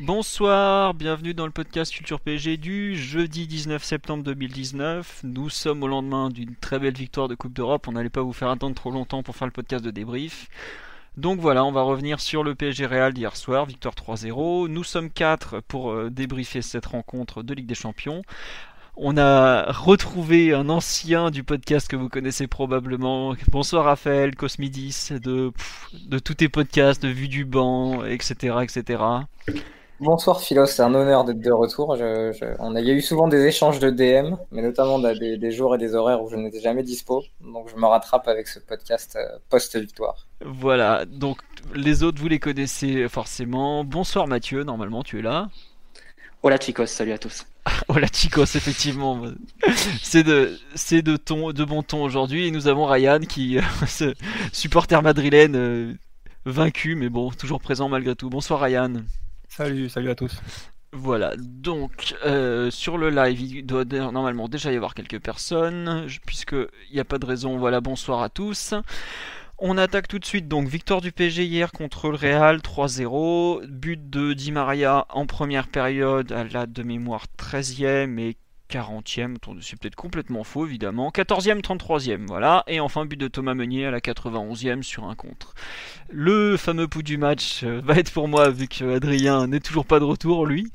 Bonsoir, bienvenue dans le podcast Culture PSG du jeudi 19 septembre 2019. Nous sommes au lendemain d'une très belle victoire de Coupe d'Europe. On n'allait pas vous faire attendre trop longtemps pour faire le podcast de débrief. Donc voilà, on va revenir sur le PSG Real d'hier soir, victoire 3-0. Nous sommes 4 pour euh, débriefer cette rencontre de Ligue des Champions. On a retrouvé un ancien du podcast que vous connaissez probablement. Bonsoir Raphaël, Cosmidis, de, tous tes podcasts, de Vue du banc, etc. etc. Bonsoir Philo, c'est un honneur d'être de retour. Je, je- on a, il y a eu souvent des échanges de DM, mais notamment des, des jours et des horaires où je n'étais jamais dispo. Donc je me rattrape avec ce podcast euh, post-victoire. Voilà, donc les autres vous les connaissez forcément. Bonsoir Mathieu, normalement tu es là. Hola chicos, salut à tous. Hola chicos, effectivement. C'est de, c'est de ton, de bon ton aujourd'hui. Et nous avons Ryan qui, ce supporter madrilène, euh, vaincu, mais bon, toujours présent malgré tout. Bonsoir Ryan. Salut, salut à tous. Voilà, donc euh, sur le live, il doit normalement déjà y avoir quelques personnes, je- puisque il n'y a pas de raison. Voilà, bonsoir à tous. On attaque tout de suite, donc victoire du PSG hier contre le Real 3-0, but de Di Maria en première période à la de mémoire 13e et 40e, Attendez, c'est peut-être complètement faux évidemment, 14e, 33e, voilà, et enfin but de Thomas Meunier à la 91e sur un contre. Le fameux pouls du match euh, va être pour moi vu que Adrien n'est toujours pas de retour lui.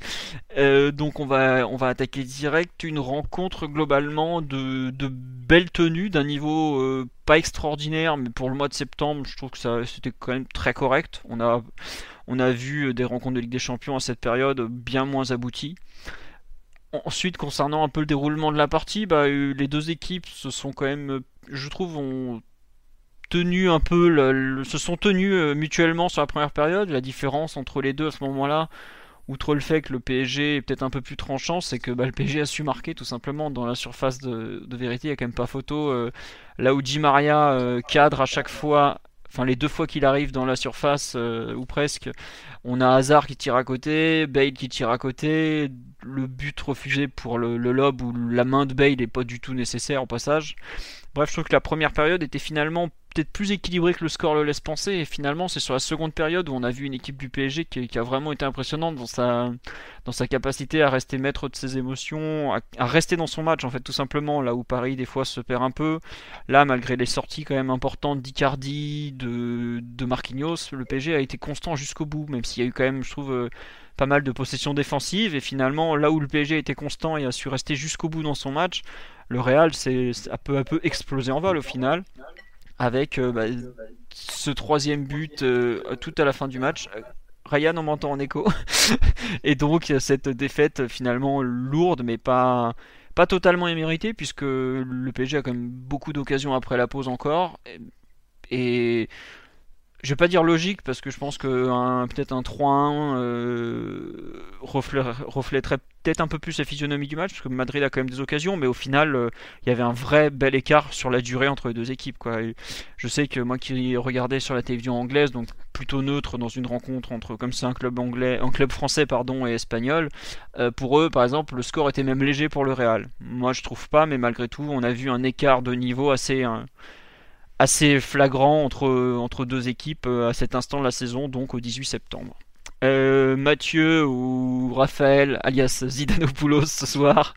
Euh, donc on va, attaquer direct une rencontre globalement de, de belle tenue, d'un niveau euh, pas extraordinaire, mais pour le mois de septembre, je trouve que c'était quand même très correct. On a, on a vu des rencontres de Ligue des Champions à cette période bien moins abouties. Ensuite, concernant un peu le déroulement de la partie, bah, euh, les deux équipes se sont quand même, euh, je trouve, ont tenu un peu, se sont tenus euh, mutuellement sur la première période. La différence entre les deux à ce moment-là, outre le fait que le PSG est peut-être un peu plus tranchant, c'est que bah, le PSG a su marquer tout simplement dans la surface de, vérité. Il n'y a quand même pas photo. là où Di Maria cadre à chaque fois, enfin les deux fois qu'il arrive dans la surface, euh, ou presque, on a Hazard qui tire à côté, Bale qui tire à côté, le but refusé pour le, le lob où la main de Bale n'est pas du tout nécessaire au passage. Bref, je trouve que la première période était finalement peut-être plus équilibrée que le score le laisse penser. Et finalement, c'est sur la seconde période où on a vu une équipe du PSG qui, a vraiment été impressionnante dans sa, dans sa capacité à rester maître de ses émotions, à, à rester dans son match, en fait, tout simplement. Là où Paris, des fois, se perd un peu. Là, malgré les sorties quand même importantes d'Icardi, de, de Marquinhos, le PSG a été constant jusqu'au bout, même s'il y a eu quand même, je trouve, euh, pas mal de possessions défensives. Et finalement, là où le PSG été constant et a su rester jusqu'au bout dans son match, le Real s'est a peu à peu explosé en vol au final avec euh, bah, ce troisième but euh, tout à la fin du match. Ryan, on m'entend en écho. et donc cette défaite finalement lourde, mais pas pas totalement imméritée, puisque le PSG a quand même beaucoup d'occasions après la pause encore. Et je vais pas dire logique, parce que je pense que peut-être un 3-1 euh, reflè- reflèterait peut-être un peu plus la physionomie du match, parce que Madrid a quand même des occasions, mais au final, euh, il y avait un vrai bel écart sur la durée entre les deux équipes. Je sais que moi qui regardais sur la télévision anglaise, donc plutôt neutre dans une rencontre entre, comme c'est un club anglais, un club français pardon et espagnol, euh, pour eux par exemple le score était même léger pour le Real. Moi je trouve pas, mais malgré tout on a vu un écart de niveau assez hein, assez flagrant entre entre deux équipes euh, à cet instant de la saison, donc au 18 septembre. Euh, Mathieu ou Raphaël, alias Zidanopoulos ce soir,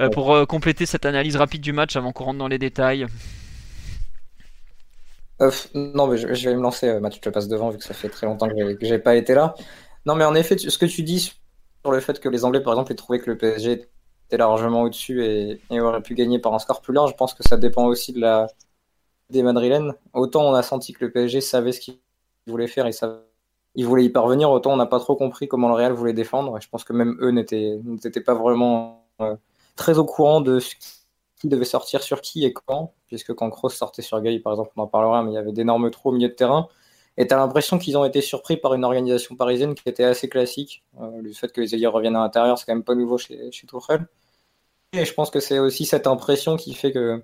euh, pour euh, compléter cette analyse rapide du match avant qu'on rentre dans les détails. Non, mais je, je vais me lancer, Mathieu, je te passe devant vu que ça fait très longtemps que j'ai- que j'ai pas été là. Non, mais en effet, tu- ce que tu dis sur le fait que les Anglais, par exemple, aient trouvé que le PSG était largement au-dessus et, et aurait pu gagner par un score plus large, je pense que ça dépend aussi de la des Madrilènes. Autant on a senti que le PSG savait ce qu'il voulait faire et ça, il voulait y parvenir, autant on n'a pas trop compris comment le Real voulait défendre. Et je pense que même eux n'étaient pas vraiment euh, très au courant de ce qui devait sortir sur qui et quand, puisque quand Kroos sortait sur Gay, par exemple, on en parlera, mais il y avait d'énormes trous au milieu de terrain. Et tu as l'impression qu'ils ont été surpris par une organisation parisienne qui était assez classique. Euh, le fait que les ailiers reviennent à l'intérieur, c'est quand même pas nouveau chez, chez. Et je pense que c'est aussi cette impression qui fait que,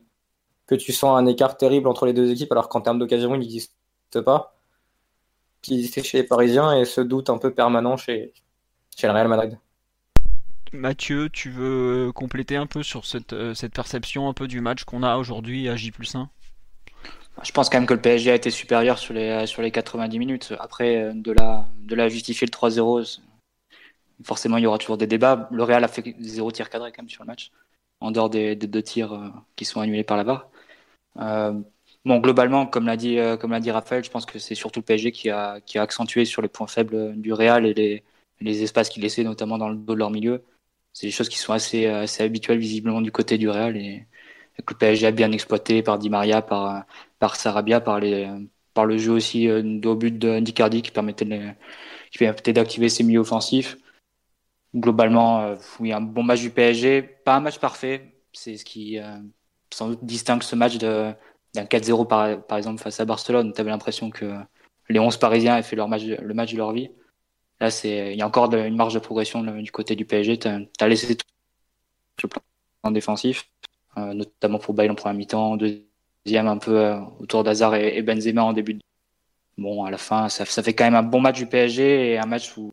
que tu sens un écart terrible entre les deux équipes, alors qu'en termes d'occasion, il n'existe pas. Qui existait chez les Parisiens et ce doute un peu permanent chez, chez le Real Madrid. Mathieu, tu veux compléter un peu sur cette, euh, cette perception un peu du match qu'on a aujourd'hui à J 1 Je pense quand même que le PSG a été supérieur sur les, sur les 90 minutes. Après, euh, de la, de la justifier le 3-0, forcément il y aura toujours des débats. Le Real a fait zéro tir cadré quand même sur le match, en dehors des, deux tirs euh, qui sont annulés par la barre. Bon, globalement, comme l'a dit, l'a dit Raphaël, je pense que c'est surtout le PSG qui a, qui a accentué sur les points faibles du Real et les, les espaces qu'il laissait, notamment dans le dos de leur milieu. C'est des choses qui sont assez, assez habituelles visiblement du côté du Real et que le PSG a bien exploité par Di Maria, par, par Sarabia, par, les, par le jeu aussi euh, au but d'Icardi qui permettait, qui permettait d'activer ses milieux offensifs. Globalement, euh, oui, un bon match du PSG, pas un match parfait, c'est ce qui euh, sans doute distingue ce match d'un 4-0 par, par exemple face à Barcelone. Tu avais l'impression que les 11 Parisiens avaient fait leur match, le match de leur vie. Là, il y a encore une marge de progression du côté du PSG. Tu as, laissé tout le plan défensif, euh, notamment pour Bale en première mi-temps, deuxième un peu euh, autour d'Hazard et, Benzema en début. De... Bon, à la fin, ça, fait quand même un bon match du PSG et un match où,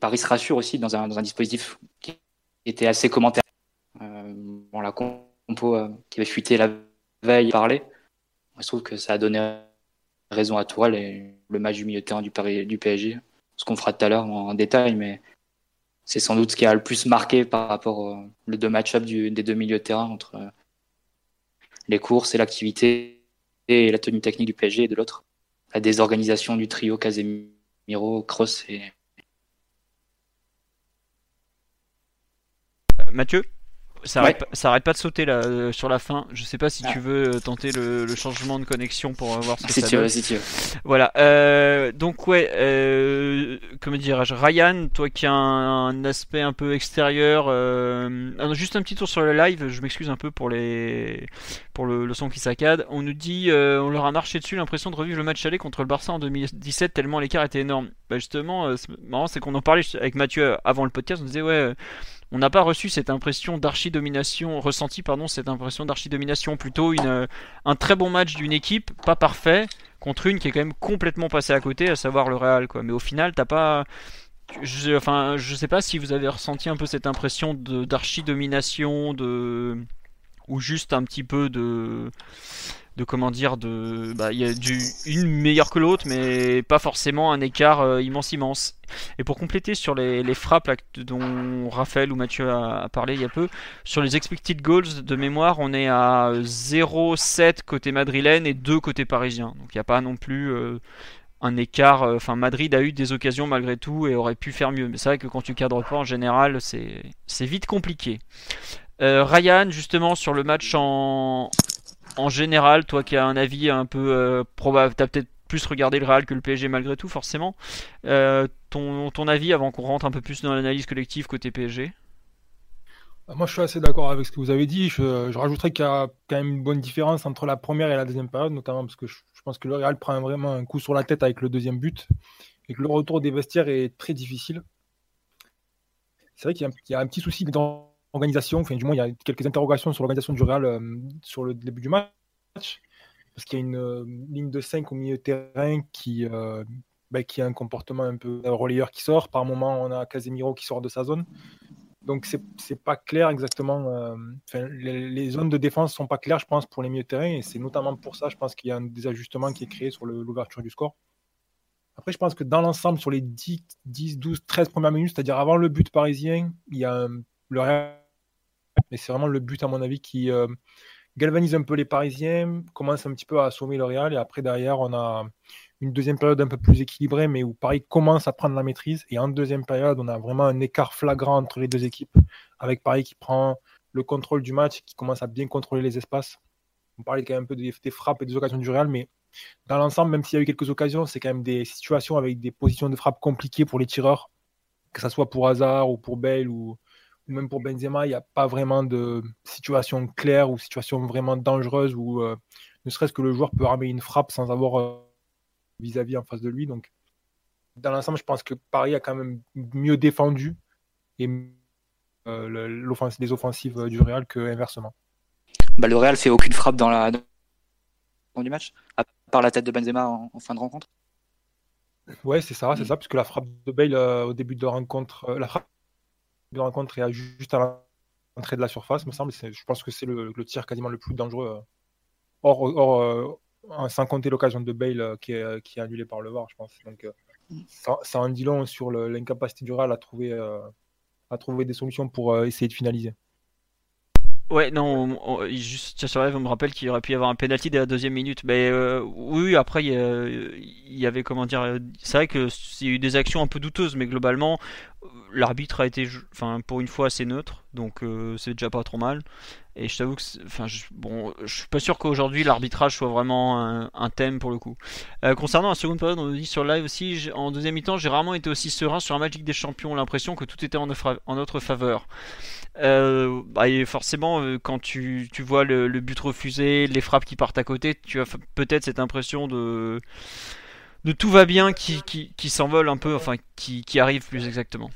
Paris se rassure aussi dans un, dispositif qui était assez commentaire. Euh, bon, la compo qui avait fuité la veille parler. Je trouve que ça a donné raison à toi, le match du milieu de terrain du, du PSG, ce qu'on fera tout à l'heure en, détail, mais c'est sans doute ce qui a le plus marqué par rapport aux le deux match-up des deux milieux de terrain entre euh, les courses et l'activité et la tenue technique du PSG et de l'autre, la désorganisation du trio Casemiro, Kroos et Mathieu? Ça arrête, pas de sauter là euh, sur la fin. Je sais pas si tu ah. veux euh, tenter le, changement de connexion pour euh, voir ce que ça donne. veux. Voilà. donc ouais, euh, comment dirais-je, Ryan, toi qui as un, aspect un peu extérieur, juste un petit tour sur le live. Je m'excuse un peu pour les pour le, son qui saccade. On nous dit, on leur a marché dessus l'impression de revivre le match aller contre le Barça en 2017 tellement l'écart était énorme. Bah justement, marrant, c'est qu'on en parlait avec Mathieu avant le podcast. On disait ouais on n'a pas reçu cette impression d'archi-domination, ressenti pardon, cette impression d'archi-domination, plutôt euh, un très bon match d'une équipe, pas parfait, contre une qui est quand même complètement passée à côté, à savoir le Real. Quoi. Mais au final, t'as pas. Je, enfin, je sais pas si vous avez ressenti un peu cette impression d'archi-domination, de. ou juste un petit peu de de comment dire de bah il y a du une meilleure que l'autre mais pas forcément un écart euh, immense immense. Et pour compléter sur les, les frappes dont Raphaël ou Mathieu a, parlé il y a peu sur les expected goals de mémoire on est à 0,7 côté madrilène et 2 côté parisien. Donc il n'y a pas non plus euh, un écart euh, enfin Madrid a eu des occasions malgré tout et aurait pu faire mieux. Mais c'est vrai que quand tu cadres pas en général c'est c'est vite compliqué. Ryan justement sur le match en, en général, toi qui as un avis un peu euh, probable, tu as peut-être plus regardé le Real que le PSG malgré tout, forcément. Euh, ton, ton, avis avant qu'on rentre un peu plus dans l'analyse collective côté PSG bah, Moi, je suis assez d'accord avec ce que vous avez dit. Je, je rajouterais qu'il y a quand même une bonne différence entre la première et la deuxième période, notamment parce que je, pense que le Real prend vraiment un coup sur la tête avec le deuxième but et que le retour des vestiaires est très difficile. C'est vrai qu'il y, a un petit souci dans organisation, enfin du moins il y a quelques interrogations sur l'organisation du Real euh, sur le début du match, parce qu'il y a une euh, ligne de 5 au milieu de terrain qui, euh, bah, qui a un comportement un peu relayeur qui sort. Par moment, on a Casemiro qui sort de sa zone. Donc c'est pas clair exactement. les, zones de défense sont pas claires, je pense, pour les milieux de terrain, et c'est notamment pour ça, je pense qu'il y a un désajustement qui est créé sur l'ouverture du score. Après, je pense que dans l'ensemble, sur les 10, 10, 12, 13 premières minutes, c'est-à-dire avant le but parisien, il y a le Real mais c'est vraiment le but, à mon avis, qui euh, galvanise un peu les Parisiens, commence un petit peu à assommer le Real. Et après, derrière, on a une deuxième période un peu plus équilibrée, mais où Paris commence à prendre la maîtrise. Et en deuxième période, on a vraiment un écart flagrant entre les deux équipes, avec Paris qui prend le contrôle du match, qui commence à bien contrôler les espaces. On parlait quand même un peu des, frappes et des occasions du Real, mais dans l'ensemble, même s'il y a eu quelques occasions, c'est quand même des situations avec des positions de frappe compliquées pour les tireurs, que ce soit pour Hazard ou pour Bale ou, même pour Benzema, il n'y a pas vraiment de situation claire ou situation vraiment dangereuse où euh, ne serait-ce que le joueur peut armer une frappe sans avoir euh, vis-à-vis en face de lui. Donc, dans l'ensemble, je pense que Paris a quand même mieux défendu et euh, les offensives du Real que inversement. Bah, le Real fait aucune frappe dans la du match, à part la tête de Benzema en, fin de rencontre. Ouais, c'est ça, c'est ça, puisque la frappe de Bale au début de la rencontre, la frappe de rencontre est juste à l'entrée de la surface, me semble. Je pense que c'est le, tir quasiment le plus dangereux. Euh, or, euh, sans compter l'occasion de Bale euh, qui, est, qui annulée par le VAR, je pense. Donc, ça, ça, en dit long sur l'incapacité du Real à trouver, à trouver des solutions pour essayer de finaliser. Ouais, non, juste sur on me rappelle qu'il aurait pu y avoir un penalty dès la deuxième minute. Mais oui, après, il y, avait, comment dire, c'est vrai y a eu des actions un peu douteuses, mais globalement, l'arbitre a été, enfin, pour une fois assez neutre, donc euh, c'est déjà pas trop mal. Et je t'avoue que, enfin, je, bon, je suis pas sûr qu'aujourd'hui l'arbitrage soit vraiment un, thème pour le coup. Euh, concernant la seconde période, on nous dit sur live aussi, en deuxième mi-temps, j'ai rarement été aussi serein sur un Magic des Champions, l'impression que tout était en, notre faveur. Euh, bah, et forcément, quand tu, tu vois le, but refusé, les frappes qui partent à côté, tu as peut-être cette impression de de tout va bien qui, qui, qui s'envole un peu, enfin qui, qui arrive plus exactement.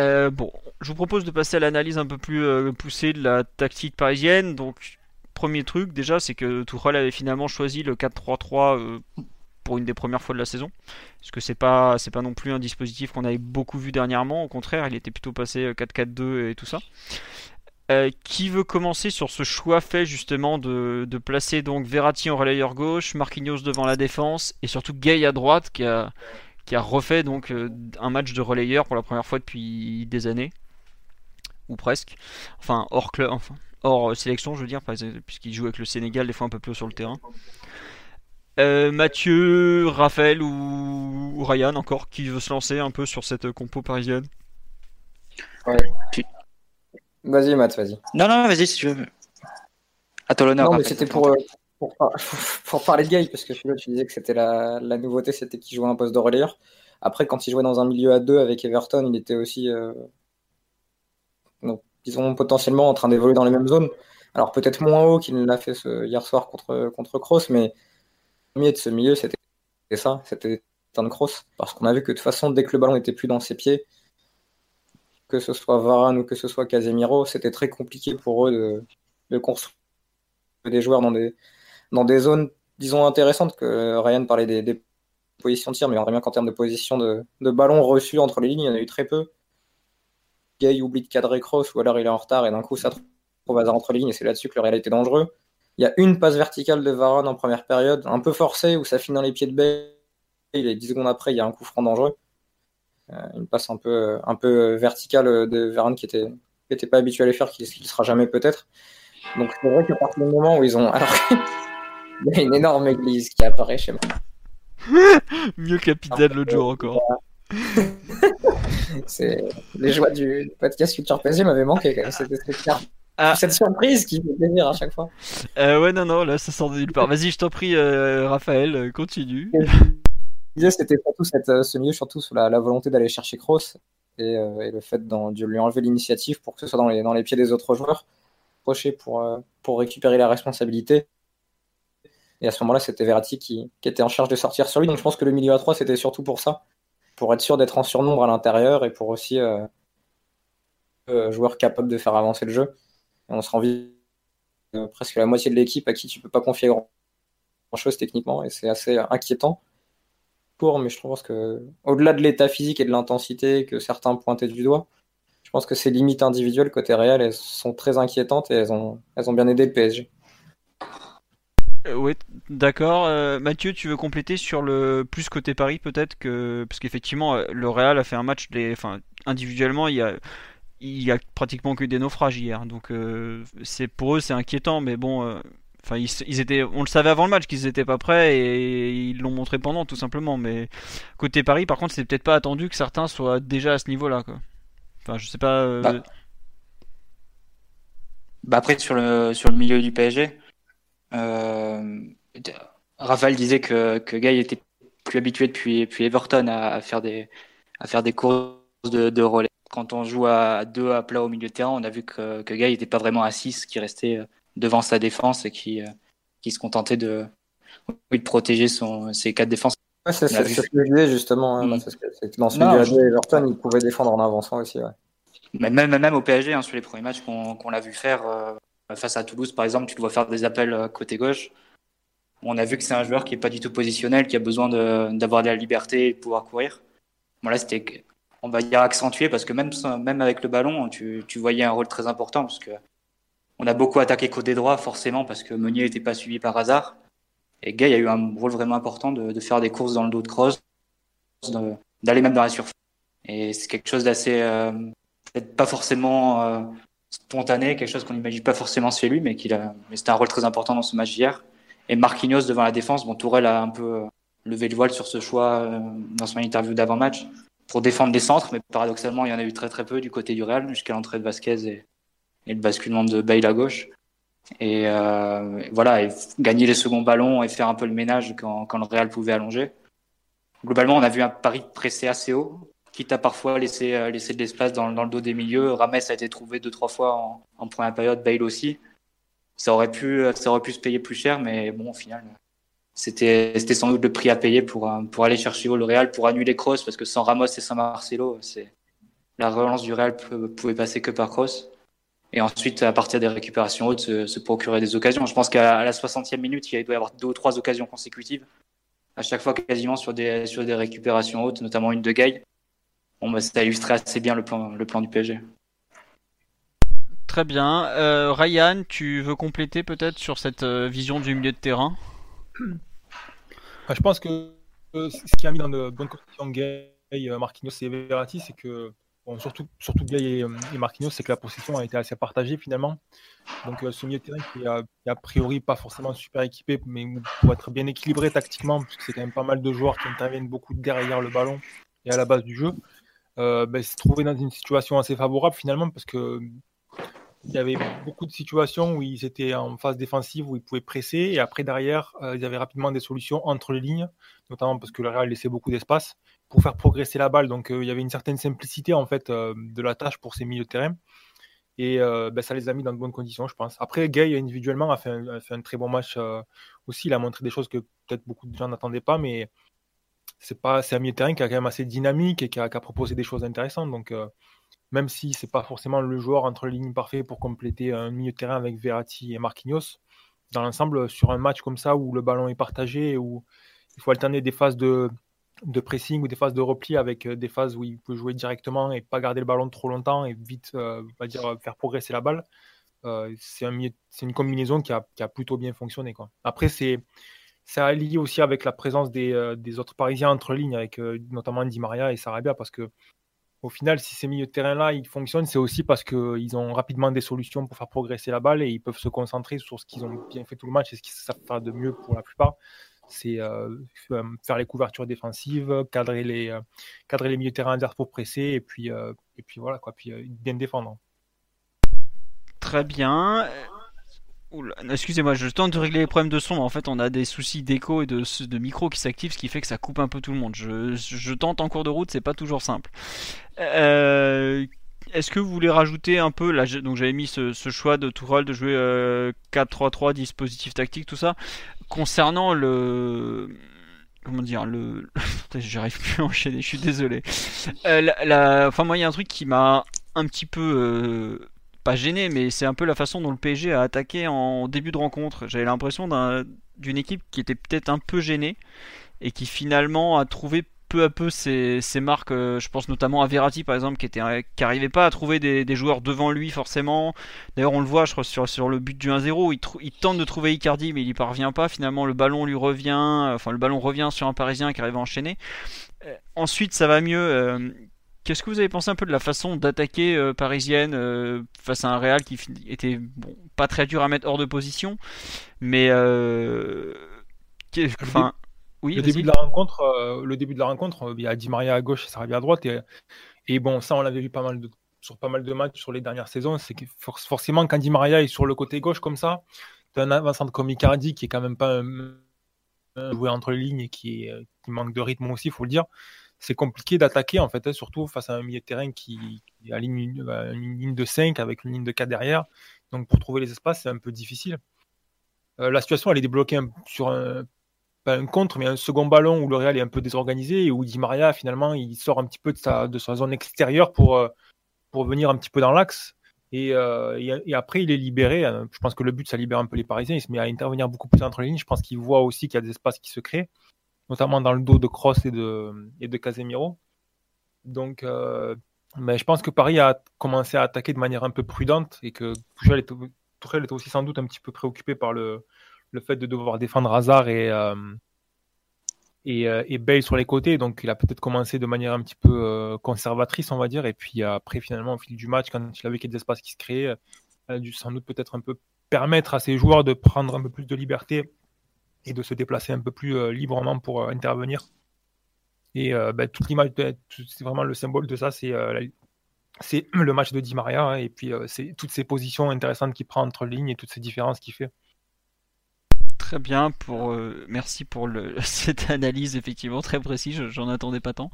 Euh, bon, je vous propose de passer à l'analyse un peu plus euh, poussée de la tactique parisienne. Donc, premier truc déjà, c'est que Tuchel avait finalement choisi le 4-3-3 euh, pour une des premières fois de la saison. Parce que c'est pas, c'est pas non plus un dispositif qu'on avait beaucoup vu dernièrement. Au contraire, il était plutôt passé 4-4-2 et tout ça. Qui veut commencer sur ce choix fait justement de, de, placer donc Verratti en relayeur gauche, Marquinhos devant la défense et surtout Gay à droite qui a, qui a refait donc euh, un match de relayeur pour la première fois depuis des années ou presque. Enfin hors club, enfin hors euh, sélection, je veux dire, puisqu'il joue avec le Sénégal des fois un peu plus sur le terrain. Euh, Mathieu, Raphaël ou... Ryan encore qui veut se lancer un peu sur cette compo parisienne? Vas-y Matt, vas-y. Non non, vas-y si tu veux. À toi l'honneur. Non mais c'était pour, pour, pour, parler de Gay, parce que tu disais que c'était la, la, nouveauté, c'était qu'il jouait un poste de relayeur. Après, quand il jouait dans un milieu à deux avec Everton, il était aussi, euh... donc, disons, potentiellement en train d'évoluer dans les mêmes zones. Alors peut-être moins haut qu'il l'a fait ce, hier soir contre, contre Kroos, mais le premier de ce milieu, c'était ça, c'était un Kroos. Parce qu'on a vu que de toute façon, dès que le ballon était plus dans ses pieds, que ce soit Varane ou que ce soit Casemiro, c'était très compliqué pour eux de, construire des joueurs dans des, zones, disons, intéressantes, que Ryan parlait des, positions de tir, mais on bien qu'en termes de position de, ballon reçu entre les lignes, il y en a eu très peu. Gay oublie de cadrer cross, ou alors il est en retard, et d'un coup, ça trouve hasard entre les lignes, et c'est là-dessus que le Real était dangereux. Il y a une passe verticale de Varane en première période, un peu forcée, où ça finit dans les pieds de Bay, et 10 secondes après, il y a un coup franc dangereux. Euh, une passe un peu, un peu verticale de Varane qui était, qui pas habitué à les faire, qui ne sera jamais peut-être. Donc c'est vrai qu'à partir du moment où ils ont. Alors, il y a une énorme église qui apparaît chez moi. Mieux capitaine l'autre jour encore. c'est les joies du podcast Culture PSG m'avaient manqué quand même. C'était ah. cette surprise qui fait plaisir à chaque fois. Euh, ouais, non, non, là ça sort de nulle part. Vas-y, je t'en prie, euh, Raphaël, euh, continue. C'était surtout cette, ce milieu, surtout sous la, volonté d'aller chercher Kroos et, et, le fait de lui enlever l'initiative pour que ce soit dans les, pieds des autres joueurs, pour, pour récupérer la responsabilité. Et à ce moment-là, c'était Verratti qui, était en charge de sortir sur lui. Donc je pense que le milieu à 3, c'était surtout pour ça, pour être sûr d'être en surnombre à l'intérieur et pour aussi euh, euh joueur capable de faire avancer le jeu. Et on se rend vite euh, presque la moitié de l'équipe à qui tu peux pas confier grand-chose techniquement et c'est assez inquiétant. Pour, mais je pense que au-delà de l'état physique et de l'intensité que certains pointaient du doigt, je pense que ces limites individuelles côté Real, elles sont très inquiétantes et elles ont, elles ont bien aidé le PSG. Euh, oui, d'accord. Euh, Mathieu, tu veux compléter sur le plus côté Paris peut-être que parce qu'effectivement euh, le Real a fait un match des, enfin individuellement il y a il y a pratiquement que des naufrages hier, donc c'est pour eux c'est inquiétant, mais bon. On le savait avant le match qu'ils n'étaient pas prêts et ils l'ont montré pendant tout simplement. Mais côté Paris, par contre, c'est peut-être pas attendu que certains soient déjà à ce niveau-là. Enfin, je sais pas. Bah. bah. après sur le milieu du PSG, euh, Raphaël disait que, que était plus habitué depuis, Everton à, faire des, courses de, relais. quand on joue à deux à plat au milieu de terrain, on a vu que, que n'était pas vraiment à 6, qui restait devant sa défense et qui, qui se contentait de, de protéger son, ses quatre défenses. c'est ce que je disais justement. Hein, mm. dans ce milieu Everton, il pouvait défendre en avançant aussi. Mais même, même au PSG, hein, sur les premiers matchs qu'on l'a vu faire face à Toulouse, par exemple, tu le vois faire des appels côté gauche on a vu que c'est un joueur qui est pas du tout positionnel, qui a besoin d'avoir de, la liberté et de pouvoir courir. Bon là, c'était, on va dire accentué parce que même, même avec le ballon, tu, tu voyais un rôle très important parce que on a beaucoup attaqué côté droit forcément parce que Meunier n'était pas suivi par hasard. Et Gay a eu un rôle vraiment important de, de faire des courses dans le dos de cross, d'aller même dans la surface. Et c'est quelque chose d'assez, euh, peut-être pas forcément euh, spontané, quelque chose qu'on n'imagine pas forcément chez lui, mais qu'il mais c'était un rôle très important dans ce match d'hier. Et Marquinhos devant la défense, bon, Tourelle a un peu euh, levé le voile sur ce choix euh, dans son interview d'avant-match pour défendre les centres, mais paradoxalement, il y en a eu très très peu du côté du Real jusqu'à l'entrée de Vasquez et, et, le basculement de Bale à gauche. Et euh, voilà, et gagner les seconds ballons et faire un peu le ménage quand, quand le Real pouvait allonger. Globalement, on a vu un Paris pressé assez haut, quitte à parfois laisser, euh, laisser de l'espace dans, dans, le dos des milieux. Rames a été trouvé deux, trois fois en, en première période, Bale aussi ça aurait pu, ça aurait pu se payer plus cher, mais bon, au final, c'était, sans doute le prix à payer pour, pour aller chercher le Real, pour annuler Kroos, parce que sans Ramos et sans Marcelo, la relance du Real pouvait passer que par Kroos. Et ensuite, à partir des récupérations hautes, se, procurer des occasions. Je pense qu'à la 60e minute, il doit y avoir deux ou trois occasions consécutives. À chaque fois, quasiment sur des, sur des récupérations hautes, notamment une de Gay. Bon, bah, ça assez bien le plan, le plan du PSG. Très bien. Euh, Ryan, tu veux compléter peut-être sur cette euh, vision du milieu de terrain? Bah, Je pense que euh, ce qui a mis dans de bonnes conditions Gay, Marquinhos et Verratti, c'est que, surtout, surtout Gay et, Marquinhos, c'est que la possession a été assez partagée finalement. Donc ce milieu de terrain qui est a, priori pas forcément super équipé, mais pour être bien équilibré tactiquement, puisque c'est quand même pas mal de joueurs qui interviennent beaucoup derrière le ballon et à la base du jeu. Euh, ben, s'est trouvé dans une situation assez favorable finalement parce que il y avait beaucoup de situations où ils étaient en phase défensive, où ils pouvaient presser, et après, derrière, euh, ils avaient rapidement des solutions entre les lignes, notamment parce que le Real laissait beaucoup d'espace pour faire progresser la balle. Donc, euh, il y avait une certaine simplicité, en fait, euh, de la tâche pour ces milieux de terrain. Et ben, ça les a mis dans de bonnes conditions, je pense. Après, Gay, individuellement, a fait un, très bon match aussi. Il a montré des choses que peut-être beaucoup de gens n'attendaient pas, mais c'est un milieu de terrain qui a quand même assez dynamique et qui a, qui a proposé des choses intéressantes. Donc, même si c'est pas forcément le joueur entre les lignes parfait pour compléter un milieu de terrain avec Verratti et Marquinhos. Dans l'ensemble, sur un match comme ça où le ballon est partagé, où il faut alterner des phases de, de pressing ou des phases de repli avec euh, des phases où il peut jouer directement et pas garder le ballon trop longtemps et vite euh, va dire, faire progresser la balle. Euh, c'est un, une combinaison qui a, qui a, plutôt bien fonctionné. Quoi. Après, c'est ça lié aussi avec la présence des, des autres Parisiens entre lignes, avec notamment Di Maria et Sarabia, parce que au final, si ces milieux de terrain-là, ils fonctionnent, c'est aussi parce qu'ils ont rapidement des solutions pour faire progresser la balle et ils peuvent se concentrer sur ce qu'ils ont bien fait tout le match et ce qu'ils savent faire de mieux pour la plupart. C'est euh, euh, faire les couvertures défensives, cadrer les, euh, cadrer les milieux terrain adverses pour presser et puis, et puis voilà, quoi, puis bien défendre. Très bien. Excusez-moi, je tente de régler les problèmes de son, mais en fait on a des soucis d'écho et de, de micro qui s'activent, ce qui fait que ça coupe un peu tout le monde. Je, je tente en cours de route, c'est pas toujours simple. Est-ce que vous voulez rajouter un peu, là, donc j'avais mis ce, choix de Tourelle de jouer euh, 4-3-3, dispositif tactique, tout ça, concernant le comment dire le j'arrive plus à enchaîner je suis désolé euh, enfin moi il y a un truc qui m'a un petit peu euh, pas gêné, mais c'est un peu la façon dont le PSG a attaqué en début de rencontre. J'avais l'impression d'une équipe qui était peut-être un peu gênée et qui finalement a trouvé peu à peu ses, marques. Euh, je pense notamment à Verratti par exemple, qui était qui arrivait pas à trouver des, joueurs devant lui forcément. D'ailleurs, on le voit, je crois sur, sur le but du 1-0, il, il, tente de trouver Icardi, mais il y parvient pas. Finalement, le ballon lui revient, enfin le ballon revient sur un Parisien qui arrive à enchaîner. Euh, ensuite, ça va mieux. Euh, Qu'est-ce que vous avez pensé un peu de la façon d'attaquer euh, parisienne euh, face à un Real qui était bon, pas très dur à mettre hors de position, mais euh, enfin, oui. Le début de la rencontre, le début de la rencontre, il y a Di Maria à gauche, ça arrive à droite, et, et bon, ça on l'avait vu pas mal de, sur pas mal de matchs sur les dernières saisons, c'est que forcément quand Di Maria est sur le côté gauche comme ça, as un avançant comme Icardi qui est quand même pas un, joueur entre les lignes et qui, qui manque de rythme aussi, faut le dire c'est compliqué d'attaquer en fait, hein, surtout face à un milieu de terrain qui, qui aligne une, bah, une, ligne de 5 avec une ligne de 4 derrière. Donc pour trouver les espaces, c'est un peu difficile. Euh, la situation, elle est débloquée sur un, un contre, mais un second ballon où le Real est un peu désorganisé et où Di Maria, finalement, il sort un petit peu de sa, zone extérieure pour, euh, pour venir un petit peu dans l'axe. Et, euh, après, il est libéré. Euh, je pense que le but, ça libère un peu les Parisiens. Il se met à intervenir beaucoup plus entre les lignes. Je pense qu'il voit aussi qu'il y a des espaces qui se créent, notamment dans le dos de Kroos et de, et de Casemiro. Donc, mais je pense que Paris a commencé à attaquer de manière un peu prudente et que Tuchel était, Tuchel était aussi sans doute un petit peu préoccupé par le, le fait de devoir défendre Hazard et, euh, et, euh, et, Bale sur les côtés. Donc il a peut-être commencé de manière un petit peu euh, conservatrice, on va dire. Et puis après, finalement, au fil du match, quand il a vu qu'il y a des espaces qui se créaient, il a dû sans doute peut-être un peu permettre à ses joueurs de prendre un peu plus de liberté et de se déplacer un peu plus librement pour intervenir. Et ben, toute l'image, c'est vraiment le symbole de ça, c'est c'est le match de Di Maria hein, et puis c'est toutes ces positions intéressantes qu'il prend entre lignes et toutes ces différences qu'il fait. Très bien, pour, euh, merci pour cette analyse effectivement très précise, j'en attendais pas tant.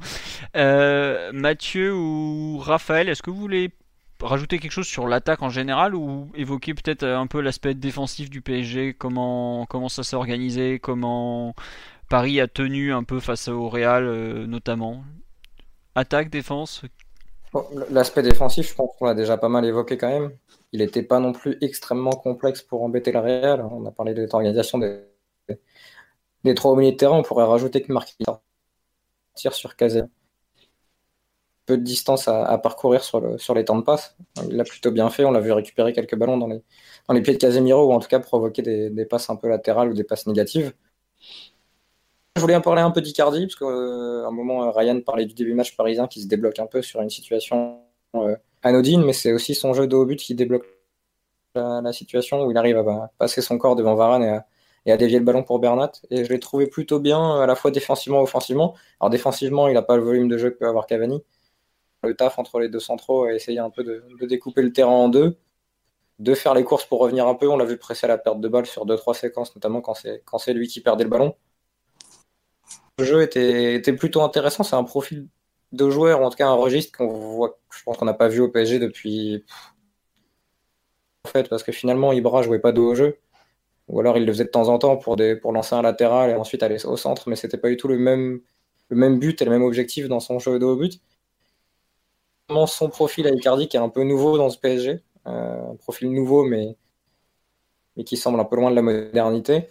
Euh, Mathieu ou Raphaël, est-ce que vous voulez rajouter quelque chose sur l'attaque en général ou évoquer peut-être un peu l'aspect défensif du PSG, comment, comment ça s'est organisé, comment Paris a tenu un peu face au Real euh, notamment? Attaque, défense L'aspect défensif, je pense qu'on l'a déjà pas mal évoqué quand même il n'était pas non plus extrêmement complexe pour embêter la Real. On a parlé de l'organisation des, trois au milieu de terrain. On pourrait rajouter que Marquinhos tire sur Casé. Peu de distance à, parcourir sur, le, sur, les temps de passe. Il l'a plutôt bien fait. On l'a vu récupérer quelques ballons dans les, pieds de Casemiro ou en tout cas provoquer des, passes un peu latérales ou des passes négatives. Je voulais en parler un peu d'Icardi parce qu'à un moment, Ryan parlait du début match parisien qui se débloque un peu sur une situation euh, anodine, mais c'est aussi son jeu de haut but qui débloque la, situation où il arrive à passer son corps devant Varane et à, dévier le ballon pour Bernat. Et je l'ai trouvé plutôt bien, à la fois défensivement et offensivement. Alors défensivement, il n'a pas le volume de jeu que peut avoir Cavani. Le taf entre les deux centraux a essayé un peu de, découper le terrain en deux, de faire les courses pour revenir un peu. On l'a vu presser à la perte de balle sur deux trois séquences, notamment quand c'est lui qui perdait le ballon. Jeu était, était plutôt intéressant. C'est un profil de joueurs, ou en tout cas un registre qu'on voit, je pense qu'on n'a pas vu au PSG depuis. En fait, parce que finalement, Ibra jouait pas de haut jeu. Ou alors il le faisait de temps en temps pour, des, pour lancer un latéral et ensuite aller au centre, mais c'était pas du tout le même, le même but et le même objectif dans son jeu de haut but. Son profil à Icardi qui est un peu nouveau dans ce PSG, euh, un profil nouveau mais, mais qui semble un peu loin de la modernité,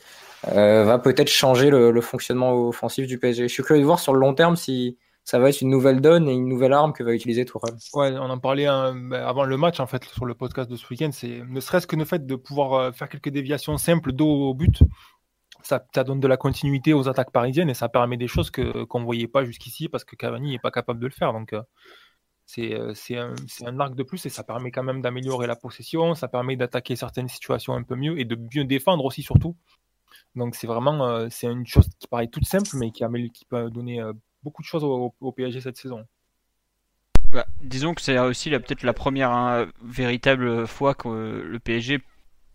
euh, va peut-être changer le, fonctionnement offensif du PSG. Je suis curieux de voir sur le long terme si, ça va être une nouvelle donne et une nouvelle arme que va utiliser Tourelle. Ouais, on en parlait bah, avant le match en fait sur le podcast de ce week-end. C'est ne serait-ce que le fait de pouvoir euh, faire quelques déviations simples dos au but. Ça, donne de la continuité aux attaques parisiennes et ça permet des choses qu'on ne voyait pas jusqu'ici parce que Cavani n'est pas capable de le faire. Donc c'est euh, c'est un, un, arc de plus et ça permet quand même d'améliorer la possession, ça permet d'attaquer certaines situations un peu mieux et de mieux défendre aussi surtout. Donc c'est vraiment c'est une chose qui paraît toute simple mais qui, qui peut donner beaucoup de choses au, PSG cette saison. Bah, disons que c'est aussi peut-être la première hein, véritable fois que le PSG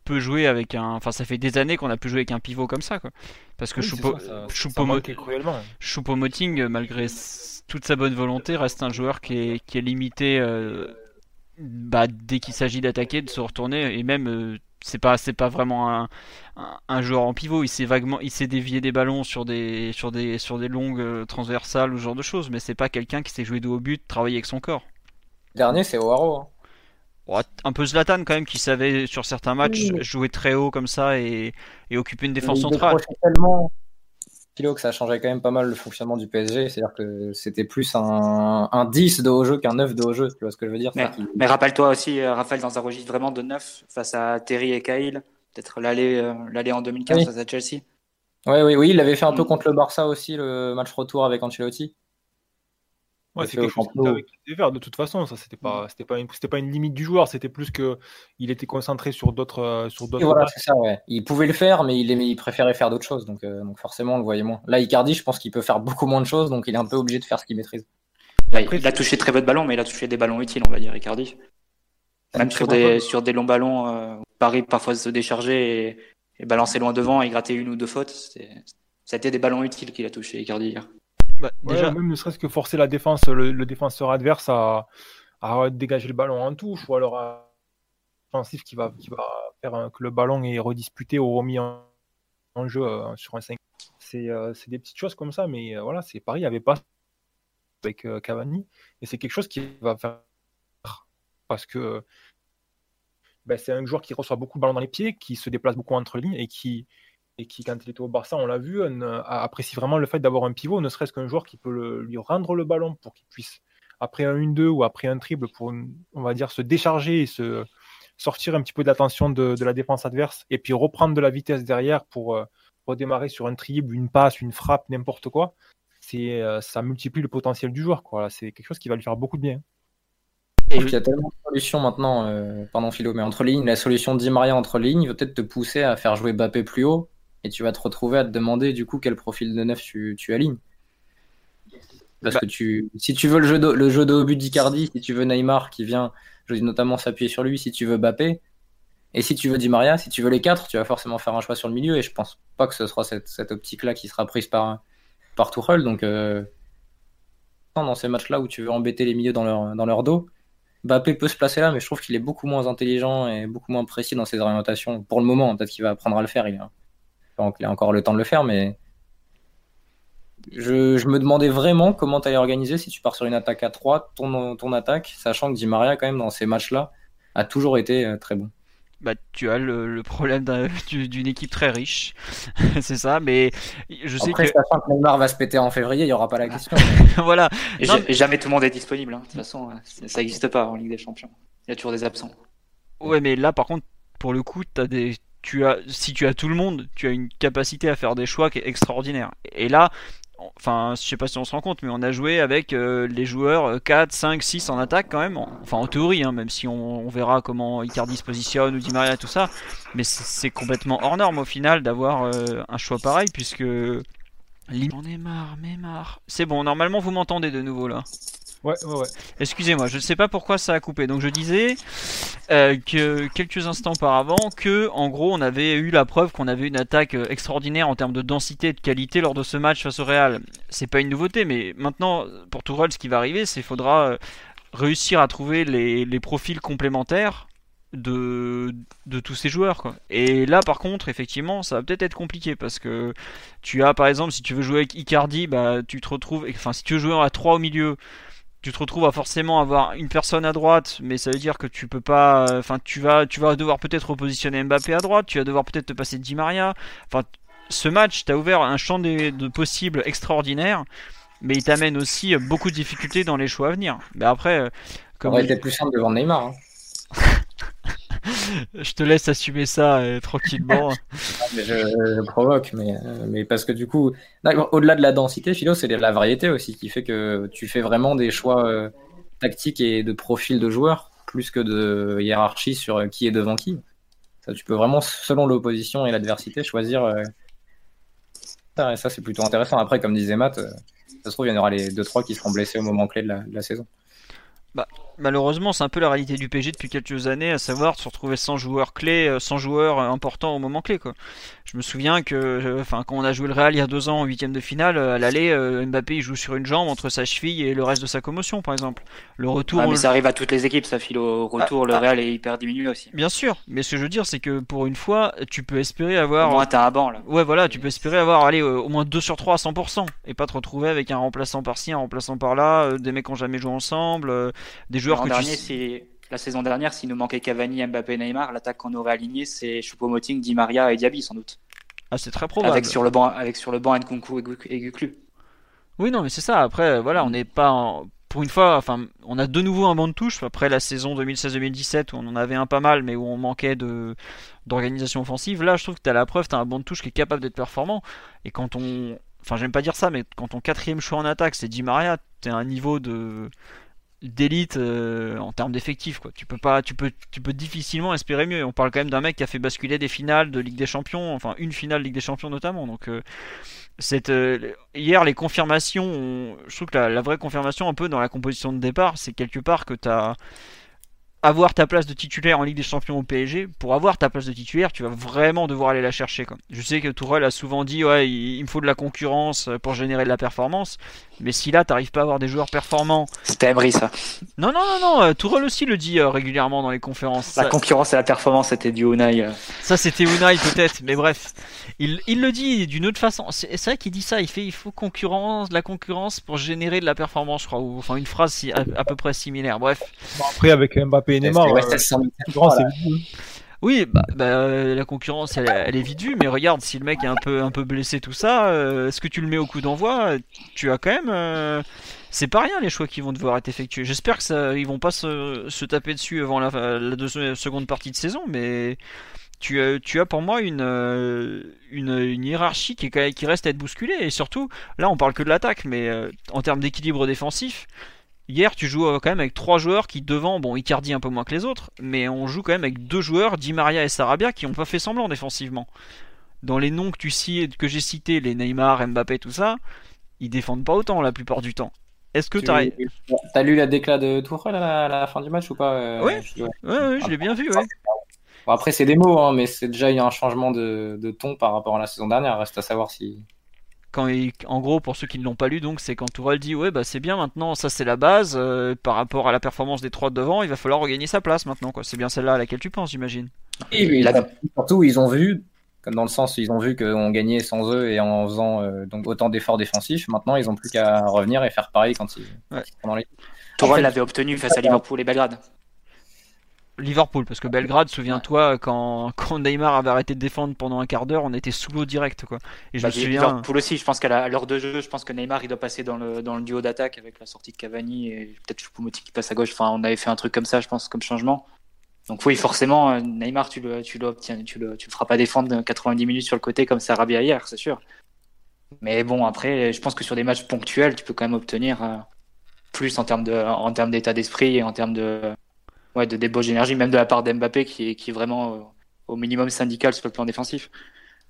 peut jouer avec un. Enfin, ça fait des années qu'on a pu jouer avec un pivot comme ça, quoi. Parce que Choupo-Moting, malgré toute sa bonne volonté, reste un joueur qui est, qui est limité euh, bah, dès qu'il s'agit d'attaquer, de se retourner et même euh, c'est pas c'est pas vraiment un, un, joueur en pivot. Il s'est vaguement, il s'est dévié des ballons sur des sur des sur des longues euh, transversales ou ce genre de choses, mais c'est pas quelqu'un qui s'est joué de haut but, travailler avec son corps. dernier, c'est Oaro. Hein. un peu Zlatan quand même, qui savait sur certains matchs jouer très haut comme ça et, et occuper une défense centrale que ça changeait quand même pas mal le fonctionnement du PSG. C'est-à-dire que c'était plus un, un, 10 de haut jeu qu'un 9 de haut jeu. Tu vois ce que je veux dire? Mais, rappelle-toi aussi, euh, Raphaël, dans un registre vraiment de 9 face à Terry et Kyle, peut-être l'aller euh, en 2015 face à Chelsea. Oui, oui, oui, il avait fait un peu mm. contre le Barça aussi, le match retour avec Ancelotti. Ouais, c'est quelque chose qui faire de toute façon. Ça, c'était pas, c'était pas, une, c'était pas une limite du joueur. C'était plus que il était concentré sur d'autres, euh, sur d'autres. Voilà, c'est ça. Ouais. Il pouvait le faire, mais il, aimait, il préférait faire d'autres choses. Donc, euh, donc forcément, on le voyait moins. Là, Icardi, je pense qu'il peut faire beaucoup moins de choses, donc il est un peu obligé de faire ce qu'il maîtrise. il a touché très peu de ballons, mais il a touché des ballons utiles, on va dire, Icardi. Même sur des, sur des longs ballons, euh, Paris parfois se décharger et, et, balancer loin devant et gratter une ou deux fautes. C'était des ballons utiles qu'il a touché, Icardi hier. Bah, déjà, même ne serait-ce que forcer la défense, le, défenseur adverse à, à, dégager le ballon en touche ou alors à offensif qui va, qui va faire que le ballon est redisputé ou remis en, jeu euh, sur un 5. Euh, c'est des petites choses comme ça, mais euh, voilà, c'est pareil, il n'y avait pas avec Cavani et c'est quelque chose qui va faire parce que ben, c'est un joueur qui reçoit beaucoup de ballons dans les pieds, qui se déplace beaucoup entre lignes et qui, et qui, quand il était au Barça, on l'a vu, apprécie vraiment le fait d'avoir un pivot, ne serait-ce qu'un joueur qui peut lui rendre le ballon pour qu'il puisse, après un 1-2 ou après un triple, pour, on va dire, se décharger et se sortir un petit peu de l'attention de, la défense adverse et puis reprendre de la vitesse derrière pour euh, redémarrer sur un triple, une passe, une frappe, n'importe quoi. C'est, euh, ça multiplie le potentiel du joueur. Quoi. C'est quelque chose qui va lui faire beaucoup de bien. il y a tellement de solutions maintenant, euh, pardon Philo, mais entre lignes, la solution de Di Maria entre lignes va peut-être te pousser à faire jouer Bappé plus haut et tu vas te retrouver à te demander du coup quel profil de neuf tu, tu alignes. Parce bah que tu, si tu veux le jeu de, le jeu de haut but d'Icardi, si tu veux Neymar qui vient je dis notamment s'appuyer sur lui, si tu veux Bappé, et si tu veux Di Maria, si tu veux les quatre, tu vas forcément faire un choix sur le milieu, et je pense pas que ce sera cette, optique-là qui sera prise par, par Tuchel, donc euh, dans ces matchs-là où tu veux embêter les milieux dans leur, dans leur dos, Bappé peut se placer là, mais je trouve qu'il est beaucoup moins intelligent et beaucoup moins précis dans ses orientations. Pour le moment, peut-être qu'il va apprendre à le faire, il a, il a encore le temps de le faire, mais je, me demandais vraiment comment tu allais organiser si tu pars sur une attaque à 3, ton, ton attaque, sachant que Di Maria, quand même, dans ces matchs-là, a toujours été euh, très bon. Bah, tu as le, problème d'une équipe très riche, c'est ça, mais je sais Après, que. sachant que Neymar va se péter en février, il n'y aura pas la ah. question. voilà. Et jamais tout le monde est disponible, hein. de toute façon, ça n'existe pas en Ligue des Champions. Il y a toujours des absents. Ouais, mais là, par contre, pour le coup, as des, tu as, si tu as tout le monde, tu as une capacité à faire des choix qui est extraordinaire. Et là, enfin je sais pas si on se rend compte mais on a joué avec euh, les joueurs 4, 5, 6 en attaque quand même enfin en théorie hein, même si on, verra comment Icardi se positionne ou Di Maria tout ça mais c'est complètement hors norme au final d'avoir euh, un choix pareil puisque J'en ai marre, mais marre. C'est bon, normalement vous m'entendez de nouveau là. Ouais, ouais, ouais. Excusez-moi, je ne sais pas pourquoi ça a coupé. Donc je disais euh, que quelques instants auparavant que, en gros, on avait eu la preuve qu'on avait une attaque euh, extraordinaire en termes de densité et de qualité lors de ce match face au Real. C'est pas une nouveauté, mais maintenant, pour Tourelle, ce qui va arriver, c'est qu'il faudra euh, réussir à trouver les, profils complémentaires de, tous ces joueurs. Et là par contre effectivement ça va peut-être être compliqué parce que tu as par exemple si tu veux jouer avec Icardi bah tu te retrouves enfin si tu veux jouer à 3 au milieu tu te retrouves à forcément avoir une personne à droite, mais ça veut dire que tu peux pas. Enfin, tu vas, tu vas devoir peut-être repositionner Mbappé à droite, tu vas devoir peut-être te passer Di Maria. Enfin, ce match t'a ouvert un champ de, possibles extraordinaire, mais il t'amène aussi beaucoup de difficultés dans les choix à venir. Mais après, euh, comme. aurait été plus simple devant Neymar. Hein. je te laisse assumer ça euh, tranquillement. je, provoque, mais, euh, mais parce que du coup, au-delà de la densité, Philo, c'est la variété aussi qui fait que tu fais vraiment des choix euh, tactiques et de profil de joueurs plus que de hiérarchie sur qui est devant qui. Ça, tu peux vraiment, selon l'opposition et l'adversité, choisir. Ça, et ça, c'est plutôt intéressant. Après, comme disait Matt, ça se trouve, il y en aura les 2-3 qui seront blessés au moment clé de la saison. Bah, malheureusement, c'est un peu la réalité du PG depuis quelques années, à savoir se retrouver sans joueurs clés, sans joueurs importants au moment clé. Quoi. Je me souviens que, euh, enfin, quand on a joué le Real il y a deux ans en huitième de finale, euh, à l'aller, euh, Mbappé il joue sur une jambe entre sa cheville et le reste de sa commotion, par exemple. Le retour. Ah, mais ça arrive à toutes les équipes, ça file au retour. le ah, ah. Real est hyper diminué aussi. Bien sûr, mais ce que je veux dire, c'est que pour une fois, tu peux espérer avoir. Au moins, t'as un banc là. Ouais, voilà, tu peux espérer avoir, allez, au moins 2 sur 3 à 100% et pas te retrouver avec un remplaçant par-ci, un remplaçant par-là, des mecs qui ont jamais joué ensemble, des joueurs que dernier, tu la saison dernière, s'il nous manquait Cavani, Mbappé, Neymar, l'attaque qu'on aurait aligné, c'est Choupo-Moting, Di Maria et Diaby sans doute. Ah, c'est très probable. Avec sur le banc, avec sur le banc Nkunku et Guclu. Oui, non, mais c'est ça. Après, voilà, on n'est pas pour une fois, enfin, on a de nouveau un banc de touche après la saison 2016-2017 où on en avait un pas mal, mais où on manquait de d'organisation offensive. Là, je trouve que tu as la preuve, tu as un banc de touche qui est capable d'être performant. Et quand on, enfin, j'aime pas dire ça, mais quand ton quatrième choix en attaque c'est Di Maria, tu un niveau de d'élite euh, en termes d'effectifs quoi. Tu peux pas tu peux tu peux difficilement espérer mieux. On parle quand même d'un mec qui a fait basculer des finales de Ligue des Champions, enfin une finale Ligue des Champions notamment. Donc euh, cette euh, hier les confirmations, je trouve que la, vraie confirmation un peu dans la composition de départ, c'est quelque part que tu as avoir ta place de titulaire en Ligue des Champions au PSG, pour avoir ta place de titulaire, tu vas vraiment devoir aller la chercher. Quoi. Je sais que Tourelle a souvent dit ouais, il, me faut de la concurrence pour générer de la performance, mais si là t'arrives pas à avoir des joueurs performants. C'était Emery ça. Non, non, non, non, euh, Tourelle aussi le dit euh, régulièrement dans les conférences. La concurrence et la performance, c'était du Unai. Euh. Ça, c'était Unai peut-être, mais bref. Il, il le dit d'une autre façon. C'est vrai qu'il dit ça, il fait il faut concurrence, de la concurrence pour générer de la performance, je crois, ou enfin une phrase si, à, peu près similaire. Bref. après, avec Mbappé et Neymar, oui, bah, bah, la concurrence, elle, est vite vue, mais regarde, si le mec est un peu, un peu blessé, tout ça, euh, est-ce que tu le mets au coup d'envoi Tu as quand même. Euh, c'est pas rien les choix qui vont devoir être effectués. J'espère que ça, vont pas se, taper dessus avant la, seconde partie de saison, mais tu, as, tu pour moi une, euh, hiérarchie qui reste à être bousculée. Et surtout, là, on parle que de l'attaque, mais en termes d'équilibre défensif, Hier, tu joues euh, quand même avec trois joueurs qui devant, bon, Icardi un peu moins que les autres, mais on joue quand même avec deux joueurs, Di Maria et Sarabia, qui n'ont pas fait semblant défensivement. Dans les noms que tu que j'ai cités, les Neymar, Mbappé, tout ça, ils défendent pas autant la plupart du temps. Est-ce que tu as... as lu la déclat de Tourelle à la, fin du match ou pas euh, Oui, ouais. je l'ai bien vu. après, c'est des mots, hein, mais c'est déjà un changement de, de, ton par rapport à la saison dernière. Reste à savoir si, quand en gros, pour ceux qui ne l'ont pas lu, donc c'est quand Tourelle dit ouais bah c'est bien maintenant, ça c'est la base euh, par rapport à la performance des trois de devant, il va falloir regagner sa place maintenant quoi. C'est bien celle-là à laquelle tu penses, j'imagine. Et surtout ils ont vu, comme dans le sens ils ont vu qu'on gagnait sans eux et en faisant euh, donc autant d'efforts défensifs. Maintenant ils ont plus qu'à revenir et faire pareil quand ils. Ouais. Tourelle l'avait obtenu face à Liverpool et Belgrade. Liverpool, parce que Belgrade, souviens-toi, quand, quand Neymar avait arrêté de défendre pendant un quart d'heure, on était sous l'eau direct. Quoi. Et je bah, me souviens... Liverpool aussi, je pense qu'à l'heure de jeu, je pense que Neymar il doit passer dans le, dans le duo d'attaque avec la sortie de Cavani et peut-être Choupo-Moting qui passe à gauche. Enfin, on avait fait un truc comme ça, je pense, comme changement. Donc oui, forcément, euh, Neymar, tu le, tu l'obtiens, tu le, tu le feras pas défendre 90 minutes sur le côté comme ça Rabia hier, c'est sûr. Mais bon, après, je pense que sur des matchs ponctuels, tu peux quand même obtenir euh, plus en termes de, en termes d'état d'esprit et en termes de, ouais, de débauche d'énergie, même de la part d'Mbappé qui est, qui est vraiment euh, au minimum syndical sur le plan défensif.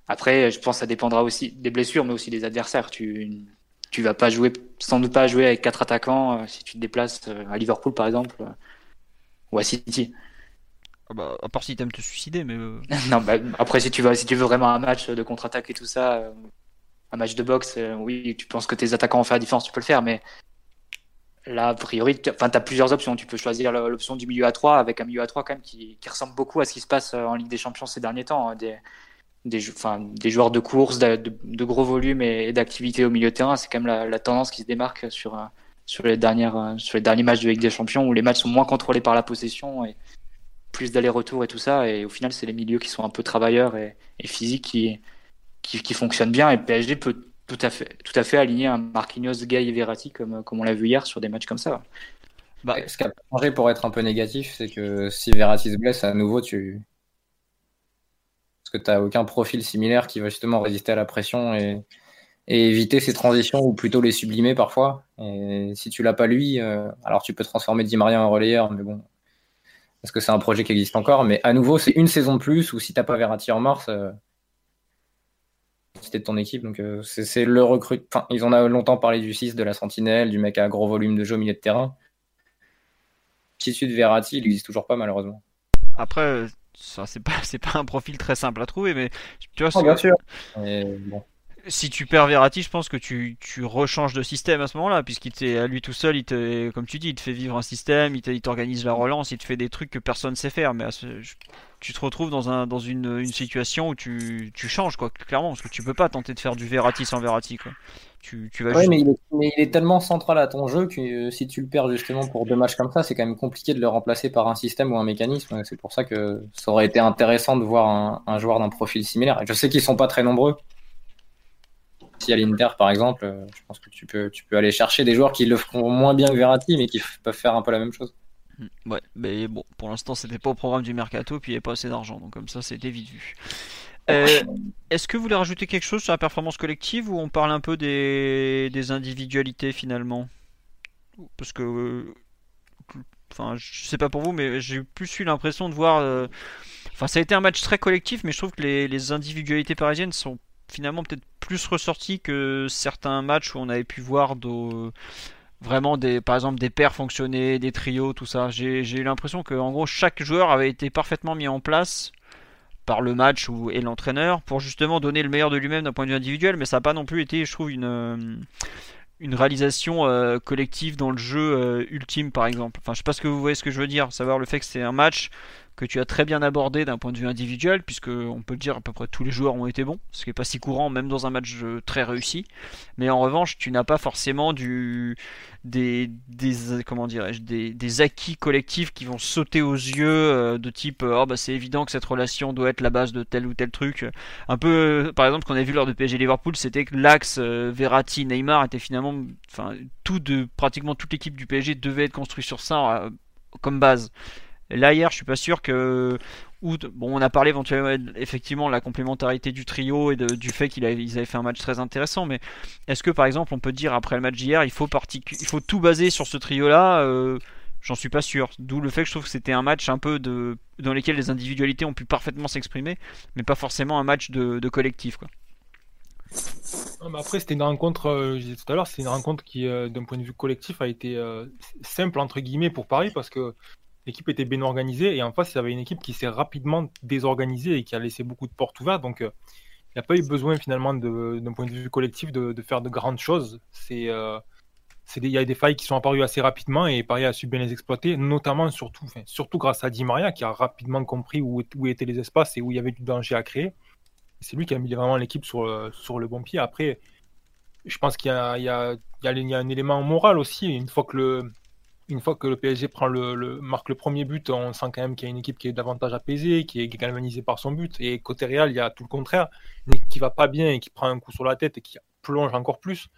Après, je pense que ça dépendra aussi des blessures, mais aussi des adversaires. Tu, tu vas pas jouer, sans doute pas jouer avec quatre attaquants euh, si tu te déplaces euh, à Liverpool par exemple ou à City. Ah bah, à part si t'aimes te suicider, mais. non, bah, après si tu veux, si tu veux vraiment un match de contre-attaque et tout ça, un match de boxe, oui, tu penses que tes attaquants vont faire la différence, tu peux le faire, mais Là, a priori, tu as plusieurs options. Tu peux choisir l'option du milieu à 3 avec un milieu à 3 quand même qui, ressemble beaucoup à ce qui se passe euh, en Ligue des Champions ces derniers temps. Hein. Des, joueurs de course, de, gros volumes et, d'activité au milieu de terrain. C'est quand même la, tendance qui se démarque sur, euh, les dernières, euh, sur les derniers matchs de Ligue des Champions où les matchs sont moins contrôlés par la possession et plus d'aller-retour et tout ça. Et au final, c'est les milieux qui sont un peu travailleurs et, physiques qui, qui, qui fonctionnent bien. Et PSG peut tout à fait, tout à fait aligné un Marquinhos, Gay et Verratti comme, comme on l'a vu hier sur des matchs comme ça. Bah, ce qui a changé pour être un peu négatif, c'est que si Verratti se blesse, à nouveau, tu. Parce que tu n'as aucun profil similaire qui va justement résister à la pression et, éviter ces transitions ou plutôt les sublimer parfois. Et si tu l'as pas lui, euh, alors tu peux transformer Di Maria en relayeur, mais bon. Parce que c'est un projet qui existe encore. Mais à nouveau, c'est une saison de plus ou si t'as pas Verratti en mars. Euh, de ton équipe. Donc euh, c'est le recrut. Enfin, ils en ont longtemps parlé du 6, de la sentinelle, du mec à gros volume de jeu au milieu de terrain. Tissu de Verratti, il n'existe toujours pas malheureusement. Après, ça c'est pas c'est pas un profil très simple à trouver, mais tu vois. Oh, bien sûr. Si tu perds Verratti, je pense que tu, tu rechanges de système à ce moment-là, puisqu'il t'est à lui tout seul, il te, comme tu dis, il te fait vivre un système, il t'organise la relance, il te fait des trucs que personne sait faire. Mais tu te retrouves dans, un, dans une, une situation où tu, tu, changes, quoi, clairement, parce que tu peux pas tenter de faire du Verratti sans Verratti, quoi. Tu, tu vas mais, il est, mais, il est, tellement central à ton jeu que euh, si tu le perds justement pour deux matchs comme ça, c'est quand même compliqué de le remplacer par un système ou un mécanisme. C'est pour ça que ça aurait été intéressant de voir un, un joueur d'un profil similaire. Je sais qu'ils sont pas très nombreux. Si à l'Inter, par exemple, euh, je pense que tu peux, tu peux aller chercher des joueurs qui le feront moins bien que Verratti, mais qui peuvent faire un peu la même chose. Mm. Ouais, mais bon, pour l'instant, c'était pas au programme du mercato, puis il n'y avait pas assez d'argent, donc comme ça, c'était vite vu. Euh, est-ce que vous voulez rajouter quelque chose sur la performance collective ou on parle un peu des, individualités finalement? Parce que, enfin, je sais pas pour vous, mais j'ai plus eu l'impression de voir. Euh, enfin, ça a été un match très collectif, mais je trouve que les individualités parisiennes sont finalement peut-être plus ressorties que certains matchs où on avait pu voir vraiment des, par exemple des paires fonctionner, des trios, tout ça. J'ai eu l'impression que en gros chaque joueur avait été parfaitement mis en place par le match ou, et l'entraîneur pour justement donner le meilleur de lui-même d'un point de vue individuel, mais ça n'a pas non plus été, je trouve, une, euh, une réalisation euh, collective dans le jeu euh, ultime par exemple. Enfin, je sais pas ce que vous voyez ce que je veux dire, savoir le fait que c'est un match que tu as très bien abordé d'un point de vue individuel, puisque on peut dire à peu près tous les joueurs ont été bons, ce qui n'est pas si courant même dans un match très réussi. Mais en revanche, tu n'as pas forcément du des, des comment dirais-je des, des, acquis collectifs qui vont sauter aux yeux euh, de type oh bah c'est évident que cette relation doit être la base de tel ou tel truc. Un peu par exemple qu'on a vu lors de PSG Liverpool, c'était que l'axe euh, Verratti Neymar était finalement enfin tout de pratiquement toute l'équipe du PSG devait être construit sur ça euh, comme base. Là hier, je suis pas sûr que bon, on a parlé éventuellement effectivement de la complémentarité du trio et du fait qu'ils avaient, fait un match très intéressant, mais est-ce que par exemple on peut dire après le match d'hier, il faut il faut tout baser sur ce trio-là euh, J'en suis pas sûr. D'où le fait que je trouve que c'était un match un peu dans lequel les individualités ont pu parfaitement s'exprimer, mais pas forcément un match de, collectif, quoi. après, c'était une rencontre, euh, je disais tout à l'heure, c'est une rencontre qui, euh, d'un point de vue collectif, a été simple entre guillemets pour Paris parce que l'équipe était bien organisée et en face, il y avait une équipe qui s'est rapidement désorganisée et qui a laissé beaucoup de portes ouvertes. Donc, euh, il n'y a pas eu besoin finalement d'un point de vue collectif de, faire de grandes choses. Euh, il y a des failles qui sont apparues assez rapidement et Paris a su bien les exploiter, notamment surtout, grâce à Di Maria qui a rapidement compris où, étaient les espaces et où il y avait du danger à créer. C'est lui qui a mis vraiment l'équipe sur, le bon pied. Après, je pense qu'il y y a un élément moral aussi. Une fois que le, une fois que le PSG marque le premier but, on sent quand même qu'il y a une équipe qui est davantage apaisée, qui est galvanisée par son but. Et côté Real, il y a tout le contraire, une équipe qui va pas bien et qui prend un coup sur la tête et qui plonge encore plus.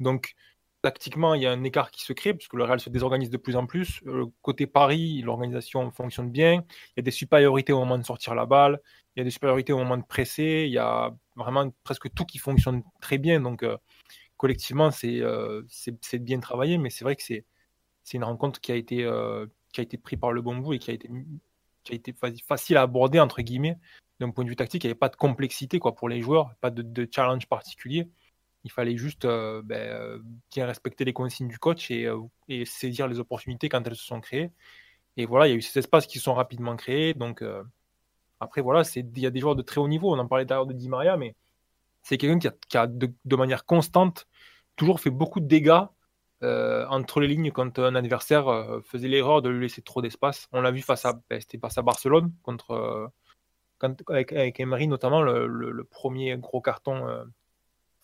Donc tactiquement, il y a un écart qui se crée puisque le Real se désorganise de plus en plus. Euh, côté Paris, l'organisation fonctionne bien. Il y a des supériorités au moment de sortir la balle. Il y a des supériorités au moment de presser. Il y a vraiment presque tout qui fonctionne très bien. Donc euh, collectivement, euh, c'est bien travaillé, mais c'est vrai que c'est c'est une rencontre qui a été euh, qui a été prise par le bon bout et qui a été qui a été facile à aborder entre guillemets d'un point de vue tactique. Il n'y avait pas de complexité quoi pour les joueurs pas de, challenge particulier. Il fallait juste euh, ben, euh, bien respecter les consignes du coach et, saisir les opportunités quand elles se sont créées. Et voilà il y a eu ces espaces qui sont rapidement créés. Donc après voilà il y a des joueurs de très haut niveau. On en parlait d'ailleurs de Di Maria mais c'est quelqu'un qui a, de, manière constante toujours fait beaucoup de dégâts euh, entre les lignes quand un adversaire euh, faisait l'erreur de lui laisser trop d'espace. On l'a vu face à, ben, c'était face à Barcelone contre, euh, avec, Emery notamment le, premier gros carton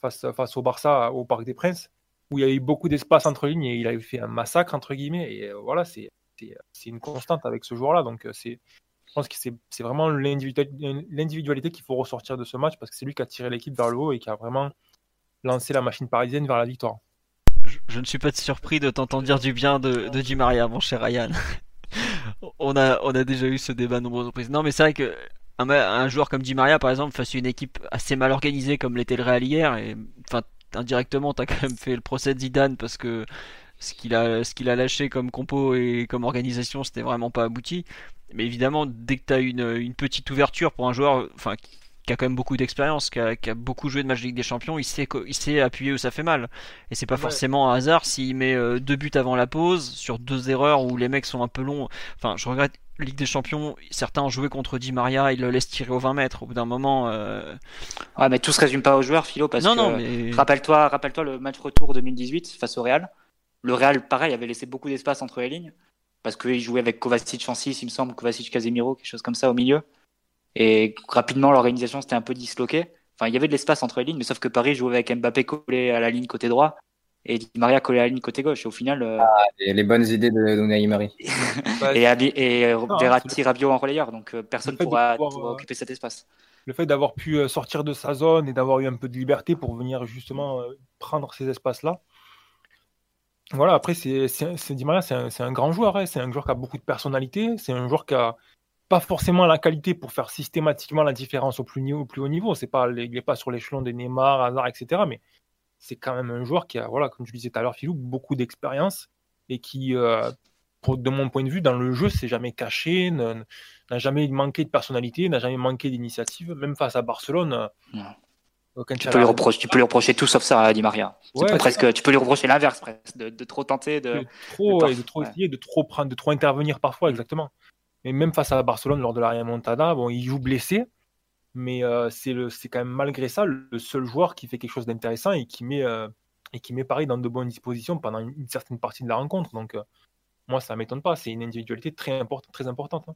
face, face au Barça au Parc des Princes, où il y a eu beaucoup d'espace entre lignes et il avait fait un massacre entre guillemets. Et voilà, c'est, une constante avec ce joueur-là. Donc c'est, je pense que c'est vraiment l'individualité qu'il faut ressortir de ce match parce que c'est lui qui a tiré l'équipe vers le haut et qui a vraiment lancé la machine parisienne vers la victoire je, ne suis pas surpris de t'entendre dire du bien de, de Di Maria, mon cher Ryan. on, a, on a déjà eu ce débat nombreuses reprises. Non, mais c'est vrai que un, joueur comme Di Maria, par exemple, face à une équipe assez mal organisée comme l'était le Real hier, et enfin, indirectement, t'as quand même fait le procès de Zidane parce que ce qu'il a, a lâché comme compo et comme organisation, c'était vraiment pas abouti. Mais évidemment, dès que tu as une, petite ouverture pour un joueur, enfin, a quand même beaucoup d'expérience, qui a, beaucoup joué de match de Ligue des Champions, il sait, il sait appuyer où ça fait mal. Et c'est pas forcément un hasard s'il met euh, deux buts avant la pause, sur deux erreurs où les mecs sont un peu longs. Enfin, je regrette Ligue des Champions, certains ont joué contre Di Maria, ils le laissent tirer aux 20 mètres. Au bout d'un moment. Euh... Ouais, mais tout se résume pas aux joueurs, Philo, parce non, que non, mais... rappelle-toi, rappelle-toi le match retour 2018 face au Real. Le Real, pareil, avait laissé beaucoup d'espace entre les lignes, parce qu'il jouait avec Kovacic en 6, il me semble, Kovacic Casemiro, quelque chose comme ça au milieu. Et rapidement, l'organisation s'était un peu disloquée. Enfin, il y avait de l'espace entre les lignes, mais sauf que Paris jouait avec Mbappé collé à la ligne côté droit et Di Maria collé à la ligne côté gauche. Et au final. Euh... Ah, les bonnes idées de Unai Emery. et, et euh, Verratti, Rabiot en relayeur. Donc euh, personne ne pourra, euh, occuper cet espace. Le fait d'avoir pu sortir de sa zone et d'avoir eu un peu de liberté pour venir justement prendre ces espaces-là. Voilà, après, c'est Di Maria, c'est un, un, grand joueur. Hein. C'est un joueur qui a beaucoup de personnalité. C'est un joueur qui a pas forcément la qualité pour faire systématiquement la différence au plus, au plus haut niveau. C'est pas, il n'est pas sur l'échelon des Neymar, Hazard, etc. Mais c'est quand même un joueur qui a, voilà, comme je disais tout à l'heure, Philou, beaucoup d'expérience et qui, euh, de mon point de vue, dans le jeu, s'est jamais caché, n'a jamais manqué de personnalité, n'a jamais manqué d'initiative, même face à Barcelone. tu, peux lui reprocher, tu peux lui reprocher tout sauf ça à Di Maria. presque, tu peux lui reprocher l'inverse, presque, de, trop tenter, de, trop, de, trop essayer, de trop prendre, de trop intervenir parfois, exactement. Mais même face à Barcelone lors de la remontada, bon, il joue blessé, mais euh, c'est quand même malgré ça le seul joueur qui fait quelque chose d'intéressant et qui met euh, et qui met Paris dans de bonnes dispositions pendant une, certaine partie de la rencontre. Donc euh, moi ça m'étonne pas, c'est une individualité très importante, très importante. Hein.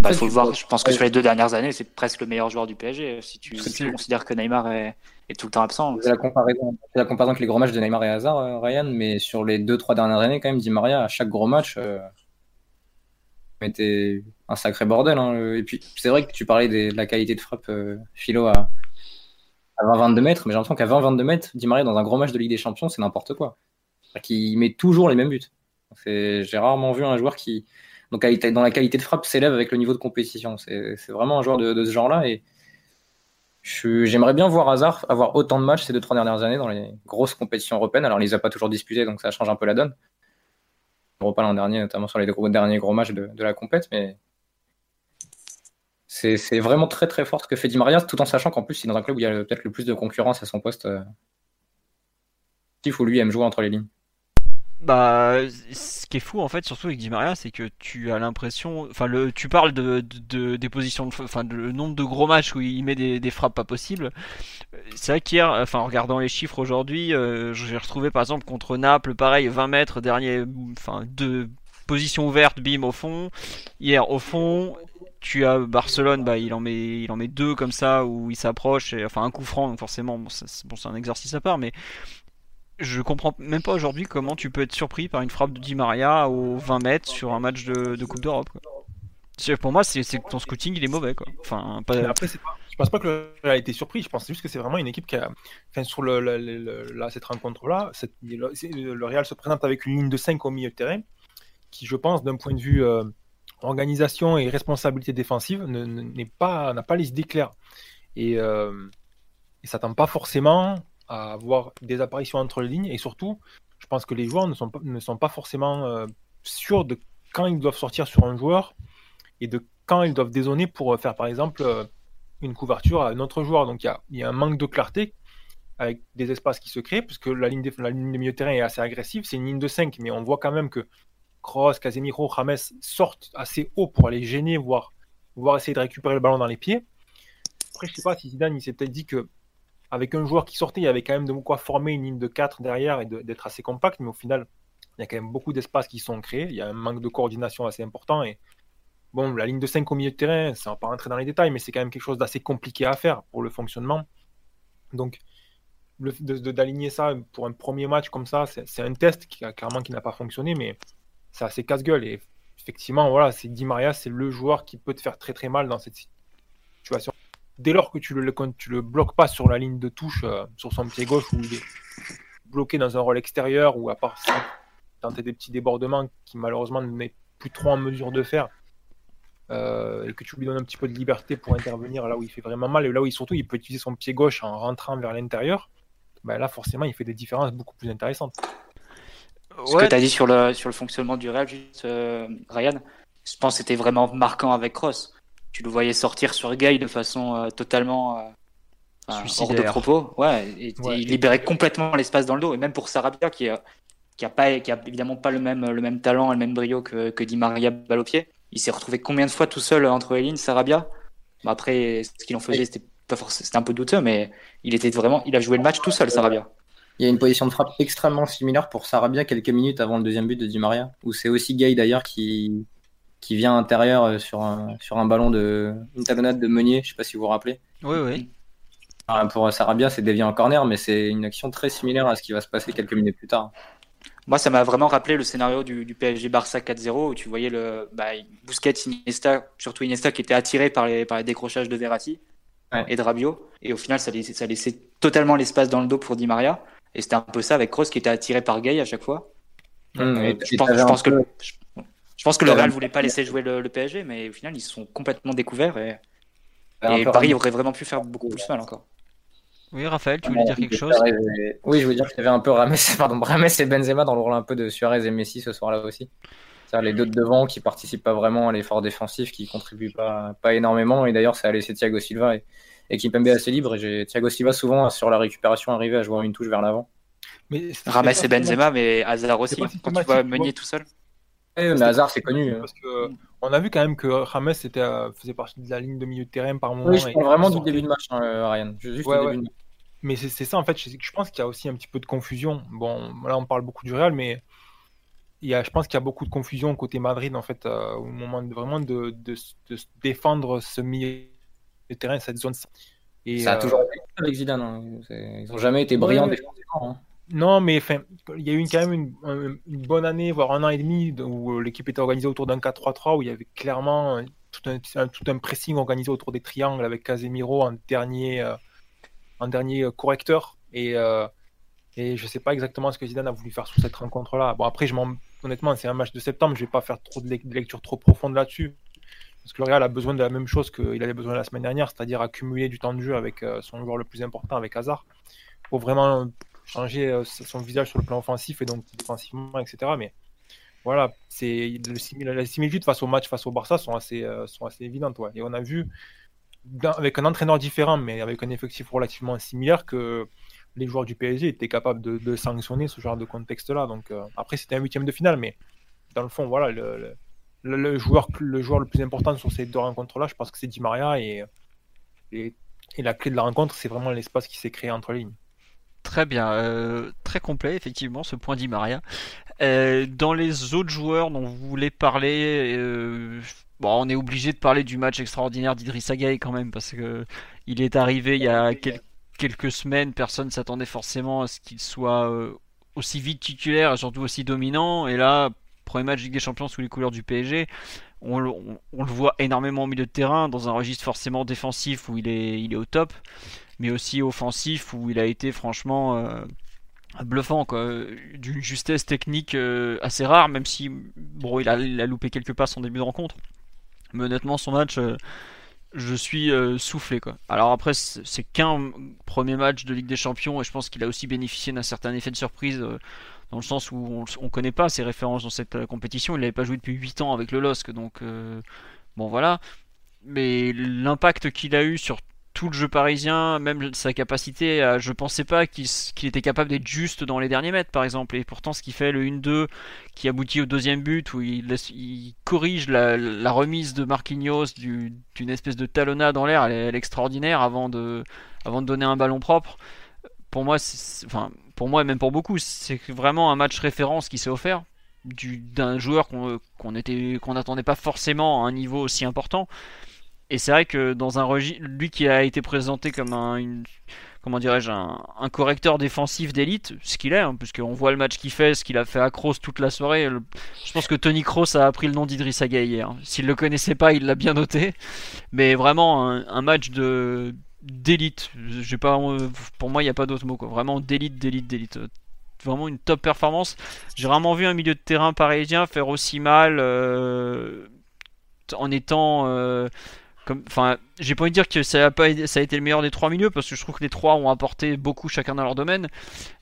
Bah, faut le voir. Je pense que sur les deux dernières années, c'est presque le meilleur joueur du PSG. Si tu, considères que Neymar est, tout le temps absent. C'est la comparaison, la comparaison avec les gros matchs de Neymar et Hazard, Ryan. Mais sur les deux trois dernières années, quand même, Di Maria à chaque gros match, était un sacré bordel. Hein. Et puis, c'est vrai que tu parlais de la qualité de frappe euh, philo à, 20-22 mètres, mais j'ai l'impression qu'à 20-22 mètres, Di Maria dans un grand match de Ligue des Champions, c'est n'importe quoi. Il met toujours les mêmes buts. J'ai rarement vu un joueur qui, donc, dans la qualité de frappe, s'élève avec le niveau de compétition. C'est vraiment un joueur de, ce genre-là. Et j'aimerais bien voir Hazard avoir autant de matchs ces deux, trois dernières années dans les grosses compétitions européennes. Alors, il les a pas toujours disputés, donc ça change un peu la donne. Europa l'an dernier, notamment sur les derniers gros matchs de, la compète, mais c'est vraiment très très fort ce que fait Di Maria, tout en sachant qu'en plus, il est dans un club où il y a peut-être le plus de concurrence à son poste. Euh, où lui aime jouer entre les lignes. Bah, ce qui est fou en fait, surtout avec Di Maria, c'est que tu as l'impression, enfin, le, tu parles de, de, des positions, enfin, le nombre de gros matchs où il met des, des frappes pas possibles. C'est vrai qu'hier, enfin, en regardant les chiffres aujourd'hui, euh, j'ai retrouvé par exemple contre Naples, pareil, 20 mètres, dernier, enfin, deux positions ouvertes, bim au fond. Hier au fond, tu as Barcelone, bah, il en met, il en met deux comme ça où il s'approche, enfin un coup franc, donc forcément, bon, c'est un exercice à part, mais je comprends même pas aujourd'hui comment tu peux être surpris par une frappe de Di Maria aux 20 mètres sur un match de, Coupe d'Europe. Pour moi, c'est ton scouting il est mauvais. Quoi. Enfin, pas... Pas... je pense pas que a été surpris. Je pense juste que c'est vraiment une équipe qui a. Sur cette rencontre-là, le, Real se présente avec une ligne de 5 au milieu de terrain qui, je pense, d'un point de vue euh, organisation et responsabilité défensive, n'a pas, pas les idées claires. Et, euh, et pas forcément à avoir des apparitions entre les lignes et surtout, je pense que les joueurs ne sont pas, ne sont pas forcément euh, sûrs de quand ils doivent sortir sur un joueur et de quand ils doivent dézoner pour euh, faire par exemple euh, une couverture à un autre joueur. Donc il y a, y a, un manque de clarté avec des espaces qui se créent puisque la ligne, de, la ligne de milieu de terrain est assez agressive. C'est une ligne de 5, mais on voit quand même que Kroos, Casemiro, James sortent assez haut pour aller gêner, voire, voire essayer de récupérer le ballon dans les pieds. Après, je sais pas si Zidane il s'est peut-être dit que avec un joueur qui sortait, il y avait quand même de quoi former une ligne de 4 derrière et d'être assez compact, mais au final, il y a quand même beaucoup d'espaces qui sont créés. Il y a un manque de coordination assez important. Et bon, la ligne de 5 au milieu de terrain, ça ne va pas rentrer dans les détails, mais c'est quand même quelque chose d'assez compliqué à faire pour le fonctionnement. Donc, d'aligner ça pour un premier match comme ça, c'est un test qui a clairement qui n'a pas fonctionné, mais c'est assez casse-gueule. Et effectivement, voilà, c'est Di Maria, c'est le joueur qui peut te faire très très mal dans cette situation dès lors que tu le, tu le bloques pas sur la ligne de touche, euh, sur son pied gauche, où il est bloqué dans un rôle extérieur, ou à part tenter des petits débordements qui malheureusement n'est plus trop en mesure de faire, euh, et que tu lui donnes un petit peu de liberté pour intervenir là où il fait vraiment mal, et là où il, surtout il peut utiliser son pied gauche en rentrant vers l'intérieur, ben là forcément il fait des différences beaucoup plus intéressantes. Ce que tu as dit sur le, sur le fonctionnement du Real, euh, Ryan, je pense que c'était vraiment marquant avec Cross tu le voyais sortir sur Gay de façon euh, totalement euh, hors de propos. Ouais, et, il libérait complètement l'espace dans le dos. Et même pour Sarabia, qui, qui a pas, qui a évidemment pas le même, le même talent, le même brio que, que Di Maria pied. Il s'est retrouvé combien de fois tout seul entre les lignes, Sarabia Après, ce qu'il en faisait, c'était pas forcément, c'était un peu douteux, mais il était vraiment, il a joué le match tout seul, Sarabia. Il y a une position de frappe extrêmement similaire pour Sarabia quelques minutes avant le deuxième but de Di Maria, où c'est aussi Gay d'ailleurs qui, qui vient intérieur euh, sur un, sur un ballon de une talonnade de Meunier, je sais pas si vous vous rappelez. Oui, oui. pour Sarabia, c'est dévié en corner, mais c'est une action très similaire à ce qui va se passer quelques minutes plus tard. Moi, ça m'a vraiment rappelé le scénario du, du PSG Barça 4-0 où tu voyais le bah, Busquets, Iniesta, surtout Iniesta qui était attiré par les, par les décrochages de Verratti et de Rabiot. Et au final, ça laissait, ça laissait totalement l'espace dans le dos pour Di Maria. Et c'était un peu ça avec Kroos qui était attiré par Gay à chaque fois. Mmh, euh, je, pense, je pense, que je pense que le Real voulait pas laisser jouer le, PSG, mais au final, ils se sont complètement découverts et, Paris aurait vraiment pu faire beaucoup plus mal encore. Oui, Raphaël, tu voulais dire quelque chose Oui, je voulais dire que tu avais un peu Rames, pardon, Rames et Benzema dans le rôle un peu de Suarez et Messi ce soir-là aussi. les deux de devant qui participent pas vraiment à l'effort défensif, qui contribuent pas, pas énormément. Et d'ailleurs, ça a laissé Thiago Silva et, et Kimpembe assez libre. Et j'ai Thiago Silva souvent sur la récupération arrivé à jouer une touche vers l'avant. Mais Rames et Benzema, mais Hazard aussi. Quand tu vois Meunier tout seul. Eh, mais Hazard, c'est connu. Parce que on a vu quand même que Rames était, faisait partie de la ligne de milieu de terrain par moment. Oui, je parle vraiment du début de match, hein, Ryan. Juste début de match. Mais c'est ça, en fait, je pense qu'il y a aussi un petit peu de confusion. Bon, là, on parle beaucoup du Real, mais il y a, je pense qu'il y a beaucoup de confusion côté Madrid, en fait, euh, au moment de, vraiment de, de, de, défendre ce milieu de terrain, cette zone. Et, ça a euh, toujours été avec Zidane. Hein. Ils n'ont jamais été brillants défensivement. Non, mais il y a eu quand même une, une, bonne année, voire un an et demi, où l'équipe était organisée autour d'un 4-3-3, où il y avait clairement tout un, tout un pressing organisé autour des triangles avec Casemiro en dernier. Euh, un dernier euh, correcteur. Et, euh, et je sais pas exactement ce que Zidane a voulu faire sur cette rencontre-là. Bon, après, je honnêtement, c'est un match de septembre. Je vais pas faire trop de, lecture trop profonde là-dessus. Parce que le Real a besoin de la même chose qu'il avait besoin la semaine dernière, c'est-à-dire accumuler du temps de jeu avec euh, son joueur le plus important, avec Hazard, pour vraiment changer son visage sur le plan offensif et donc défensivement, etc. Mais voilà, c'est les similitudes face au match face au Barça sont assez, sont assez évidentes. Ouais. Et on a vu avec un entraîneur différent, mais avec un effectif relativement similaire, que les joueurs du PSG étaient capables de, sanctionner ce genre de contexte-là. Donc euh, après, c'était un huitième de finale, mais dans le fond, voilà, le, joueur, le joueur le plus important sur ces deux rencontres-là, je pense que c'est Di Maria et, et, la clé de la rencontre, c'est vraiment l'espace qui s'est créé entre lignes. Très bien, euh, très complet effectivement ce point Di Maria. Euh, dans les autres joueurs dont vous voulez parler, Bon, on est obligé de parler du match extraordinaire d'Idriss Gueye quand même, parce que il est arrivé il y a quelques semaines, personne ne s'attendait forcément à ce qu'il soit euh, aussi vite titulaire et surtout aussi dominant. Et là, premier match Ligue des Champions sous les couleurs du PSG, on, le voit énormément au milieu de terrain, dans un registre forcément défensif où il est, il est au top, mais aussi offensif où il a été franchement euh, bluffant, quoi, d'une justesse technique euh, assez rare, même si bon, il a, il a loupé quelques passes en début de rencontre. Mais honnêtement, son match, euh, je suis soufflé. Quoi. Alors après, c'est qu'un premier match de Ligue des Champions et je pense qu'il a aussi bénéficié d'un certain effet de surprise dans le sens où on ne connaît pas ses références dans cette compétition. Il n'avait pas joué depuis 8 ans avec le LOSC, donc bon voilà. Mais l'impact qu'il a eu sur tout le jeu parisien, même sa capacité à, je pensais pas qu'il était capable d'être juste dans les derniers mètres par exemple, et pourtant ce qui fait le 1-2 qui aboutit au deuxième but où il, corrige la, remise de Marquinhos d'une espèce de talonnade en l'air, elle, est extraordinaire avant de, avant de donner un ballon propre. Pour moi, enfin pour moi et même pour beaucoup, c'est vraiment un match référence qui s'est offert d'un joueur qu'on n'attendait pas forcément à un niveau aussi important et c'est vrai que dans un registre, lui qui a été présenté comme un, comment dirais-je, un, correcteur défensif d'élite, ce qu'il est, hein, puisqu'on voit le match qu'il fait, ce qu'il a fait à Kroos toute la soirée. je pense que Tony Kroos a appris le nom d'Idriss Gueye hier. S'il le connaissait pas, il l'a bien noté. Mais vraiment un, match d'élite. J'ai pas, pour moi, il n'y a pas d'autre mot. Quoi. Vraiment d'élite, d'élite, d'élite. Vraiment une top performance. J'ai vraiment vu un milieu de terrain parisien faire aussi mal euh, en étant euh, enfin, j'ai pas envie de dire que ça a, pas, ça a été le meilleur des trois milieux parce que je trouve que les trois ont apporté beaucoup chacun dans leur domaine,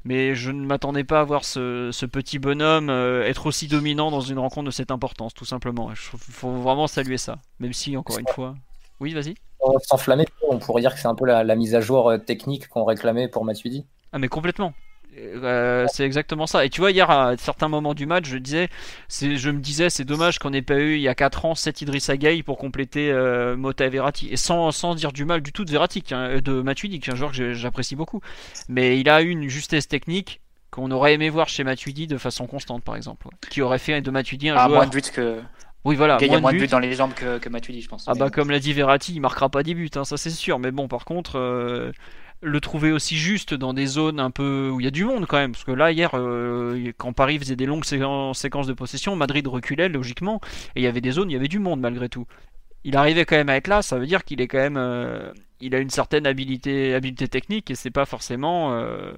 mais je ne m'attendais pas à voir ce, petit bonhomme euh, être aussi dominant dans une rencontre de cette importance, tout simplement. Il faut vraiment saluer ça, même si encore une fois. Oui, vas-y. S'enflammer, on pourrait dire que c'est un peu la, la, mise à jour euh, technique qu'on réclamait pour Matuidi. Ah mais complètement. Euh, c'est exactement ça. Et tu vois, hier, à certains moments du match, je, disais, je me disais, c'est dommage qu'on n'ait pas eu il y a 4 ans 7 Idrissa Gueye pour compléter euh, Mota et Verratti. Et sans, sans, dire du mal du tout de Verratti, hein, de Matuidi, qui est un joueur que j'apprécie beaucoup. Mais il a eu une justesse technique qu'on aurait aimé voir chez Matuidi de façon constante, par exemple. Qui aurait fait de Matuidi un ah, joueur. moins de buts que. Oui, voilà. Il y a moins de buts dans les jambes que, que Matuidi, je pense. Ah, bah, comme l'a dit Verratti, il marquera pas des buts, hein, ça c'est sûr. Mais bon, par contre. Euh, le trouver aussi juste dans des zones un peu où il y a du monde quand même. Parce que là, hier, euh, quand Paris faisait des longues séquences de possession, Madrid reculait logiquement. Et il y avait des zones, il y avait du monde malgré tout. Il arrivait quand même à être là, ça veut dire qu'il est quand même. Euh, il a une certaine habilité, habileté technique et c'est pas forcément. Euh,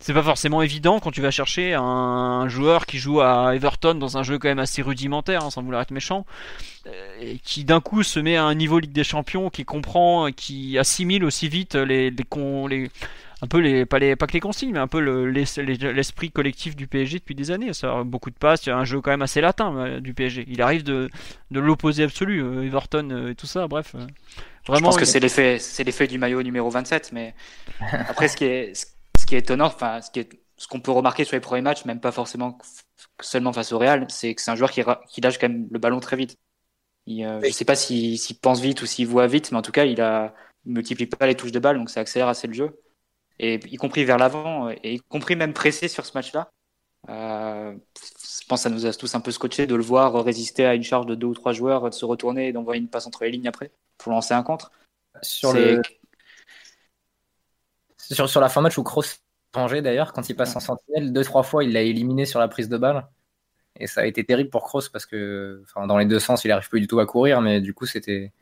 c'est pas forcément évident quand tu vas chercher un, joueur qui joue à Everton dans un jeu quand même assez rudimentaire, hein, sans vouloir être méchant, euh, et qui d'un coup se met à un niveau Ligue des Champions, qui comprend, qui assimile aussi vite les, les, un peu les pas les pas que les consignes, mais un peu l'esprit collectif du PSG depuis des années. Ça, beaucoup de passes, il y a un jeu quand même assez latin euh, du PSG. Il arrive de, de l'opposé absolu, euh, Everton et tout ça. Bref, vraiment. Je pense que c'est l'effet c'est l'effet du maillot numéro 27, mais après ce qui est ce qui est étonnant, enfin ce qui est ce qu'on peut remarquer sur les premiers matchs, même pas forcément seulement face au Real, c'est que c'est un joueur qui, qui lâche quand même le ballon très vite. Il, euh, Je sais pas s'il pense vite ou s'il voit vite, mais en tout cas, il a il multiplie pas les touches de balle, donc ça accélère assez le jeu. Et y compris vers l'avant, et y compris même pressé sur ce match-là. Euh, je pense que ça nous a tous un peu scotché de le voir résister à une charge de deux ou trois joueurs, de se retourner et d'envoyer une passe entre les lignes après pour lancer un contre. Sur, le... sur, sur la fin match où Kroos d'ailleurs, quand il passe en sentinelle, deux, trois fois, il l'a éliminé sur la prise de balle. Et ça a été terrible pour Kroos parce que, enfin, dans les deux sens, il n'arrive plus du tout à courir, mais du coup, c'était,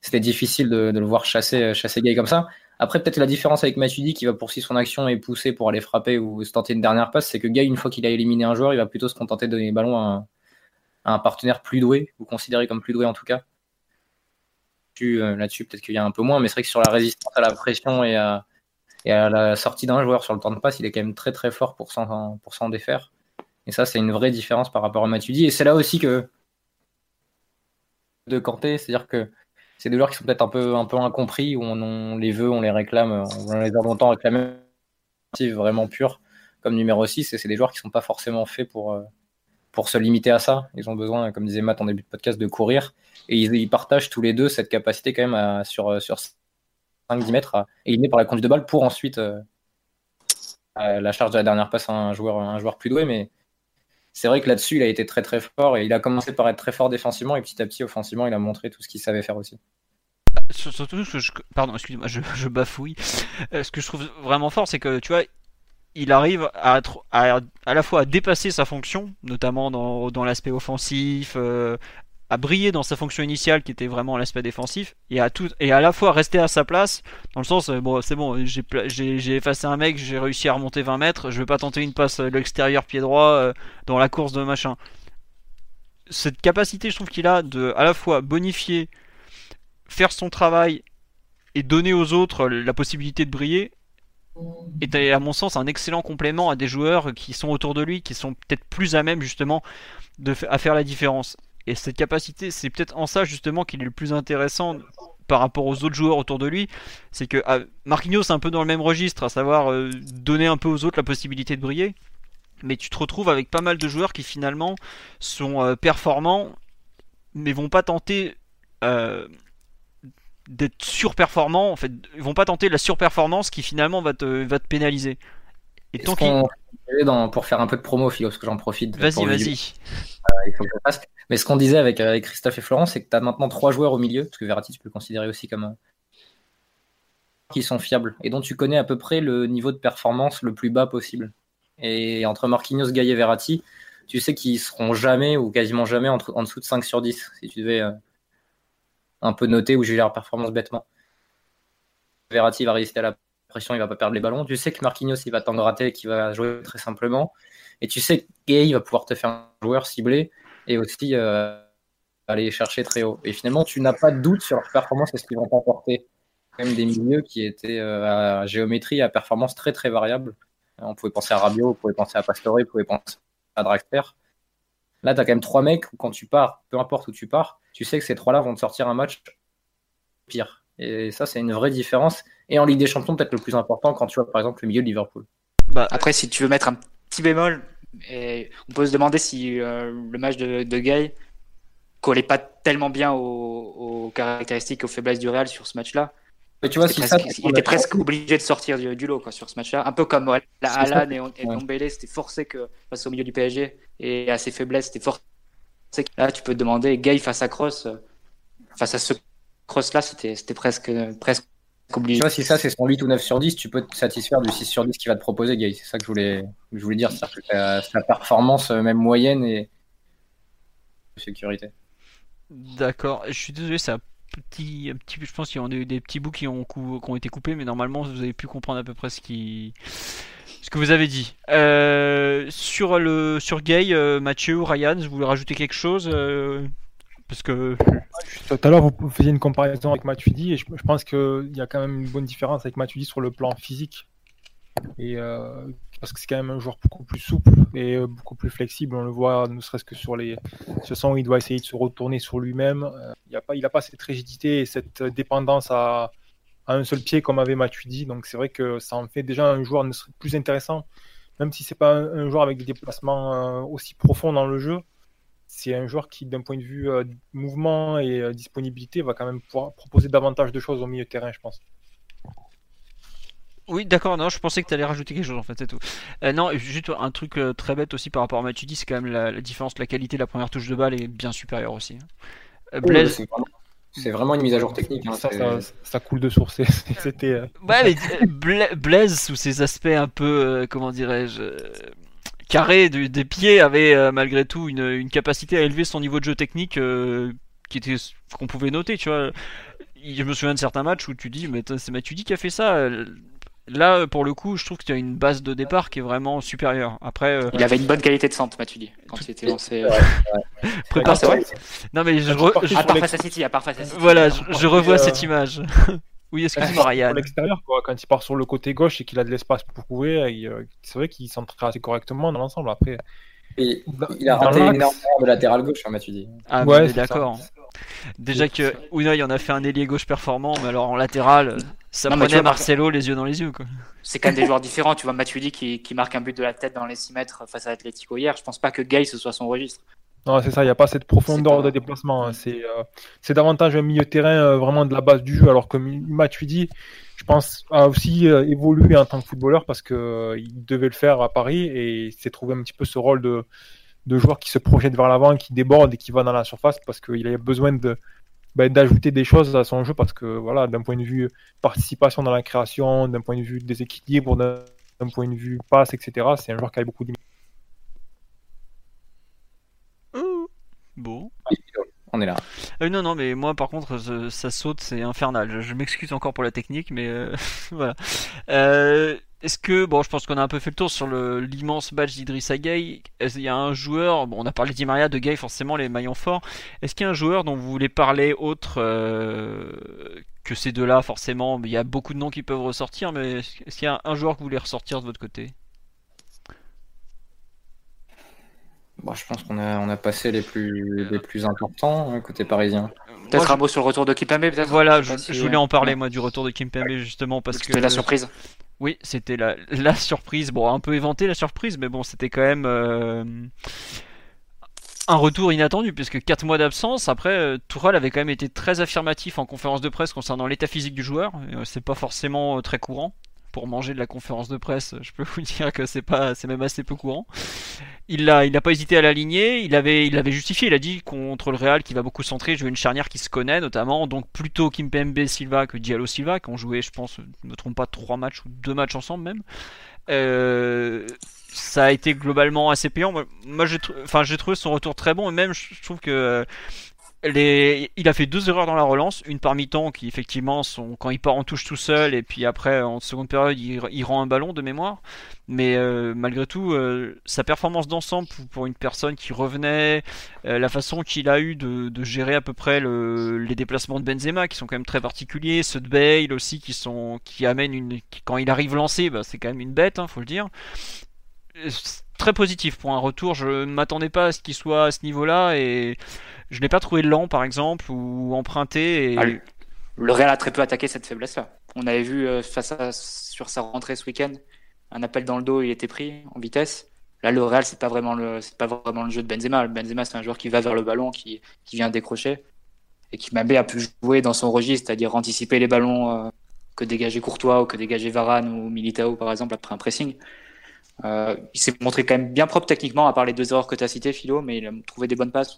c'était difficile de, le voir chasser, chasser Gay comme ça. Après, peut-être la différence avec Matuidi qui va poursuivre son action et pousser pour aller frapper ou se tenter une dernière passe, c'est que Gay, une fois qu'il a éliminé un joueur, il va plutôt se contenter de donner le ballon à un, partenaire plus doué, ou considéré comme plus doué en tout cas. Euh, là-dessus, peut-être qu'il y a un peu moins, mais c'est vrai que sur la résistance à la pression et à, et à la sortie d'un joueur sur le temps de passe, il est quand même très très fort pour s'en défaire. Et ça, c'est une vraie différence par rapport à Matuidi. Et c'est là aussi que de Kanté, c'est-à-dire que c'est des joueurs qui sont peut-être un peu, incompris, où on, les veut, on les réclame, on les a longtemps réclamés vraiment pur comme numéro 6, et c'est des joueurs qui ne sont pas forcément faits pour, euh, pour se limiter à ça. Ils ont besoin, comme disait Matt en début de podcast, de courir, et ils, partagent tous les deux cette capacité quand même sur, sur 5-10 mètres à éliminer par la conduite de balle pour ensuite euh, la charge de la dernière passe à un joueur, un joueur plus doué. Mais c'est vrai que là-dessus, il a été très très fort et il a commencé par être très fort défensivement et petit à petit, offensivement, il a montré tout ce qu'il savait faire aussi. Surtout ce que je. Pardon, excuse-moi, je, bafouille. Euh, ce que je trouve vraiment fort, c'est que tu vois, il arrive à, à, à, la fois à dépasser sa fonction, notamment dans, dans l'aspect offensif, euh, à briller dans sa fonction initiale qui était vraiment l'aspect défensif et à tout et à la fois rester à sa place dans le sens euh, bon c'est bon j'ai effacé un mec j'ai réussi à remonter 20 mètres je vais pas tenter une passe de l'extérieur pied droit euh, dans la course de machin. Cette capacité je trouve qu'il a de à la fois bonifier faire son travail et donner aux autres la possibilité de briller est à mon sens un excellent complément à des joueurs qui sont autour de lui qui sont peut-être plus à même justement de à faire la différence et cette capacité, c'est peut-être en ça justement qu'il est le plus intéressant par rapport aux autres joueurs autour de lui. C'est que ah, Marquinhos est un peu dans le même registre, à savoir euh, donner un peu aux autres la possibilité de briller. Mais tu te retrouves avec pas mal de joueurs qui finalement sont euh, performants, mais vont pas tenter euh, d'être surperformants. En fait, ils vont pas tenter la surperformance qui finalement va te pénaliser. Et tant pour faire un peu de promo, Philo, parce que j'en profite. Vas-y, vas-y. passe. Mais ce qu'on disait avec, avec, Christophe et Florence, c'est que tu as maintenant trois joueurs au milieu, parce que Verratti, tu peux le considérer aussi comme qui sont fiables et dont tu connais à peu près le niveau de performance le plus bas possible. Et entre Marquinhos, Gaï et Verratti, tu sais qu'ils seront jamais ou quasiment jamais entre, en dessous de 5 sur 10, si tu devais euh, un peu noter ou juger leur performance bêtement. Verratti va résister à la il va pas perdre les ballons. Tu sais que Marquinhos, il va t'en gratter, qu'il va jouer très simplement. Et tu sais que Gay va pouvoir te faire un joueur ciblé et aussi euh, aller chercher très haut. Et finalement, tu n'as pas de doute sur leur performance et ce qu'ils vont t'apporter. Même des milieux qui étaient euh, à géométrie, à performance très très variable. On pouvait penser à Rabiot, on pouvait penser à Pastore, on pouvait penser à Draxler. Là, tu as quand même trois mecs où quand tu pars, peu importe où tu pars, tu sais que ces trois-là vont te sortir un match pire. Et ça, c'est une vraie différence. Et en Ligue des Champions, peut-être le plus important quand tu vois par exemple le milieu de Liverpool. Bah, après, si tu veux mettre un petit bémol, et on peut se demander si euh, le match de, de Gay collait pas tellement bien aux, caractéristiques, aux faiblesses du Real sur ce match-là. Mais tu vois, si ça, il était presque obligé de sortir du, lot quoi, sur ce match-là. Un peu comme la Alan et, et c'était forcé que face au milieu du PSG et à ses faiblesses, c'était forcé. Là, tu peux te demander, Gay face à Cross, euh, face à ce Cross-là, c'était presque, presque tu vois, si ça c'est son 8 ou 9 sur 10, tu peux te satisfaire du 6 sur 10 qu'il va te proposer, Gay. C'est ça que je voulais, je voulais dire. C'est-à-dire que performance, euh, même moyenne, et sécurité. D'accord. Je suis désolé, c'est un petit, petit. Je pense qu'il y a des, des petits bouts qui ont, qui ont, été coupés, mais normalement vous avez pu comprendre à peu près ce qui. Ce que vous avez dit. Euh, sur le sur Gay, euh, Mathieu, Ryan, vous voulez rajouter quelque chose parce que tout à l'heure vous faisiez une comparaison avec Matuidi et je, pense qu'il y a quand même une bonne différence avec Matuidi sur le plan physique. Et, euh, parce que c'est quand même un joueur beaucoup plus souple et euh, beaucoup plus flexible. On le voit, ne serait-ce que sur les ce sens où il doit essayer de se retourner sur lui-même. Euh, il n'a pas, il pas cette rigidité et cette dépendance à, à un seul pied comme avait Matuidi. Donc c'est vrai que ça en fait déjà un joueur plus intéressant, même si c'est pas un, joueur avec des déplacements aussi profonds dans le jeu. C'est un joueur qui, d'un point de vue mouvement et disponibilité, va quand même pouvoir proposer davantage de choses au milieu de terrain, je pense. Oui, d'accord, non, je pensais que tu allais rajouter quelque chose en fait, c'est tout. Euh, non, juste un truc euh, très bête aussi par rapport à Matuidi, c'est quand même la, différence, la qualité de la première touche de balle est bien supérieure aussi. Hein. Euh, Blaise. c'est vraiment une mise à jour technique. Hein, ça, coule de source. C'était. Ouais, mais Blaise, sous ses aspects un peu, comment dirais-je, carrés des pieds, avait malgré tout une, une, capacité à élever son niveau de jeu technique qui était qu'on pouvait noter, tu vois. Je me souviens de certains matchs où tu dis, mais c'est Matuidi qui a fait ça Là, pour le coup, je trouve qu'il y a une base de départ qui est vraiment supérieure. Après, euh, il avait une bonne qualité de centre, tu dis, quand il était lancé. Euh... Prépare vrai. Non mais je, à part face à City, à part face à City. Voilà, je, revois cette image. Oui, excuse-moi, Ryan. l'extérieur, quoi, quand il part sur le côté gauche et qu'il a de l'espace pour courir, euh, c'est vrai qu'il s'entraîne assez correctement dans l'ensemble. Après, et il a raté une de latéral gauche, hein, dit. Ah, ouais, d'accord. Déjà que Unai en a fait un ailier gauche performant, mais alors en latéral, ça non, prenait Marcelo les yeux dans les yeux. C'est quand même des joueurs différents. Tu vois Matuidi qui, qui marque un but de la tête dans les 6 mètres face à Atletico hier. Je pense pas que Gay ce soit son registre. Non, c'est ça, il n'y a pas cette profondeur de déplacement. Hein. Euh, c'est davantage un milieu de terrain euh, vraiment de la base du jeu, alors que Matuidi, je pense, a aussi euh, évolué en tant que footballeur parce qu'il devait le faire à Paris et s'est trouvé un petit peu ce rôle de, de joueur qui se projette vers l'avant, qui déborde et qui va dans la surface parce qu'il a besoin de, bah, d'ajouter des choses à son jeu parce que voilà, d'un point de vue participation dans la création, d'un point de vue déséquilibre, d'un point de vue passe, etc., c'est un joueur qui a beaucoup de Bon. On est là. Euh, non, non, mais moi par contre, ça saute, c'est infernal. Je, m'excuse encore pour la technique, mais euh, voilà. Euh, est-ce que, bon, je pense qu'on a un peu fait le tour sur l'immense badge d'Idrissa Gay. Qu'il y a un joueur, bon, on a parlé d'Imaria, de Gay, forcément, les maillons forts. Est-ce qu'il y a un joueur dont vous voulez parler autre que ces deux-là, forcément? Il y a beaucoup de noms qui peuvent ressortir, mais est-ce qu'il y a un joueur que vous voulez ressortir de votre côté? Bon, je pense qu'on a, on a passé les plus, les plus importants hein, côté parisien. Peut-être un mot sur le retour de Kimpembe, peut-être Voilà, je, voulais en parler, moi, du retour de Kimpembe, justement, parce que. C'était la surprise. Oui, c'était la, la, surprise. Bon, un peu éventé la surprise, mais bon, c'était quand même. Euh, un retour inattendu puisque 4 mois d'absence. Après, euh, Tourelle avait quand même été très affirmatif en conférence de presse concernant l'état physique du joueur. Euh, c'est pas forcément très courant pour manger de la conférence de presse, je peux vous dire que c'est pas, c'est même assez peu courant. Il a, il a pas hésité à l'aligner. Il avait, il avait justifié. Il a dit contre le Real qu'il va beaucoup centrer. Jouer une charnière qui se connaît notamment. Donc plutôt Kimpembe Silva que Diallo Silva qui ont joué, je pense, ne me trompe pas, trois matchs ou deux matchs ensemble même. Euh, ça a été globalement assez payant. Moi, j'ai, j'ai trouvé son retour très bon et même je trouve que il a fait deux erreurs dans la relance, une par mi-temps qui effectivement sont quand il part en touche tout seul et puis après en seconde période il, rend un ballon de mémoire. Mais euh, malgré tout, euh, sa performance d'ensemble pour une personne qui revenait, euh, la façon qu'il a eu de, gérer à peu près les déplacements de Benzema qui sont quand même très particuliers, ceux de Bale aussi qui sont qui amènent une quand il arrive lancé, bah, c'est quand même une bête, hein, faut le dire très positif pour un retour. Je ne m'attendais pas à ce qu'il soit à ce niveau-là et je n'ai pas trouvé lent par exemple ou emprunté. Et... Ah, le Real a très peu attaqué cette faiblesse-là. On avait vu euh, face à, sur sa rentrée ce week-end un appel dans le dos, il était pris en vitesse. Là, le Real, c'est pas vraiment le, pas vraiment le jeu de Benzema. Benzema, c'est un joueur qui va vers le ballon, qui, qui vient décrocher et qui même a pu jouer dans son registre, c'est-à-dire anticiper les ballons euh, que dégager Courtois ou que dégager Varane ou Militao par exemple après un pressing. Euh, il s'est montré quand même bien propre techniquement, à part les deux erreurs que tu as citées, Philo, mais il a trouvé des bonnes passes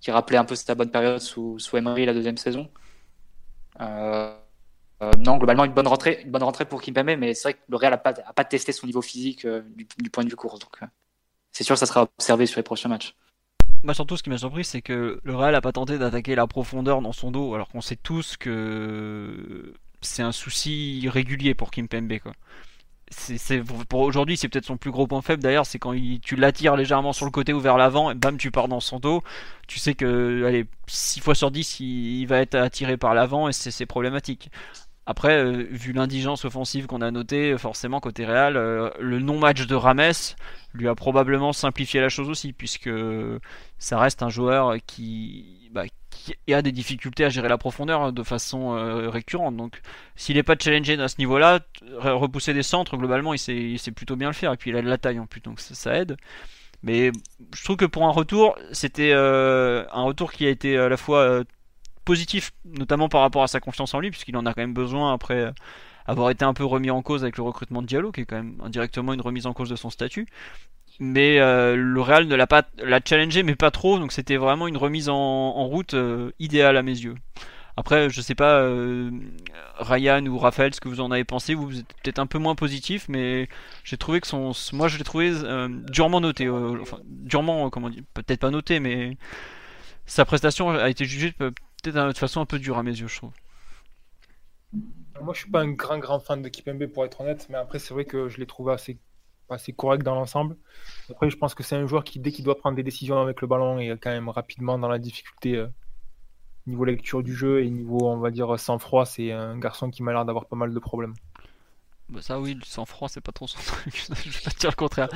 qui rappelaient un peu sa bonne période sous, sous Emery la deuxième saison. Euh, euh, non, globalement, une bonne rentrée, une bonne rentrée pour Kimpembe, mais c'est vrai que le Real n'a pas, pas testé son niveau physique du, point de vue course. C'est sûr que ça sera observé sur les prochains matchs. Moi, surtout, ce qui m'a surpris, c'est que le Real n'a pas tenté d'attaquer la profondeur dans son dos, alors qu'on sait tous que c'est un souci régulier pour Kimpembe. Quoi c'est pour aujourd'hui c'est peut-être son plus gros point faible. D'ailleurs c'est quand tu l'attires légèrement sur le côté ou vers l'avant et bam tu pars dans son dos. Tu sais que allez 6 fois sur 10 il, va être attiré par l'avant et c'est problématique Après, euh, vu l'indigence offensive qu'on a notée, forcément côté Real, euh, le non-match de Rames lui a probablement simplifié la chose aussi, puisque ça reste un joueur qui, bah, qui a des difficultés à gérer la profondeur de façon euh, récurrente. Donc, s'il n'est pas challengé à ce niveau-là, repousser des centres, globalement, il sait, plutôt bien le faire. Et puis, il a de la taille en plus, donc ça, aide. Mais je trouve que pour un retour, c'était euh, un retour qui a été à la fois euh, notamment par rapport à sa confiance en lui, puisqu'il en a quand même besoin après avoir été un peu remis en cause avec le recrutement de Diallo, qui est quand même indirectement une remise en cause de son statut. Mais euh, le Real ne l'a pas l'a challengé, mais pas trop, donc c'était vraiment une remise en, route euh, idéale à mes yeux. Après, je sais pas, euh, Ryan ou Raphaël, ce que vous en avez pensé, vous êtes peut-être un peu moins positif, mais j'ai trouvé que son, moi je l'ai trouvé euh, durement noté, euh, enfin durement, comment dire, peut-être pas noté, mais sa prestation a été jugée de façon un peu dure à mes yeux, je trouve. Moi, je suis pas un grand grand fan de Kipembe pour être honnête, mais après c'est vrai que je l'ai trouvé assez assez correct dans l'ensemble. Après, je pense que c'est un joueur qui dès qu'il doit prendre des décisions avec le ballon est quand même rapidement dans la difficulté euh, niveau lecture du jeu et niveau on va dire sang-froid, c'est un garçon qui m'a l'air d'avoir pas mal de problèmes. Bah ça oui, le sang-froid c'est pas trop son truc, je vais pas dire le contraire.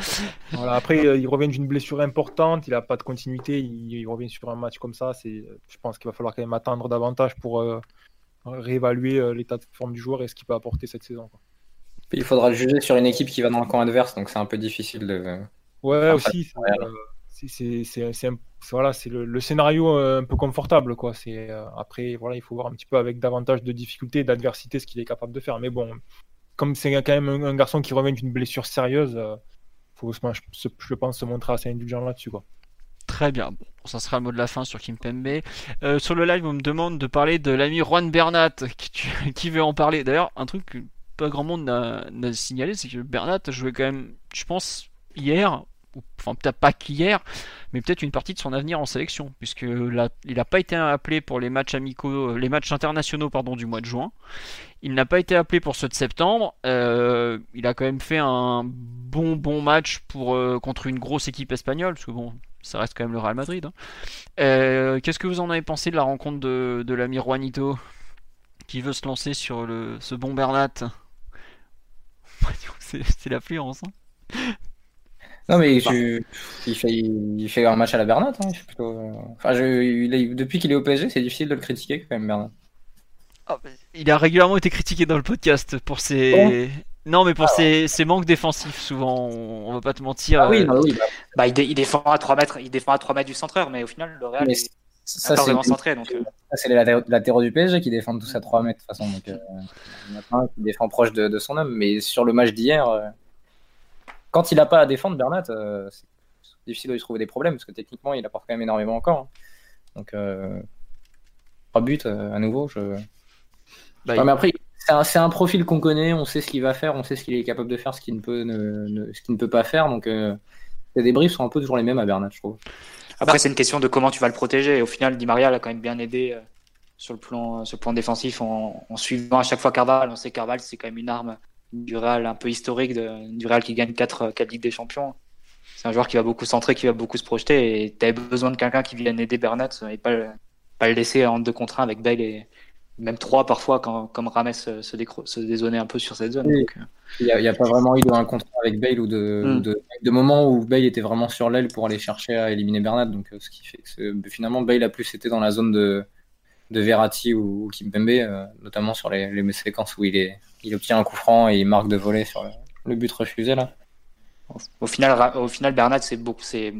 Voilà, après euh, il revient d'une blessure importante, il a pas de continuité, il, il revient sur un match comme ça, c'est je pense qu'il va falloir quand même attendre davantage pour euh, réévaluer euh, l'état de forme du joueur et ce qu'il peut apporter cette saison. Quoi. Il faudra le juger sur une équipe qui va dans le camp adverse, donc c'est un peu difficile de. Ouais, aussi. C'est voilà, c'est le, le, scénario un peu confortable, quoi. C'est euh, après, voilà, il faut voir un petit peu avec davantage de difficultés et d'adversité ce qu'il est capable de faire. Mais bon, comme c'est quand même un, garçon qui revient d'une blessure sérieuse, euh, faut, je, je, pense, se montrer assez indulgent là-dessus, quoi. Très bien. Bon, ça sera le mot de la fin sur Kim Pembe. Euh, sur le live, on me demande de parler de l'ami Juan Bernat, qui, qui veut en parler. D'ailleurs, un truc que pas grand monde n'a signalé, c'est que Bernat jouait quand même, je pense, hier, enfin peut-être pas qu'hier, mais peut-être une partie de son avenir en sélection, puisque il n'a pas été appelé pour les matchs amicaux, les matchs internationaux pardon du mois de juin. Il n'a pas été appelé pour ceux de septembre. Euh, il a quand même fait un bon bon match pour euh, contre une grosse équipe espagnole, parce que bon, ça reste quand même le Real Madrid. Hein. Euh, Qu'est-ce que vous en avez pensé de la rencontre de, de l'ami Juanito qui veut se lancer sur le, ce bon Bernat? C'est l'affluence. Hein non mais je, il, fait, il fait un match à la Bernat. Hein, plutôt... enfin, je, il est, depuis qu'il est au PSG, c'est difficile de le critiquer quand même Bernat. Oh, il a régulièrement été critiqué dans le podcast pour ses. Oh. Non, mais pour ah, ses, ses, manques défensifs, souvent, on, on va pas te mentir. Ah oui, bah, oui, bah. bah il, dé, il, défend à 3 mètres, il défend à 3 mètres du centreur, mais au final, le Real est, ça, c'est vraiment centré. Donc, euh... c'est les latéraux du PSG qui défendent tous à 3 mètres de toute façon. Donc, euh, il défend proche de, de, son homme, mais sur le match d'hier, euh, quand il n'a pas à défendre, Bernat, euh, c'est difficile de lui trouver des problèmes parce que techniquement, il apporte quand même énormément encore. Hein. Donc, 3 buts à nouveau. Je... Bah, non, mais après, c'est un, un, profil qu'on connaît, on sait ce qu'il va faire, on sait ce qu'il est capable de faire, ce qu'il ne peut, ne, ne, ce qu'il ne peut pas faire. Donc, euh, les débriefs sont un peu toujours les mêmes à Bernat, je trouve. Après, c'est une question de comment tu vas le protéger. Et au final, Di Maria l'a quand même bien aidé euh, sur, le plan, sur le plan défensif en, en suivant à chaque fois Carval. On sait que Carval, c'est quand même une arme du Real un peu historique, de, du Real qui gagne 4, 4 Ligues des Champions. C'est un joueur qui va beaucoup centrer, qui va beaucoup se projeter. Et tu avais besoin de quelqu'un qui vienne aider Bernat et pas, pas le laisser en deux contre un avec Bale et, même trois parfois quand comme Rames se, se dézonait un peu sur cette zone. Donc... euh... Il n'y a, a, pas vraiment eu de un contrat avec Bale ou de, mm. de, de moments où Bale était vraiment sur l'aile pour aller chercher à éliminer Bernat. Donc ce qui fait que finalement Bale a plus été dans la zone de, de Verratti ou, ou Kimpembe, euh, notamment sur les, les séquences où il, est, il obtient un coup franc et il marque de voler sur le, le but refusé là. Au final, au final Bernat c'est beaucoup, c'est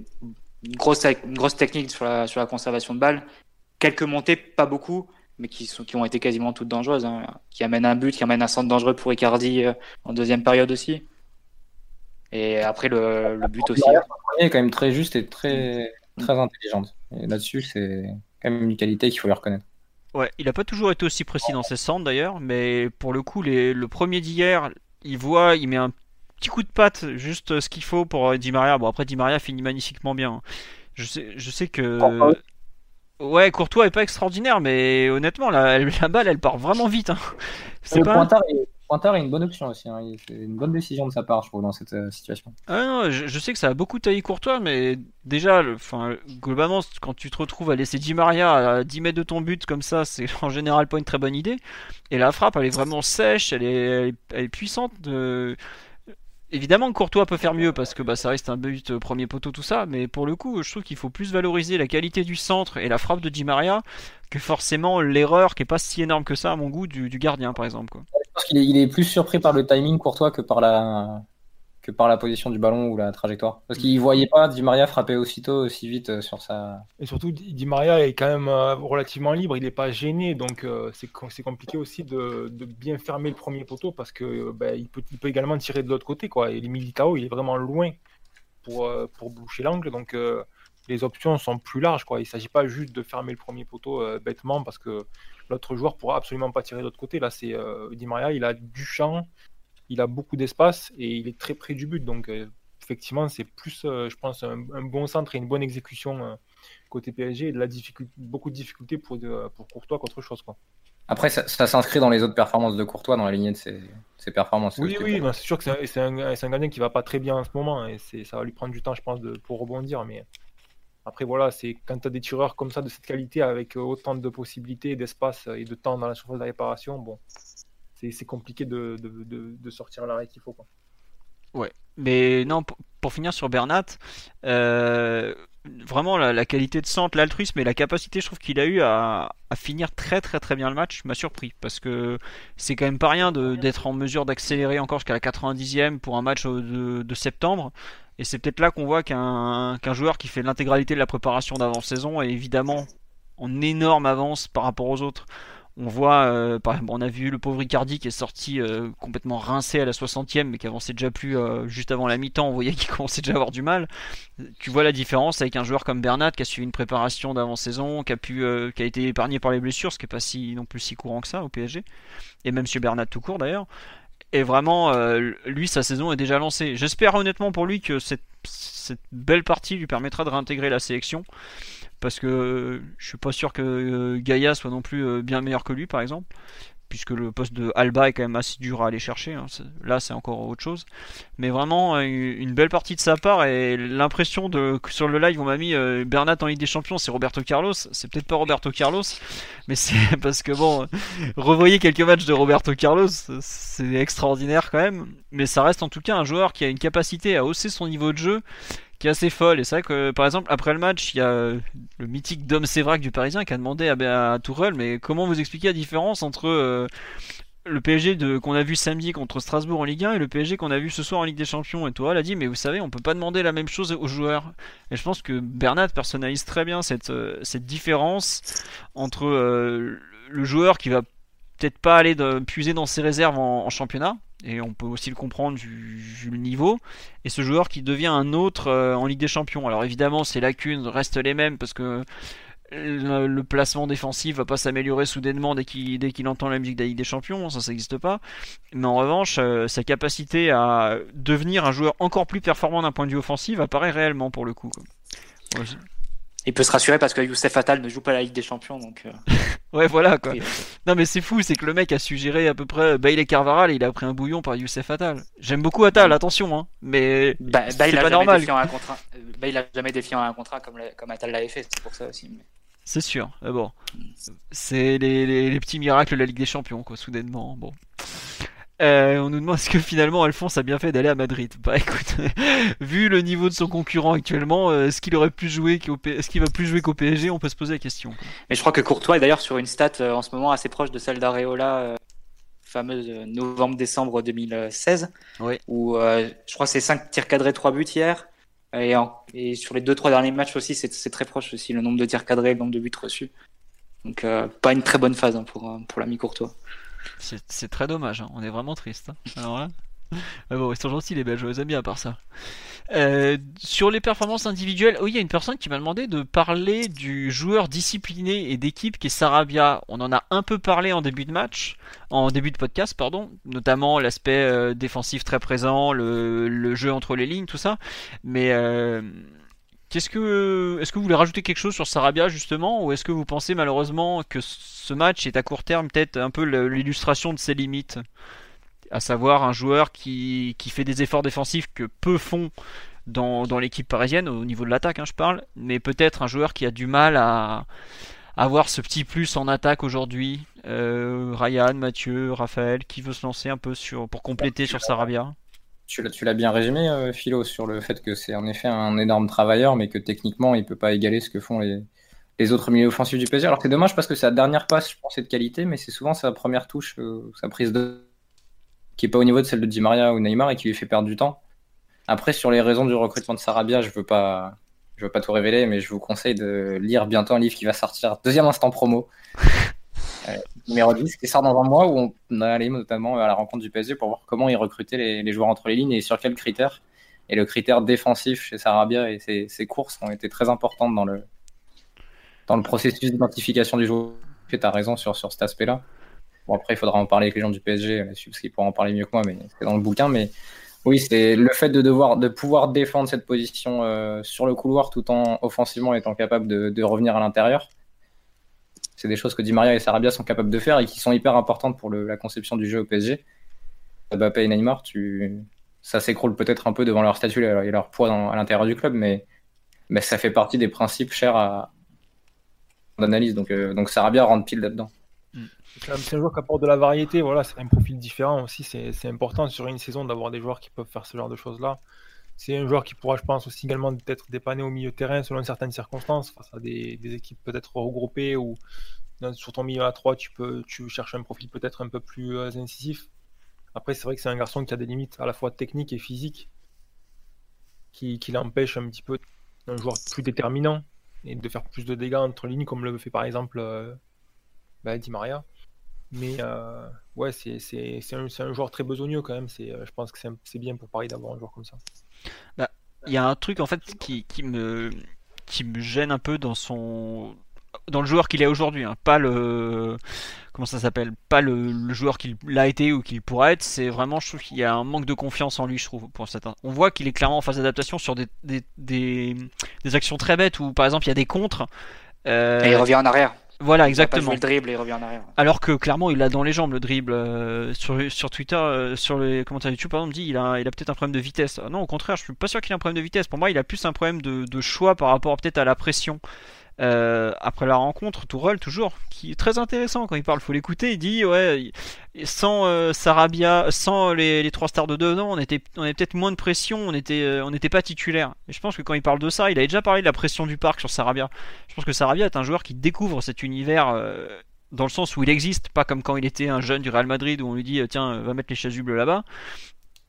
une grosse, une grosse technique sur la, sur la conservation de balles. Quelques montées, pas beaucoup, mais qui, sont, qui ont été quasiment toutes dangereuses, hein, qui amènent un but, qui amènent un centre dangereux pour Icardi euh, en deuxième période aussi. Et après, le, le but aussi. est quand même très juste et très, très intelligente. Et là-dessus, c'est quand même une qualité qu'il faut lui reconnaître. Ouais, il n'a pas toujours été aussi précis dans ses centres d'ailleurs, mais pour le coup, le premier d'hier, il voit, il met un petit coup de patte, juste ce qu'il faut pour Di Maria. Bon, après, Di Maria finit magnifiquement bien. Je sais, je sais que. Ouais, Courtois est pas extraordinaire, mais honnêtement, la, la balle, elle part vraiment vite. Hein. C'est Le pas. pointard, est, pointard est une bonne option aussi. hein. C'est une bonne décision de sa part, je trouve, dans cette euh, situation. Ah non, je, je sais que ça a beaucoup taillé Courtois, mais déjà, le- enfin, globalement, quand tu te retrouves à laisser Di Maria à 10 mètres de ton but comme ça, c'est en général pas une très bonne idée. Et la frappe, elle est vraiment sèche, elle est, elle est, elle est puissante. De... Évidemment, Courtois peut faire mieux parce que bah, ça reste un but euh, premier poteau, tout ça, mais pour le coup, je trouve qu'il faut plus valoriser la qualité du centre et la frappe de Di Maria que forcément l'erreur qui est pas si énorme que ça à mon goût du, gardien, par exemple. Quoi. Qu'il il est plus surpris par le timing Courtois que par la que par la position du ballon ou la trajectoire. Parce qu'il voyait pas Di Maria frapper aussitôt aussi vite euh, sur sa. Et surtout, Di Maria est quand même euh, relativement libre, il n'est pas gêné, donc euh, c'est com- c'est compliqué aussi de, bien fermer le premier poteau parce que ben, il, peut, également tirer de l'autre côté. Quoi. Et les Militao, il est vraiment loin pour, pour boucher l'angle, donc les options sont plus larges. Quoi. Il ne s'agit pas juste de fermer le premier poteau bêtement parce que l'autre joueur pourra absolument pas tirer de l'autre côté. Là, c'est Di Maria, il a du champ, il a beaucoup d'espace et il est très près du but. Donc, euh, effectivement, c'est plus, euh, je pense, un, un bon centre et une bonne exécution euh, côté PSG et de la difficulté, beaucoup de difficultés pour, de- pour Courtois qu'autre chose. Quoi. Après, ça, ça s'inscrit dans les autres performances de Courtois, dans la lignée de ses, ses performances. Oui, oui, c'est sûr que c'est un, gardien qui va pas très bien en ce moment et ça va lui prendre du temps, je pense, de, pour rebondir. Mais après, voilà, c'est quand tu as des tireurs comme ça de cette qualité avec autant de possibilités, d'espace et de temps dans la surface de réparation, bon, c'est, compliqué de, de, de, sortir l'arrêt qu'il faut. Quoi. Mais non, pour, pour finir sur Bernat, euh, vraiment la, qualité de centre, l'altruisme et la capacité, je trouve qu'il a eu à, à finir très très très bien le match m'a surpris parce que c'est quand même pas rien d'être en mesure d'accélérer encore jusqu'à la 90e pour un match de, de septembre. Et c'est peut-être là qu'on voit qu'un qu'un joueur qui fait l'intégralité de la préparation d'avant-saison est évidemment en énorme avance par rapport aux autres. On voit, euh, par exemple, on a vu le pauvre Icardi qui est sorti euh, complètement rincé à la 60e, mais qui avançait déjà plus euh, juste avant la mi-temps. On voyait qu'il commençait déjà à avoir du mal. Tu vois la différence avec un joueur comme Bernat qui a suivi une préparation d'avant-saison, qui a pu, euh, qui a été épargné par les blessures, ce qui est pas si non plus si courant que ça au PSG, et même chez Bernat tout court d'ailleurs. Et vraiment, euh, lui, sa saison est déjà lancée. J'espère honnêtement pour lui que cette, cette belle partie lui permettra de réintégrer la sélection parce que je suis pas sûr que euh, Gaïa soit non plus euh, bien meilleur que lui par exemple puisque le poste de Alba est quand même assez dur à aller chercher hein. Là c'est encore autre chose. Mais vraiment euh, une belle partie de sa part et l'impression de que sur le live on m'a mis Bernat en Ligue des Champions c'est Roberto Carlos. C'est peut-être pas Roberto Carlos mais c'est parce que bon revoyez quelques matchs de Roberto Carlos c'est extraordinaire quand même. Mais ça reste en tout cas un joueur qui a une capacité à hausser son niveau de jeu qui est assez folle. Et c'est vrai que, par exemple, après le match, il y a euh, le mythique Dom Sévrac du Parisien qui a demandé à, à Tourelle, mais comment vous expliquez la différence entre euh, le PSG qu'on a vu samedi contre Strasbourg en Ligue 1 et le PSG qu'on a vu ce soir en Ligue des Champions? Et Tourelle a dit, mais vous savez, on peut pas demander la même chose aux joueurs. Et je pense que Bernat personnalise très bien cette, euh, différence entre le joueur qui va peut-être pas aller puiser dans ses réserves en championnat, et on peut aussi le comprendre vu, le niveau, et ce joueur qui devient un autre euh, en Ligue des Champions. Alors évidemment, ses lacunes restent les mêmes parce que le, placement défensif va pas s'améliorer soudainement dès qu'il entend la musique de la Ligue des Champions, ça n'existe pas. Mais en revanche, euh, sa capacité à devenir un joueur encore plus performant d'un point de vue offensif apparaît réellement pour le coup. Il peut se rassurer parce que Youssef Attal ne joue pas la Ligue des Champions, donc. euh, Ouais, voilà quoi. Non mais c'est fou, c'est que le mec a su gérer à peu près Bailey Carvaral et il a pris un bouillon par Youssef Attal. J'aime beaucoup Attal, attention, hein, mais Bah, c'est bah, il a pas jamais normal. un contrat. euh, Bah, il a jamais défié un contrat comme, la- comme Attal l'avait fait, c'est pour ça aussi. mais- C'est sûr. Mais bon, c'est les, les- les petits miracles de la Ligue des Champions, quoi, soudainement. Bon. Euh, on nous demande est-ce que finalement Alphonse a bien fait d'aller à Madrid. Bah écoute, vu le niveau de son concurrent actuellement, euh, est-ce qu'il aurait plus joué qu'au P- est-ce qu'il va plus jouer qu'au PSG On peut se poser la question. quoi. Mais je crois que Courtois est d'ailleurs sur une stat euh, en ce moment assez proche de celle d'Areola, euh, fameuse novembre-décembre 2016, Oui. où euh, je crois c'est 5 tirs cadrés, 3 buts hier. Et, en- et sur les 2-3 derniers matchs aussi, c'est très proche aussi, le nombre de tirs cadrés, le nombre de buts reçus. Donc pas une très bonne phase hein, pour, pour l'ami Courtois. C'est très dommage. hein. On est vraiment triste. hein. Alors là. Mais bon, ils sont gentils les Belges, je les aime bien à part ça. Euh, sur les performances individuelles, oui, il y a une personne qui m'a demandé de parler du joueur discipliné et d'équipe qui est Sarabia. On en a un peu parlé en début de match, en début de podcast, pardon, notamment l'aspect euh, défensif très présent, le, le jeu entre les lignes, tout ça. Mais euh, Qu'est-ce que, est-ce que vous voulez rajouter quelque chose sur Sarabia justement, ou est-ce que vous pensez malheureusement que ce match est à court terme peut-être un peu l'illustration de ses limites, à savoir un joueur qui, fait des efforts défensifs que peu font dans, dans l'équipe parisienne au niveau de l'attaque, hein, je parle, mais peut-être un joueur qui a du mal à avoir ce petit plus en attaque aujourd'hui. Euh, Ryan, Mathieu, Raphaël, qui veut se lancer un peu sur pour compléter sur Sarabia? Tu l'as bien résumé, euh, Philo, sur le fait que c'est en effet un énorme travailleur, mais que techniquement, il peut pas égaler ce que font les, autres milieux offensifs du PSG. Alors c'est dommage parce que sa dernière passe, je pense, de qualité, mais c'est souvent sa première touche, euh, sa prise de qui est pas au niveau de celle de Di Maria ou Neymar et qui lui fait perdre du temps. Après, sur les raisons du recrutement de Sarabia, je veux veux pas tout révéler, mais je vous conseille de lire bientôt un livre qui va sortir, deuxième instant promo, numéro 10, qui sort dans un mois où on a allé notamment à la rencontre du PSG pour voir comment ils recrutaient les, joueurs entre les lignes et sur quels critères. Et le critère défensif chez Sarabia et ses, courses ont été très importantes dans le, dans le processus d'identification du joueur. Tu as raison sur, sur cet aspect-là. Bon, après, il faudra en parler avec les gens du PSG, parce qu'ils pourront en parler mieux que moi, mais c'est dans le bouquin. Mais oui, c'est le fait de devoir, de pouvoir défendre cette position euh, sur le couloir tout en offensivement étant capable de revenir à l'intérieur c'est des choses que Di Maria et Sarabia sont capables de faire et qui sont hyper importantes pour la conception du jeu au PSG. Mbappé et Neymar, tu... ça s'écroule peut-être un peu devant leur statut et leur poids à l'intérieur du club, mais... mais ça fait partie des principes chers à d'analyse. Donc, euh, donc Sarabia rentre pile là-dedans. C'est un joueur qui apporte de la variété, voilà, c'est un profil différent aussi. C'est important sur une saison d'avoir des joueurs qui peuvent faire ce genre de choses-là. C'est un joueur qui pourra, je pense, aussi également être dépanné au milieu terrain selon certaines circonstances, face à des, équipes peut-être regroupées ou sur ton milieu à 3, tu peux tu cherches un profil peut-être un peu plus euh, incisif. Après, c'est vrai que c'est un garçon qui a des limites à la fois techniques et physiques qui, qui l'empêchent un petit peu un joueur plus déterminant et de faire plus de dégâts entre lignes, comme le fait par exemple euh, bah, Di Maria. Mais euh, ouais, c'est un, un, joueur très besogneux quand même. je pense que c'est bien pour Paris d'avoir un joueur comme ça. Bah, il y a un truc en fait qui, qui, me, qui me gêne un peu dans son dans le joueur qu'il est aujourd'hui, hein. pas le comment ça s'appelle, pas le, joueur qu'il a été ou qu'il pourrait être. C'est vraiment, je trouve qu'il y a un manque de confiance en lui, je trouve. On voit qu'il est clairement en phase d'adaptation sur des, actions très bêtes où, par exemple, il y a des contres. Euh, Et il revient en arrière. Voilà, exactement. le dribble et il revient en arrière. Alors que clairement, il a dans les jambes le dribble. Euh, sur, sur Twitter, euh, sur les commentaires YouTube, par exemple, dit il a, il a peut-être un problème de vitesse. non, au contraire, je suis pas sûr qu'il ait un problème de vitesse. Pour moi, il a plus un problème de, de choix par rapport peut-être à la pression. Euh, après la rencontre, Tourelle toujours, qui est très intéressant quand il parle, faut l'écouter. Il dit ouais, sans euh, Sarabia, sans les, trois stars de deux on était, on avait peut-être moins de pression, on était, euh, on n'était pas titulaire. Et je pense que quand il parle de ça, il avait déjà parlé de la pression du parc sur Sarabia. Je pense que Sarabia est un joueur qui découvre cet univers dans le sens où il existe, pas comme quand il était un jeune du Real Madrid où on lui dit tiens va mettre les chasubles là-bas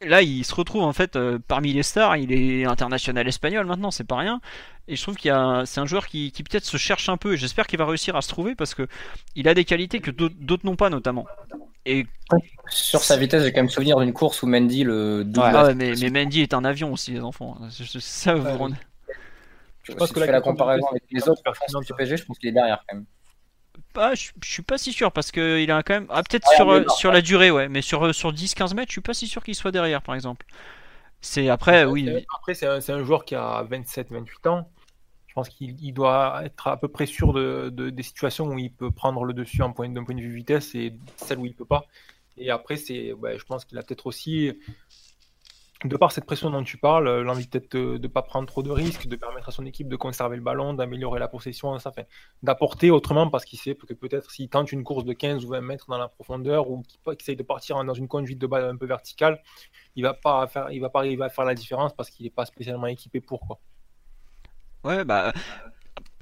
là, il se retrouve en fait euh, parmi les stars. Il est international espagnol maintenant, c'est pas rien. Et je trouve qu'il a, c'est un joueur qui, peut-être se cherche un peu. Et j'espère qu'il va réussir à se trouver parce que il a des qualités que d'autres n'ont pas, notamment. Et sur sa vitesse, j'ai quand même souvenir d'une course où Mendy le. Ah mais, Mendy est un avion aussi, les enfants. Ça, vous Je pense que la comparaison avec les autres performances du PSG, je pense qu'il est derrière quand même je, suis pas si sûr parce qu'il a quand même. Ah, peut-être sur, euh, sur la durée, ouais, mais sur, euh, sur 10-15 mètres, je suis pas si sûr qu'il soit derrière, par exemple. C'est après, oui. Après, c'est un, joueur qui a 27-28 ans. Je pense qu'il doit être à peu près sûr de, des situations où il peut prendre le dessus d'un point, point de vue vitesse et celles où il peut pas. Et après, c'est, je pense qu'il a peut-être aussi de par cette pression dont tu parles, euh, l'envie peut-être de ne pas prendre trop de risques, de permettre à son équipe de conserver le ballon, d'améliorer la possession, ça fait d'apporter autrement parce qu'il sait que peut-être s'il tente une course de 15 ou 20 mètres dans la profondeur ou qu'il essaye de partir dans une conduite de balle un peu verticale, il va faire, va pas arriver à faire la différence parce qu'il n'est pas spécialement équipé pour quoi. Ouais, bah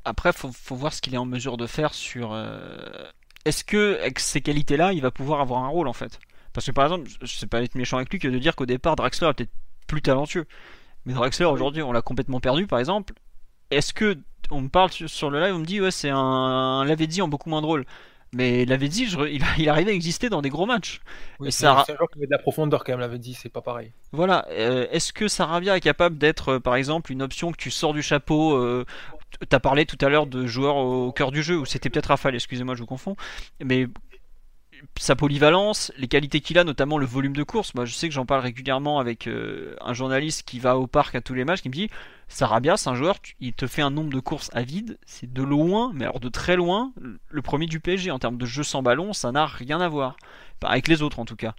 après faut, faut voir ce qu'il est en mesure de faire sur. Euh, est-ce que avec ces qualités-là, il va pouvoir avoir un rôle en fait? Parce que par exemple, je sais pas être méchant avec lui que de dire qu'au départ Draxler est peut-être plus talentueux. Mais Draxler aujourd'hui, on l'a complètement perdu par exemple. Est-ce que on me parle sur le live, on me dit ouais c'est un, un Lavezzi en beaucoup moins drôle. Mais Lavezzi, je, il, il arrivait à exister dans des gros matchs. c'est un joueur qui met de la profondeur quand même, Lavezzi, c'est pas pareil. Voilà. Euh, est-ce que Sarabia est capable d'être, euh, par exemple, une option que tu sors du chapeau euh, T'as parlé tout à l'heure de joueurs au cœur du jeu, ou c'était peut-être Rafale, excusez-moi, je vous confonds. Mais sa polyvalence, les qualités qu'il a, notamment le volume de course. Moi, je sais que j'en parle régulièrement avec euh, un journaliste qui va au parc à tous les matchs, qui me dit Sarabia, c'est un joueur, il te fait un nombre de courses à vide, c'est de loin, mais alors de très loin, le premier du PSG en termes de jeu sans ballon, ça n'a rien à voir, avec les autres en tout cas.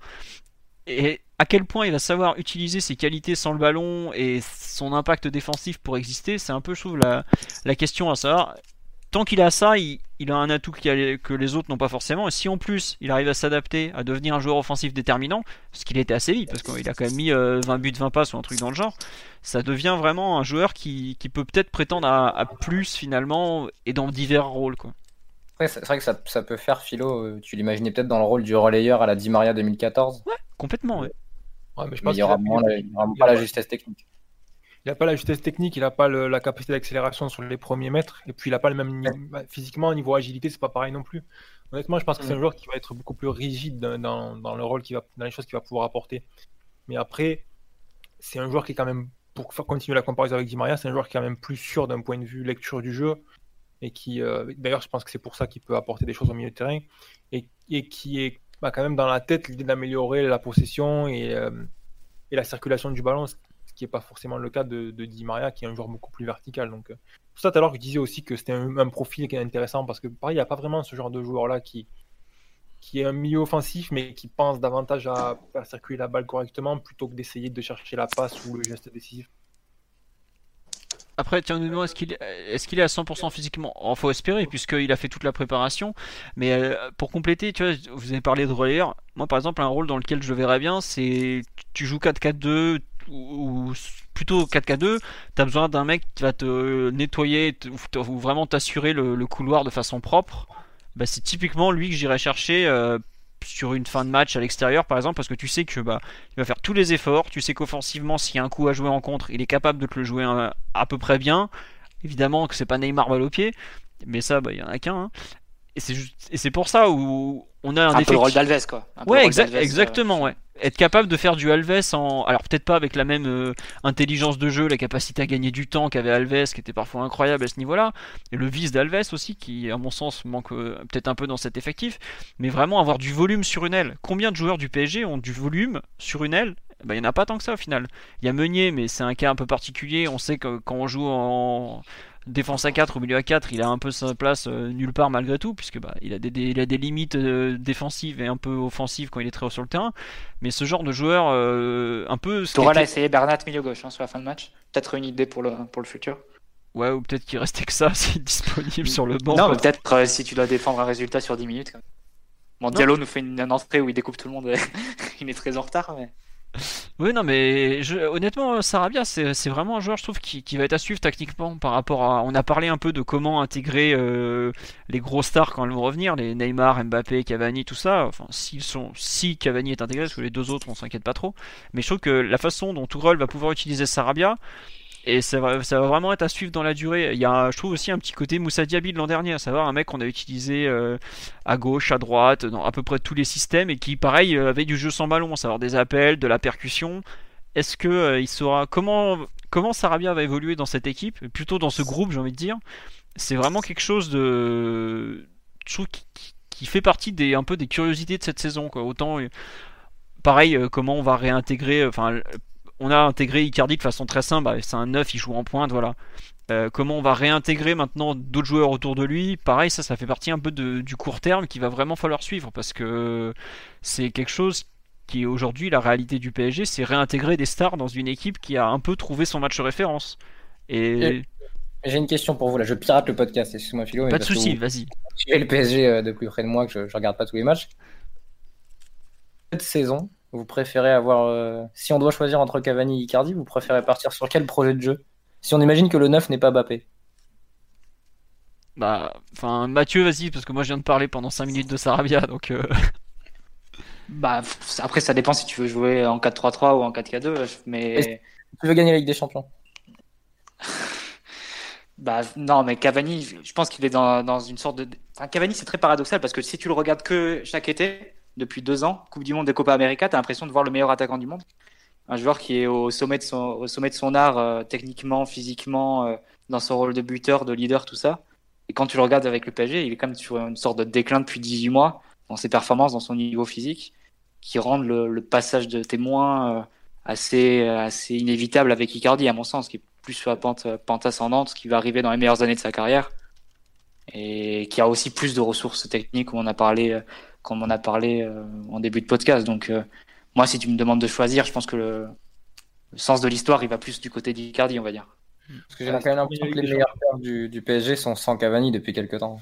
Et à quel point il va savoir utiliser ses qualités sans le ballon et son impact défensif pour exister, c'est un peu, je trouve, la, la question à savoir tant qu'il a ça, il, a un atout que les autres n'ont pas forcément. Et si en plus il arrive à s'adapter, à devenir un joueur offensif déterminant, ce qu'il était assez vite, parce qu'il a quand même mis 20 euh, buts, 20 passes ou un truc dans le genre, ça devient vraiment un joueur qui, peut peut-être prétendre à, plus finalement et dans divers rôles. Quoi. c'est vrai que ça, peut faire Philo. Tu l'imaginais peut-être dans le rôle du relayeur à la Di Maria 2014 Ouais, complètement, ouais. mais je pense il y aura, moins pas la justesse technique il n'a pas la justesse technique, il n'a pas la capacité d'accélération sur les premiers mètres, et puis il n'a pas le même bah, physiquement au niveau agilité, c'est pas pareil non plus. Honnêtement, je pense que c'est un joueur qui va être beaucoup plus rigide dans, dans, le rôle qui va, dans les choses qu'il va pouvoir apporter. Mais après, c'est un joueur qui est quand même, pour faire continuer la comparaison avec Di Maria, c'est un joueur qui est quand même plus sûr d'un point de vue lecture du jeu, et qui, euh, d'ailleurs, je pense que c'est pour ça qu'il peut apporter des choses au milieu de terrain, et, et qui est bah, quand même dans la tête l'idée d'améliorer la possession et, euh, et la circulation du ballon, qui n'est pas forcément le cas de, Di Maria, qui est un joueur beaucoup plus vertical. Donc, euh, pour ça, tout à l'heure, je disais aussi que c'était un, profil qui est intéressant parce que, pareil, il n'y a pas vraiment ce genre de joueur-là qui, qui est un milieu offensif, mais qui pense davantage à faire circuler la balle correctement plutôt que d'essayer de chercher la passe ou le geste décisif. Après, tiens, est-ce qu'il est, qu'il est à 100% physiquement? Il faut espérer, puisqu'il a fait toute la préparation. Mais euh, pour compléter, tu vois, vous avez parlé de relayeur. Moi, par exemple, un rôle dans lequel je verrais bien, c'est tu joues 4-4-2, ou, plutôt 4K2, tu as besoin d'un mec qui va te nettoyer ou vraiment t'assurer le, couloir de façon propre. Bah, c'est typiquement lui que j'irais chercher euh, sur une fin de match à l'extérieur par exemple parce que tu sais que bah il va faire tous les efforts, tu sais qu'offensivement s'il y a un coup à jouer en contre, il est capable de te le jouer à, peu près bien. Évidemment que c'est pas Neymar balle au pied, mais ça bah il y en a qu'un. Hein. Et c'est et c'est pour ça où on a un, un peu le rôle d'Alves quoi. ouais, euh, exactement, ouais. Être capable de faire du Alves en, alors peut-être pas avec la même euh, intelligence de jeu, la capacité à gagner du temps qu'avait Alves, qui était parfois incroyable à ce niveau-là, et le vice d'Alves aussi, qui à mon sens manque euh, peut-être un peu dans cet effectif, mais vraiment avoir du volume sur une aile. Combien de joueurs du PSG ont du volume sur une aile? Ben, il n'y en a pas tant que ça au final. Il y a Meunier, mais c'est un cas un peu particulier. On sait que quand on joue en, défense à 4 au milieu à 4 il a un peu sa place euh, nulle part malgré tout puisque bah, il a des, il a des limites euh, défensives et un peu offensives quand il est très haut sur le terrain. Mais ce genre de joueur euh, un peu Tourelle a essayé Bernat milieu gauche hein, sur la fin de match. Peut-être une idée pour le, pour le futur. Ouais ou peut-être qu'il restait que ça c'est disponible sur le banc non peut-être si tu dois défendre un résultat sur 10 minutes bon Diallo nous fait une, une entrée où il découpe tout le monde il est très en retard mais oui, non, mais honnêtement, Sarabia, c'est vraiment un joueur, je trouve, qui, va être à suivre tactiquement par rapport à. On a parlé un peu de comment intégrer euh, les gros stars quand elles vont revenir, les Neymar, Mbappé, Cavani, tout ça. Enfin, s'ils sont, si Cavani est intégré, parce que les deux autres, on s'inquiète pas trop. Mais je trouve que la façon dont Tourelle va pouvoir utiliser Sarabia, et ça va, ça va vraiment être à suivre dans la durée. Il y a, je trouve aussi un petit côté Moussa Diaby de l'an dernier, à savoir un mec qu'on a utilisé euh, à gauche, à droite, dans à peu près tous les systèmes et qui, pareil, euh, avait du jeu sans ballon, à savoir des appels, de la percussion. Est-ce que euh, il saura comment comment Sarabia va évoluer dans cette équipe, plutôt dans ce groupe, j'ai envie de dire. C'est vraiment quelque chose de, je qui, qui, fait partie des un peu des curiosités de cette saison. Quoi. Autant pareil, comment on va réintégrer, enfin on a intégré Icardi de façon très simple, c'est un 9, il joue en pointe, voilà. Euh, comment on va réintégrer maintenant d'autres joueurs autour de lui? Pareil, ça, ça fait partie un peu du court terme qu'il va vraiment falloir suivre parce que c'est quelque chose qui est aujourd'hui la réalité du PSG, c'est réintégrer des stars dans une équipe qui a un peu trouvé son match de référence. Et... J'ai une question pour vous, là je pirate le podcast, excuse-moi Philo. Pas de soucis, vas-y. J'ai le PSG euh, de plus près de moi, que je, je regarde pas tous les matchs. Cette saison, vous préférez avoir. Euh, si on doit choisir entre Cavani et Icardi, vous préférez partir sur quel projet de jeu? Si on imagine que le 9 n'est pas Bappé. Bah, enfin, Mathieu, vas-y, parce que moi je viens de parler pendant 5 minutes de Sarabia, donc. Euh. Bah, après, ça dépend si tu veux jouer en 4-3-3 ou en 4-4-2, mais. Tu veux gagner la Ligue des Champions? Bah, non, mais Cavani, je pense qu'il est dans, dans, une sorte de. Enfin, Cavani, c'est très paradoxal parce que si tu le regardes que chaque été, depuis deux ans, Coupe du Monde et Copa América, tu as l'impression de voir le meilleur attaquant du monde. Un joueur qui est au sommet de son, au sommet de son art, euh, techniquement, physiquement, euh, dans son rôle de buteur, de leader, tout ça. Et quand tu le regardes avec le PSG, il est même sur une sorte de déclin depuis 18 mois. dans ses performances, dans son niveau physique, qui rendent le, passage de témoin euh, assez, assez inévitable avec Icardi, à mon sens, qui est plus sur la pente, pente ascendante, qui va arriver dans les meilleures années de sa carrière et qui a aussi plus de ressources techniques, comme on a parlé, comme on a parlé en début de podcast. Donc, moi, si tu me demandes de choisir, je pense que le, le sens de l'histoire, il va plus du côté d'Icardi, on va dire. Parce que j'ai quand même l'impression que les meilleurs pères du, du, PSG sont sans Cavani depuis quelques temps.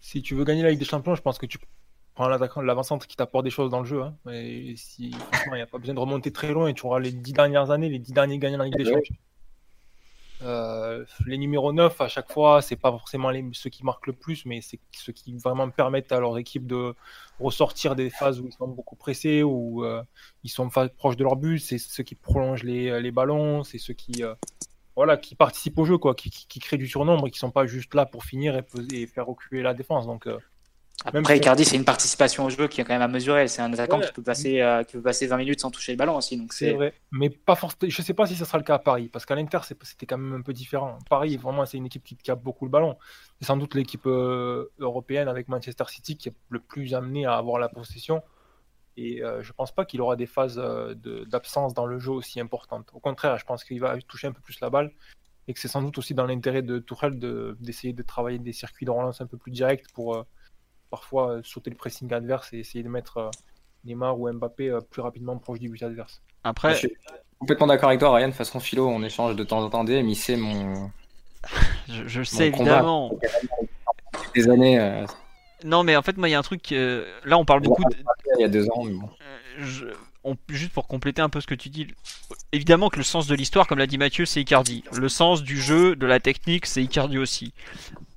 Si tu veux gagner la Ligue des Champions, je pense que tu prends l'attaquant de l'avant-centre qui t'apporte des choses dans le jeu. Hein. Et si, il n'y a pas besoin de remonter très loin et tu auras les dix dernières années, les dix derniers gagnants de la Ligue des Champions. Euh, les numéros 9 à chaque fois, c'est pas forcément les, ceux qui marquent le plus, mais c'est ceux qui vraiment permettent à leur équipe de ressortir des phases où ils sont beaucoup pressés, où euh, ils sont proches de leur but. C'est ceux qui prolongent les, les ballons, c'est ceux qui, euh, voilà, qui participent au jeu, quoi, qui, créent du surnombre et qui sont pas juste là pour finir et, faire reculer la défense. Après, Icardi, c'est une participation au jeu qui est quand même à mesurer. C'est un attaquant qui, peut passer, euh, qui peut passer 20 minutes sans toucher le ballon aussi. C'est vrai. Mais pas forcément. Je sais pas si ce sera le cas à Paris, parce qu'à l'Inter, c'était quand même un peu différent. Paris, vraiment, c'est une équipe qui, qui, a beaucoup le ballon. C'est sans doute l'équipe euh, européenne avec Manchester City qui est le plus amené à avoir la possession. Et euh, je pense pas qu'il aura des phases d'absence dans le jeu aussi importantes. Au contraire, je pense qu'il va toucher un peu plus la balle et que c'est sans doute aussi dans l'intérêt de Tourelle d'essayer de, de, travailler des circuits de relance un peu plus directs pour parfois euh, sauter le pressing adverse et essayer de mettre euh, Neymar ou Mbappé euh, plus rapidement proche du but adverse. Après, je suis complètement d'accord avec toi, Ryan. De façon philo, on échange de temps en temps des, mais c'est mon. je, sais évidemment. Des années. Non, mais en fait, moi, il y a un truc. Là, on parle beaucoup. De... Il y a deux ans, mais bon. Juste pour compléter un peu ce que tu dis, évidemment que le sens de l'histoire, comme l'a dit Mathieu, c'est Icardi. Le sens du jeu, de la technique, c'est Icardi aussi.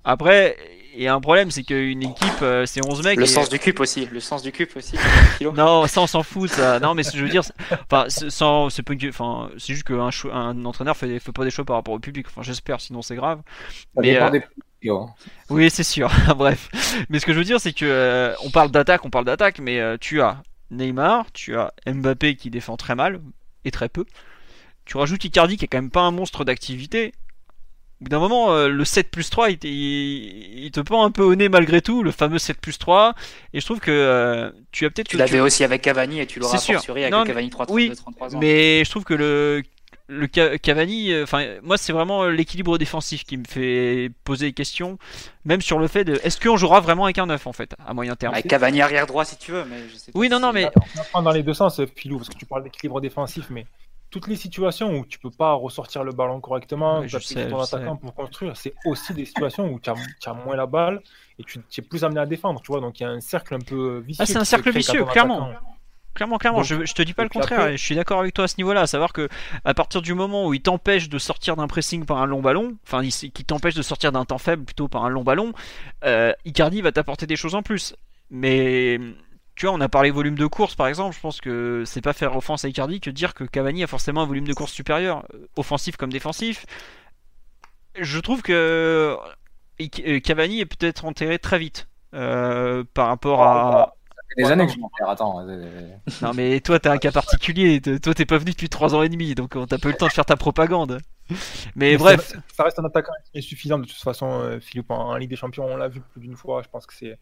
Après, a un problème, c'est qu'une équipe, euh, c'est 11 mecs. Le sens du cube aussi. Le sens du cube aussi. non, ça on s'en fout. Ça. Non, mais je veux dire, enfin, sans, c'est enfin, c'est juste qu'un un entraîneur fait, fait pas des choix par rapport au public. Enfin, j'espère, sinon c'est grave. mais, euh, Oui, c'est sûr. Bref. Mais ce que je veux dire, c'est que euh, on parle d'attaque, on parle d'attaque, mais tu as Neymar, tu as Mbappé qui défend très mal et très peu. Tu rajoutes Icardi qui est quand même pas un monstre d'activité au bout d'un moment, euh, le 7 plus 3, il, te pend un peu au nez malgré tout, le fameux 7 plus 3. Et je trouve que euh, tu as peut-être. Tu l'avais aussi avec Cavani et tu l'auras fortiori avec Cavani 3 oui, 33 ans. Mais je trouve que le, le Cavani, euh, enfin, moi, c'est vraiment l'équilibre défensif qui me fait poser des questions, même sur le fait de est-ce qu'on jouera vraiment avec un 9 en fait, à moyen terme? Avec Cavani arrière droit si tu veux, mais je sais Oui, non, non, mais. On va prendre dans les deux sens, Philou, parce que tu parles d'équilibre défensif, mais toutes les situations où tu peux pas ressortir le ballon correctement, tu as ton attaquant pour construire, c'est aussi des situations où tu as, moins la balle et tu, es plus amené à défendre, tu vois. Donc il y a un cercle un peu vicieux. Ah, c'est un cercle vicieux, clairement. Clairement, clairement, je, je, te dis pas le contraire, je suis d'accord avec toi à ce niveau-là, à savoir que à partir du moment où il t'empêche de sortir d'un pressing par un long ballon, enfin, qui t'empêche de sortir d'un temps faible plutôt par un long ballon, euh, Icardi va t'apporter des choses en plus. Mais tu vois, on a parlé volume de course par exemple. Je pense que c'est pas faire offense à Icardi que dire que Cavani a forcément un volume de course supérieur, euh, offensif comme défensif. Je trouve que euh, Cavani est peut-être enterré très vite euh, par rapport à. des années que je attends. non, mais toi, t'as un cas particulier. Toi, t'es pas venu depuis 3 ans et demi, donc t'as pas eu le temps de faire ta propagande. Mais, bref. Ça, reste un attaquant suffisant de toute façon, Philippe. En Ligue des Champions, on l'a vu plus d'une fois. Je pense que c'est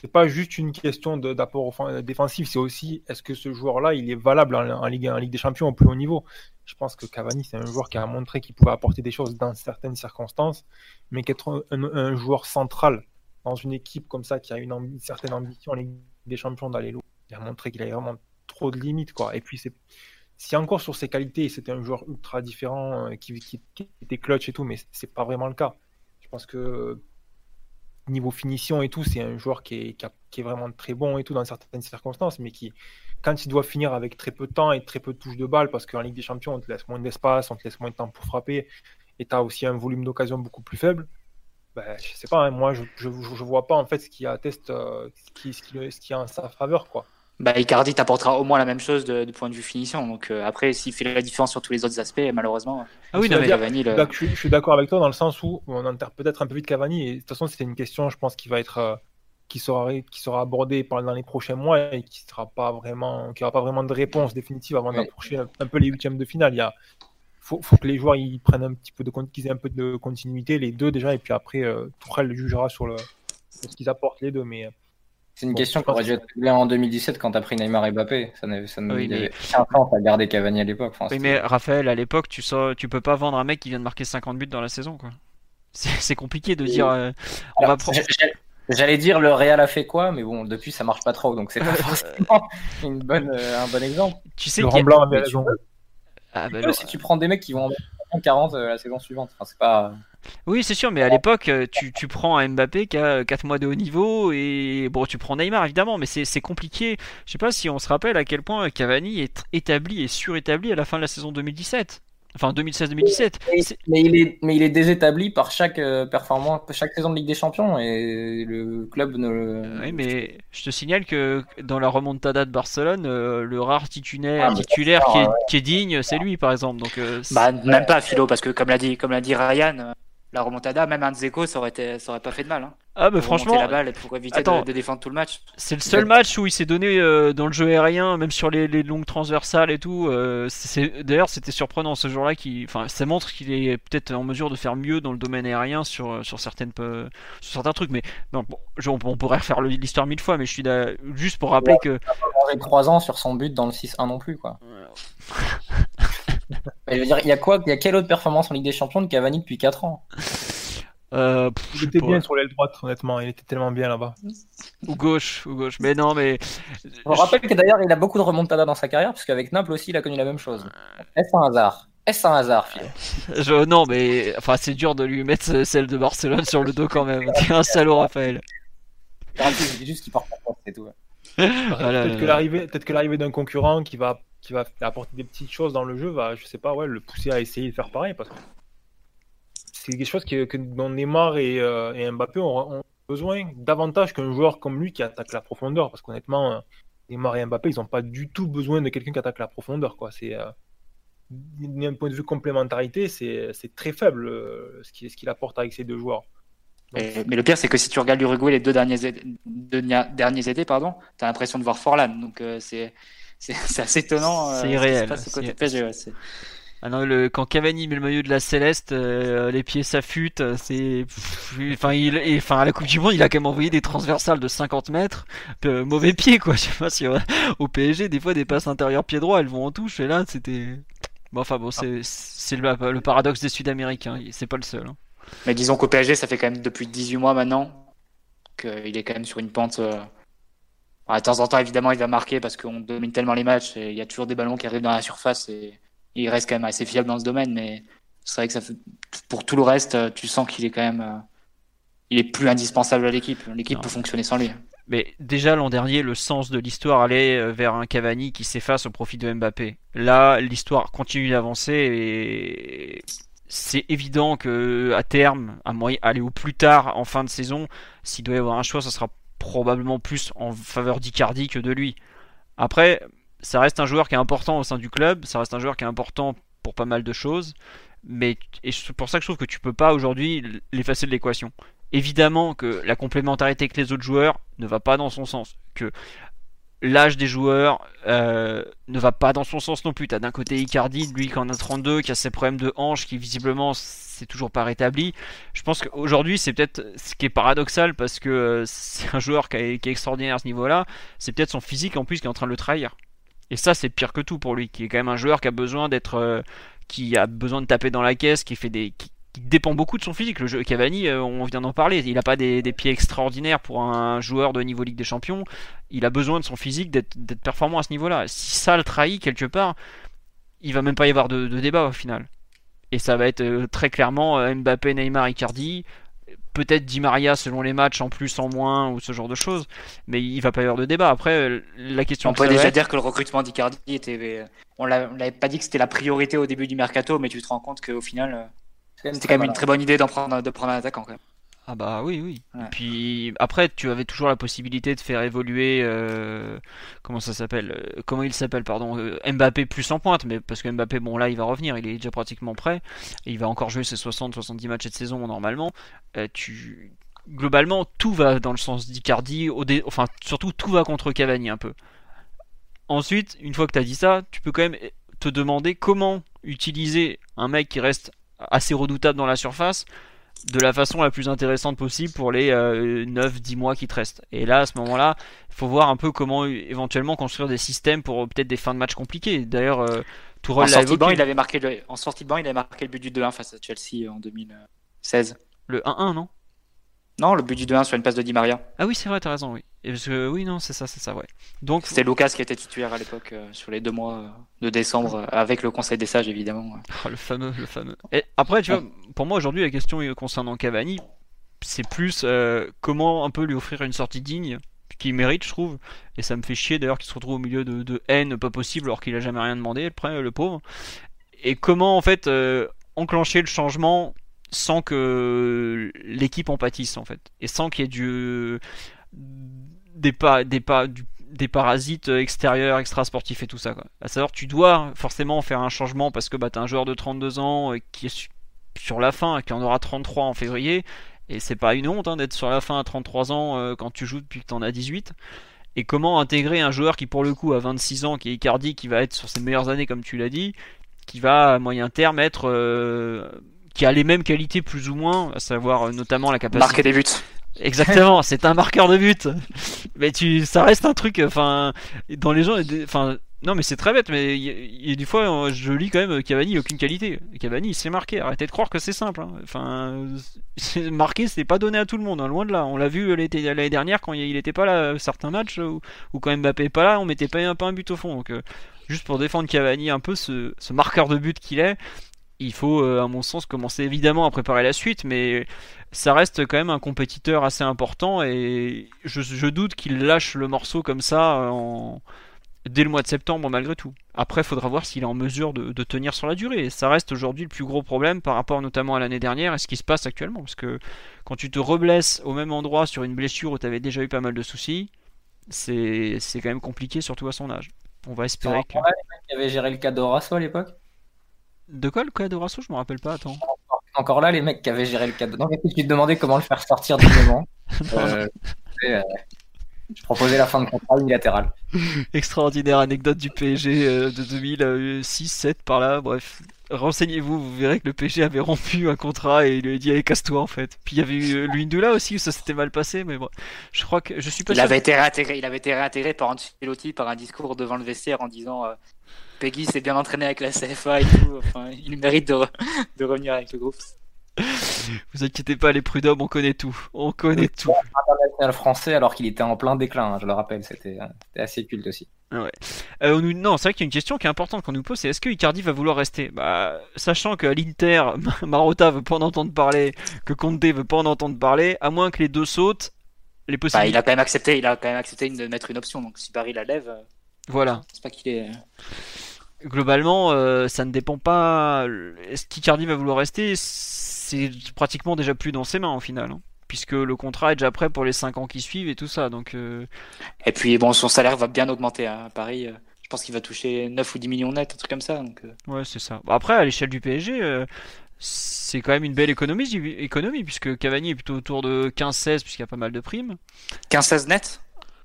c'est pas juste une question d'apport défensif, c'est aussi est-ce que ce joueur-là il est valable en, Ligue, des Champions au plus haut niveau? Je pense que Cavani c'est un joueur qui a montré qu'il pouvait apporter des choses dans certaines circonstances, mais qu'être un, joueur central dans une équipe comme ça qui a une, certaine ambition en Ligue des Champions d'aller loin, il a montré qu'il avait vraiment trop de limites quoi. Et puis si encore sur ses qualités, c'était un joueur ultra différent euh, qui, qui, était clutch et tout, mais c'est pas vraiment le cas. Je pense que niveau finition et tout, c'est un joueur qui est, vraiment très bon et tout dans certaines circonstances, mais qui, quand il doit finir avec très peu de temps et très peu de touches de balle, parce qu'en Ligue des Champions, on te laisse moins d'espace, on te laisse moins de temps pour frapper, et tu as aussi un volume d'occasion beaucoup plus faible, ben, je sais pas, hein, moi je, je, vois pas en fait ce qui atteste, euh, ce, qui, ce, qui, en sa faveur, quoi bah, Icardi t'apportera au moins la même chose du point de vue finition. Donc euh, après, s'il fait la différence sur tous les autres aspects, malheureusement. Ah oui, Cavani, je, suis d'accord avec toi dans le sens où on enterre peut-être un peu vite Cavani. Et de toute façon, c'était une question, je pense, qui va être euh, qui sera qui sera abordée dans les prochains mois et qui sera pas vraiment, qui aura pas vraiment de réponse définitive avant d'approcher un, peu les huitièmes de finale. Il y a faut, faut que les joueurs ils prennent un petit peu de qu'ils aient un peu de continuité, les deux déjà, et puis après, euh, Tourelle jugera sur le sur ce qu'ils apportent les deux, mais C'est une Bon, question je qui aurait dû être réglée en 2017 quand t'as pris Neymar et Mbappé. Ça n'avait, ça Oui, mais- avait 15 ans, t'as gardé Cavani à l'époque. Enfin, Oui, mais Raphaël, à l'époque, tu sors, tu peux pas vendre un mec qui vient de marquer 50 buts dans la saison, quoi. C'est compliqué de Et- dire. euh, on Alors, va prendre. j'- j'- J'allais dire le Real a fait quoi, mais bon, depuis ça marche pas trop, donc c'est pas forcément une bonne, euh, un bon exemple. Tu sais Laurent Blanc avait raison. Ah, bah, si tu prends des mecs qui vont en 40 euh, la saison suivante, pas. Oui, c'est sûr, mais à l'époque, euh, tu, tu prends un Mbappé qui a 4 mois de haut niveau et bon, tu prends Neymar évidemment, mais c'est c'est compliqué. Je sais pas si on se rappelle à quel point Cavani est établi et surétabli à la fin de la saison 2017. Enfin, 2016-2017. Mais, mais il est, mais il est désétabli par chaque euh, performance, chaque saison de Ligue des Champions, et le club ne le. Oui, mais je te signale que dans la remontada de Barcelone, euh, le rare titulaire, Ah, titulaire qui, est, ouais. qui est digne, c'est lui par exemple. Donc, euh, Bah, même pas Philo, parce que comme l'a dit, comme l'a dit Ryan, euh, la remontada, même un Dzeko, ça aurait, été, ça aurait pas fait de mal. Hein. Ah, mais Pour remonter franchement, la balle et pour éviter attends. de, de défendre tout le match. C'est le seul match où il s'est donné euh, dans le jeu aérien, même sur les, les longues transversales et tout. euh, D'ailleurs, c'était surprenant ce jour-là. Qui, enfin, ça montre qu'il est peut-être en mesure de faire mieux dans le domaine aérien sur, sur, certaines, euh, sur certains trucs. Mais bon, bon, je- on, on pourrait refaire l'histoire mille fois, mais je suis là, juste pour rappeler que mangé 3 ans sur son but dans le 6-1 non plus, quoi. Mais je veux dire, il y a quoi, il y a quelle autre performance en Ligue des Champions de Cavani depuis 4 ans? Euh, pff, Il je était bien sur l'aile droite, honnêtement. Il était tellement bien là-bas. ou gauche, ou gauche. Mais non, mais Je vous rappelle que d'ailleurs, il a beaucoup de remontada dans sa carrière, puisqu'avec Naples aussi, il a connu la même chose. Est-ce un hasard? Est-ce un hasard, Phil? Je, non, mais enfin, c'est dur de lui mettre celle de Barcelone sur le dos quand même. T'es un salaud, Raphaël. Je dis juste qu'il porte pas poste, c'est tout. Ah Peut-être que l'arrivée, peut-être que l'arrivée d'un concurrent qui va, qui va apporter des petites choses dans le jeu va, je sais pas, ouais, le pousser à essayer de faire pareil parce que c'est quelque chose que, que dont Neymar et, euh, et Mbappé ont, ont besoin davantage qu'un joueur comme lui qui attaque la profondeur parce qu'honnêtement, euh, Neymar et Mbappé, ils n'ont pas du tout besoin de quelqu'un qui attaque la profondeur, quoi. C'est euh, d'un point de vue complémentarité, c'est c'est très faible euh, ce qu'il ce qu'il apporte avec ces deux joueurs. Donc, Mais, mais le pire, c'est que si tu regardes l'Uruguay les deux derniers, deux derniers étés, pardon, t'as l'impression de voir Forlan. Donc euh, c'est c'est c'est assez étonnant. C'est ce qui se irréel, passe au côté c'est- PSG, ouais, c'est- Ah non, le, quand Cavani met le maillot de la Céleste, euh, les pieds s'affûtent, euh, c'est, enfin, et, à la Coupe du Monde, il a quand même envoyé des transversales de 50 mètres, mauvais pied, quoi. Je sais pas si euh, au PSG, des fois, des passes intérieures pied droit, elles vont en touche, et là, c'était, bon, enfin, bon, c'est, le, paradoxe des Sud-Américains, c'est pas le seul. hein. Mais disons qu'au PSG, ça fait quand même depuis 18 mois maintenant qu'il est quand même sur une pente. De temps en temps, évidemment, il va marquer parce qu'on domine tellement les matchs et il y a toujours des ballons qui arrivent dans la surface et il reste quand même assez fiable dans ce domaine. Mais c'est vrai que ça fait... pour tout le reste, euh, tu sens qu'il est quand même. euh, Il est plus indispensable à l'équipe. L'équipe peut fonctionner sans lui. Mais déjà l'an dernier, le sens de l'histoire allait euh, vers un Cavani qui s'efface au profit de Mbappé. Là, l'histoire continue d'avancer et c'est évident que à terme, à moyen, aller au plus tard en fin de saison, s'il doit y avoir un choix, ça sera probablement plus en faveur d'Icardi que de lui. Après, ça reste un joueur qui est important au sein du club, ça reste un joueur qui est important pour pas mal de choses, mais c'est pour ça que je trouve que tu peux pas aujourd'hui l'effacer de l'équation. Évidemment que la complémentarité avec les autres joueurs ne va pas dans son sens, que l'âge des joueurs euh, ne va pas dans son sens non plus. T'as d'un côté Icardi, lui qui en a 32, qui a ses problèmes de hanche, qui visiblement c'est toujours pas rétabli. Je pense qu'aujourd'hui c'est peut-être ce qui est paradoxal parce que euh, c'est un joueur qui est extraordinaire à ce niveau-là. C'est peut-être son physique en plus qui est en train de le trahir. Et ça c'est pire que tout pour lui, qui est quand même un joueur qui a besoin d'être, euh, qui a besoin de taper dans la caisse, qui fait des, qui, dépend beaucoup de son physique. Le jeu Cavani, euh, on vient d'en parler, il n'a pas des, pieds extraordinaires pour un joueur de niveau Ligue des Champions. Il a besoin de son physique d'être performant à ce niveau-là. Si ça le trahit quelque part, il va même pas y avoir de, débat au final. Et ça va être euh, très clairement Mbappé, Neymar, Icardi, peut-être Di Maria selon les matchs en plus, en moins ou ce genre de choses. Mais il va pas y avoir de débat. Après, euh, la question On que peut déjà être- dire que le recrutement d'Icardi était. On l'a- on l'avait pas dit que c'était la priorité au début du mercato, mais tu te rends compte qu'au final, euh, c'était quand même une très bonne idée d'en prendre, de prendre un attaquant. Quand même. Ah bah oui, oui. Ouais. Et puis après, tu avais toujours la possibilité de faire évoluer, euh, comment ça s'appelle, euh, comment il s'appelle, pardon, euh, Mbappé plus en pointe, mais parce que Mbappé, bon là, il va revenir, il est déjà pratiquement prêt, et il va encore jouer ses 60-70 matchs de saison normalement. Tu, globalement, tout va dans le sens d'Icardi, dé- enfin surtout tout va contre Cavani un peu. Ensuite, une fois que tu as dit ça, tu peux quand même te demander comment utiliser un mec qui reste assez redoutable dans la surface de la façon la plus intéressante possible pour les 9-10 mois qui te restent. Et là, à ce moment-là, il faut voir un peu comment éventuellement construire des systèmes pour peut-être des fins de match compliquées. D'ailleurs, en sortie, banc, il avait marqué le... en sortie de banc, il avait marqué le but du 2-1 face à Chelsea en 2016. Le 1-1, non? Non, le but du 2-1 sur une passe de Di Maria. Ah oui, c'est vrai, t'as raison, oui. Parce que, oui, non, c'est ça, c'est ça, ouais. Donc c'était Lucas qui était titulaire à l'époque euh, sur les deux mois euh, de décembre euh, avec le Conseil des sages évidemment. Oh, le fameux, le fameux. Et après, tu vois, pour moi aujourd'hui, la question concernant Cavani, c'est plus comment un peu lui offrir une sortie digne qu'il mérite, je trouve. Et ça me fait chier d'ailleurs qu'il se retrouve au milieu de, haine pas possible alors qu'il a jamais rien demandé, le, le pauvre. Et comment en fait enclencher le changement sans que l'équipe en pâtisse en fait et sans qu'il y ait du des, pas, des, pas, des parasites extérieurs, extra sportifs et tout ça. Quoi. À savoir, tu dois forcément faire un changement parce que bah, tu as un joueur de 32 ans euh, qui est sur la fin, qui en aura 33 en février, et c'est pas une honte hein, d'être sur la fin à 33 ans euh, quand tu joues depuis que tu en as 18. Et comment intégrer un joueur qui pour le coup a 26 ans, qui est Icardi, qui va être sur ses meilleures années comme tu l'as dit, qui va à moyen terme être... Euh, qui a les mêmes qualités plus ou moins, à savoir euh, notamment la capacité... Marquer des buts. Exactement, c'est un marqueur de but. Mais tu, ça reste un truc, enfin, dans les gens, enfin, non, mais c'est très bête, mais il y, des fois, je lis quand même Cavani, aucune qualité. Cavani, il s'est marqué. Arrêtez de croire que c'est simple. Hein. Enfin, marqué, c'est pas donné à tout le monde, hein, loin de là. On l'a vu l'année dernière quand il était pas là, certains matchs, ou, quand Mbappé pas là, on mettait pas, un but au fond. Donc, euh, juste pour défendre Cavani un peu, ce, marqueur de but qu'il est, il faut, euh, à mon sens, commencer évidemment à préparer la suite, mais ça reste quand même un compétiteur assez important et je, je doute qu'il lâche le morceau comme ça en dès le mois de septembre malgré tout. Après, il faudra voir s'il est en mesure de, tenir sur la durée. ça reste aujourd'hui le plus gros problème par rapport notamment à l'année dernière et ce qui se passe actuellement. Parce que quand tu te reblesses au même endroit sur une blessure où tu avais déjà eu pas mal de soucis, c'est quand même compliqué, surtout à son âge. On va espérer que. Il avait géré le cas d'Orasso à l'époque? De quoi le cas d'Orasso Je me rappelle pas, attends. Encore là, les mecs qui avaient géré le cas de. Non, mais tu te demandais comment le faire sortir du moment. euh, je proposais la fin de contrat unilatéral. Extraordinaire anecdote du PSG euh, de 2006-7 par là, bref. Renseignez-vous, vous verrez que le PSG avait rompu un contrat et il lui a dit allez casse-toi en fait. Puis il y avait eu euh, Luindula aussi où ça s'était mal passé, mais bon, je crois que je suis pas. Il avait été réintégré, il avait été réintégré par Ancelotti par un discours devant le vestiaire en disant euh, Peggy s'est bien entraîné avec la CFA et tout. Enfin, il mérite de, de revenir avec le groupe. Vous inquiétez pas, les prud'hommes, on connaît tout. On connaît tout. International français alors qu'il était en plein déclin, hein, je le rappelle, c'était assez culte aussi. Ah ouais. Euh, non, c'est vrai qu'il y a une question qui est importante qu'on nous pose, c'est est-ce que Icardi va vouloir rester? Bah, Sachant qu'à l'Inter, Marotta veut pas en entendre parler, que Conte veut pas en entendre parler, à moins que les deux sautent, les possibilités... Bah, il a quand même accepté, il a quand même accepté de mettre une option, donc si Paris la lève... Euh, voilà. C'est pas qu'il est globalement, euh, ça ne dépend pas. Est-ce qu'Icardi va vouloir rester? C'est pratiquement déjà plus dans ses mains au final. Hein, puisque le contrat est déjà prêt pour les 5 ans qui suivent et tout ça. Donc, euh, Et puis, bon, son salaire va bien augmenter hein, à Paris. Euh, je pense qu'il va toucher 9 ou 10 millions net, un truc comme ça. Donc... Ouais, c'est ça. Après, à l'échelle du PSG, c'est quand même une belle économie, économie, puisque Cavani est plutôt autour de 15-16, puisqu'il y a pas mal de primes. 15-16 net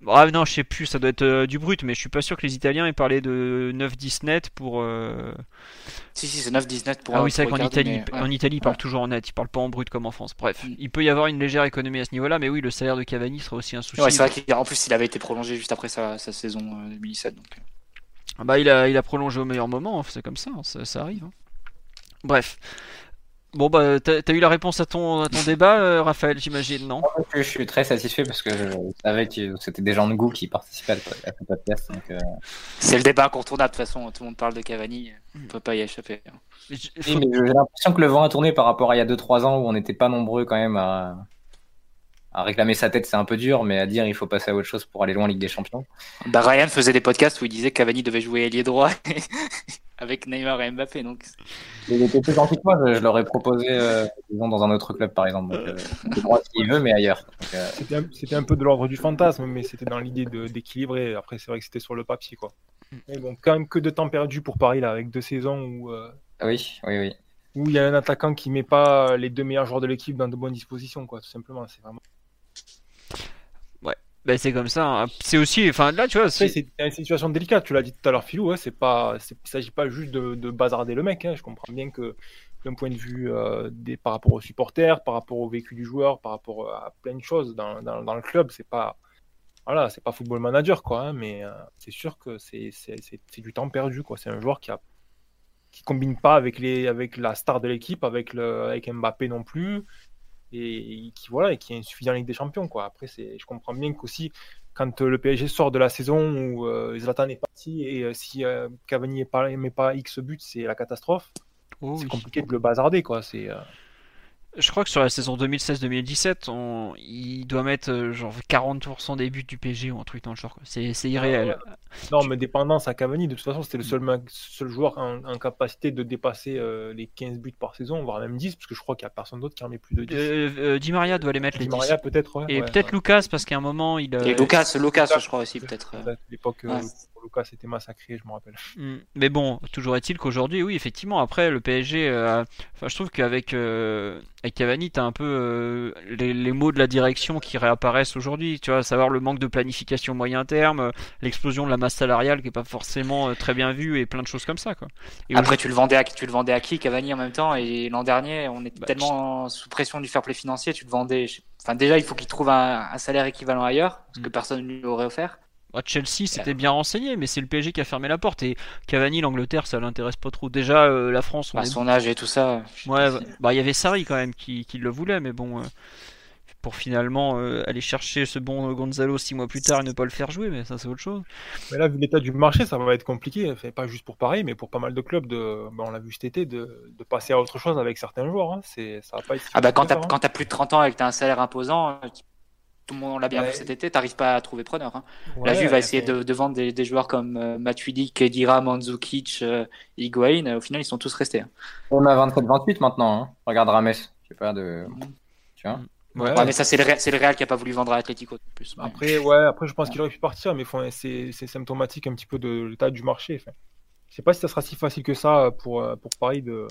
ah non, je sais plus, ça doit être euh, du brut, mais je suis pas sûr que les Italiens aient parlé de 9-10 net pour. Euh, si, si, c'est 9-10 net pour. Ah oui, c'est vrai qu'en Italie, en Italie, ils parlent toujours en net, ils parlent pas en brut comme en France. Bref, mm. il peut y avoir une légère économie à ce niveau-là, mais oui, le salaire de Cavani sera aussi un souci. Ouais, c'est vrai qu'en plus, il avait été prolongé juste après sa, saison 2017. Euh, donc... Ah bah, il a, il a prolongé au meilleur moment, hein, c'est comme ça, hein, ça, ça, arrive. Hein. Bref. Bon bah t'as as eu la réponse à ton, à ton débat, euh, Raphaël, j'imagine, non? Je, suis très satisfait parce que je savais que c'était des gens de goût qui participaient à, ce podcast. Euh. C'est le débat incontournable de toute façon, tout le monde parle de Cavani, on peut pas y échapper. J'ai l'impression que le vent a tourné par rapport à il y a 2-3 ans où on n'était pas nombreux quand même à, à réclamer sa tête, c'est un peu dur, mais à dire il faut passer à autre chose pour aller loin en Ligue des Champions. Bah Ryan faisait des podcasts où il disait que Cavani devait jouer ailier droit. avec Neymar et Mbappé. Donc... Il était plus gentil que moi, je, l'aurais proposé euh, dans un autre club par exemple. Donc, euh, moi s'il veut, mais ailleurs. Euh, c'était, un, peu de l'ordre du fantasme, mais c'était dans l'idée d'équilibrer. Après, c'est vrai que c'était sur le papier. quoi. Mais bon, quand même que de temps perdu pour Paris là, avec deux saisons où. Oui, oui, oui. Où il y a un attaquant qui met pas les deux meilleurs joueurs de l'équipe dans de bonnes dispositions, quoi, tout simplement. C'est vraiment. Ben c'est comme ça. Hein. C'est aussi, enfin là, tu vois, c'est une situation délicate. Tu l'as dit tout à l'heure, Philou. Hein, c'est pas, il s'agit pas juste de, bazarder le mec. Hein. Je comprends bien que d'un point de vue euh, des, par rapport aux supporters, par rapport au vécu du joueur, par rapport à plein de choses dans, dans, dans le club. C'est pas voilà, c'est pas football manager quoi, hein, mais euh, c'est sûr que c'est du temps perdu quoi. C'est un joueur qui a qui combine pas avec les avec la star de l'équipe, avec le avec Mbappé non plus, et, qui voilà et qui est insuffisant en Ligue des Champions quoi. Après c'est, je comprends bien qu'aussi quand le PSG sort de la saison où euh, Zlatan est parti et si Cavani n'est pas, met pas X buts, c'est la catastrophe. Oh c'est compliqué de le bazarder, quoi. C'est. Euh, je crois que sur la saison 2016-2017, on... il doit mettre euh, genre 40% des buts du PSG ou un truc dans le genre. C'est, irréel. Non, mais dépendance à Cavani, de toute façon, c'était le seul, seul joueur en, capacité de dépasser euh, les 15 buts par saison, voire même 10, parce que je crois qu'il n'y a personne d'autre qui en met plus de 10. Di Maria doit les mettre les 10. Maria peut-être, Et peut-être Lucas, parce qu'à un moment, il. Et Lucas, Lucas, je crois aussi, peut-être. À l'époque, Lucas c'était massacré, je me rappelle. Mm. Mais bon, toujours est-il qu'aujourd'hui, oui, effectivement, après le PSG, euh, enfin, je trouve qu'avec euh, avec Cavani, t'as un peu euh, les, mots de la direction qui réapparaissent aujourd'hui. Tu vois, savoir le manque de planification moyen terme, l'explosion de la masse salariale qui est pas forcément très bien vue et plein de choses comme ça, quoi. après, tu le vendais à tu le vendais à qui Cavani en même temps Et l'an dernier, on était bah, tellement sous pression du fair play financier, tu le vendais. Enfin, déjà, il faut qu'il trouve un, salaire équivalent ailleurs, parce que mm. personne ne lui aurait offert. Chelsea c'était bien renseigné, mais c'est le PSG qui a fermé la porte. Et Cavani, l'Angleterre, ça l'intéresse pas trop. Déjà, euh, la France. On bah, Son âge et tout ça. Ouais, bah il y avait Sarri quand même qui, le voulait, mais bon, euh, pour finalement euh, aller chercher ce bon Gonzalo six mois plus tard et ne pas le faire jouer, mais ça c'est autre chose. Mais là, vu l'état du marché, ça va être compliqué. pas juste pour Paris, mais pour pas mal de clubs. De, bah, on l'a vu cet été, de, passer à autre chose avec certains joueurs. Hein. C'est, ça va pas être. Ah bah quand t'as, quand as plus de 30 ans et que t'as un salaire imposant, tout le monde l'a bien vu cet été, t'arrives pas à trouver preneur. Hein. la Juve va essayer de, vendre des, joueurs comme euh, Matuidi, Kedira, Mandzukic, euh, Higuain. Au final, ils sont tous restés. Hein. On a 27-28 maintenant. Hein. Regarde Rames. Je sais pas de. Tu vois Ouais, mais ça, c'est le, le, Real qui a pas voulu vendre à Atletico. Plus. Après, ouais, après, je pense qu'il aurait pu partir, mais c'est symptomatique un petit peu de l'état du marché. Enfin, je sais pas si ça sera si facile que ça pour, euh, pour Paris de,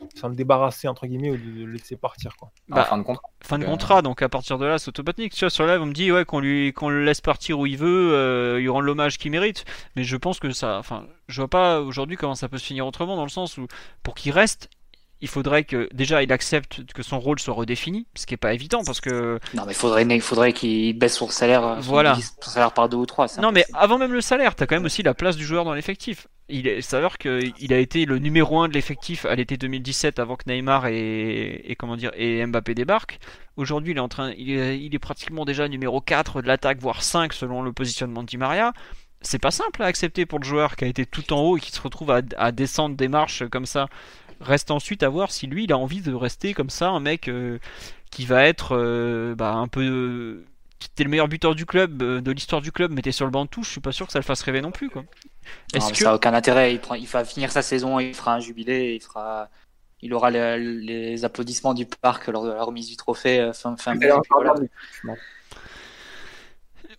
le débarrasser entre guillemets ou de le laisser partir quoi. Bah, fin de contrat. Fin de euh, contrat, donc à partir de là c'est automatique. Tu vois, sur live on me dit ouais qu'on lui qu'on le laisse partir où il veut, euh, il rend l'hommage qu'il mérite. Mais je pense que ça, enfin, je vois pas aujourd'hui comment ça peut se finir autrement dans le sens où pour qu'il reste, il faudrait que déjà il accepte que son rôle soit redéfini, ce qui est pas évident parce que. Non mais faudrait, il faudrait qu'il baisse son salaire, voilà. son salaire par deux ou trois. Non mais avant même le salaire, t'as quand même aussi la place du joueur dans l'effectif. Il s'avère qu'il a été le numéro 1 de l'effectif à l'été 2017 avant que Neymar et, et comment dire et Mbappé débarquent. Aujourd'hui, il est en train, il est, il est, pratiquement déjà numéro 4 de l'attaque, voire 5 selon le positionnement de Di Maria. C'est pas simple à accepter pour le joueur qui a été tout en haut et qui se retrouve à, à descendre des marches comme ça Reste ensuite à voir si lui, il a envie de rester comme ça, un mec euh, qui va être euh, bah, un peu. qui était le meilleur buteur du club, euh, de l'histoire du club, mais était sur le banc de touche, je suis pas sûr que ça le fasse rêver non plus. Quoi. Est-ce que... Ça n'a aucun intérêt. Il, prend, il va finir sa saison, il fera un jubilé, il fera. Il aura les, applaudissements du parc lors de la remise du trophée fin, fin mai.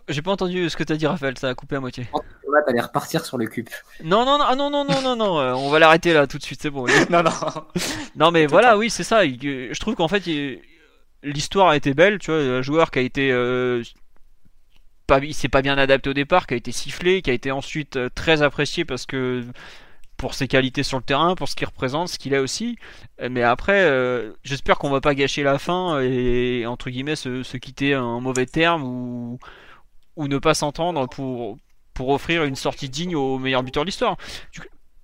J'ai pas entendu ce que t'as dit, Raphaël, ça a coupé à moitié. Là, t'allais repartir sur le cube. Non, non, non, ah, non, non, non, non, non, euh, on va l'arrêter là tout de suite, c'est bon. non, non. non, mais voilà, oui, c'est ça. Je trouve qu'en fait, l'histoire a été belle, tu vois, un joueur qui a été. Euh, pas, il s'est pas bien adapté au départ, qui a été sifflé, qui a été ensuite euh, très apprécié parce que pour ses qualités sur le terrain, pour ce qu'il représente, ce qu'il est aussi. Mais après, j'espère qu'on va pas gâcher la fin et entre guillemets se, se quitter en mauvais terme ou ou ne pas s'entendre pour, pour offrir une sortie digne au meilleur buteur de l'histoire.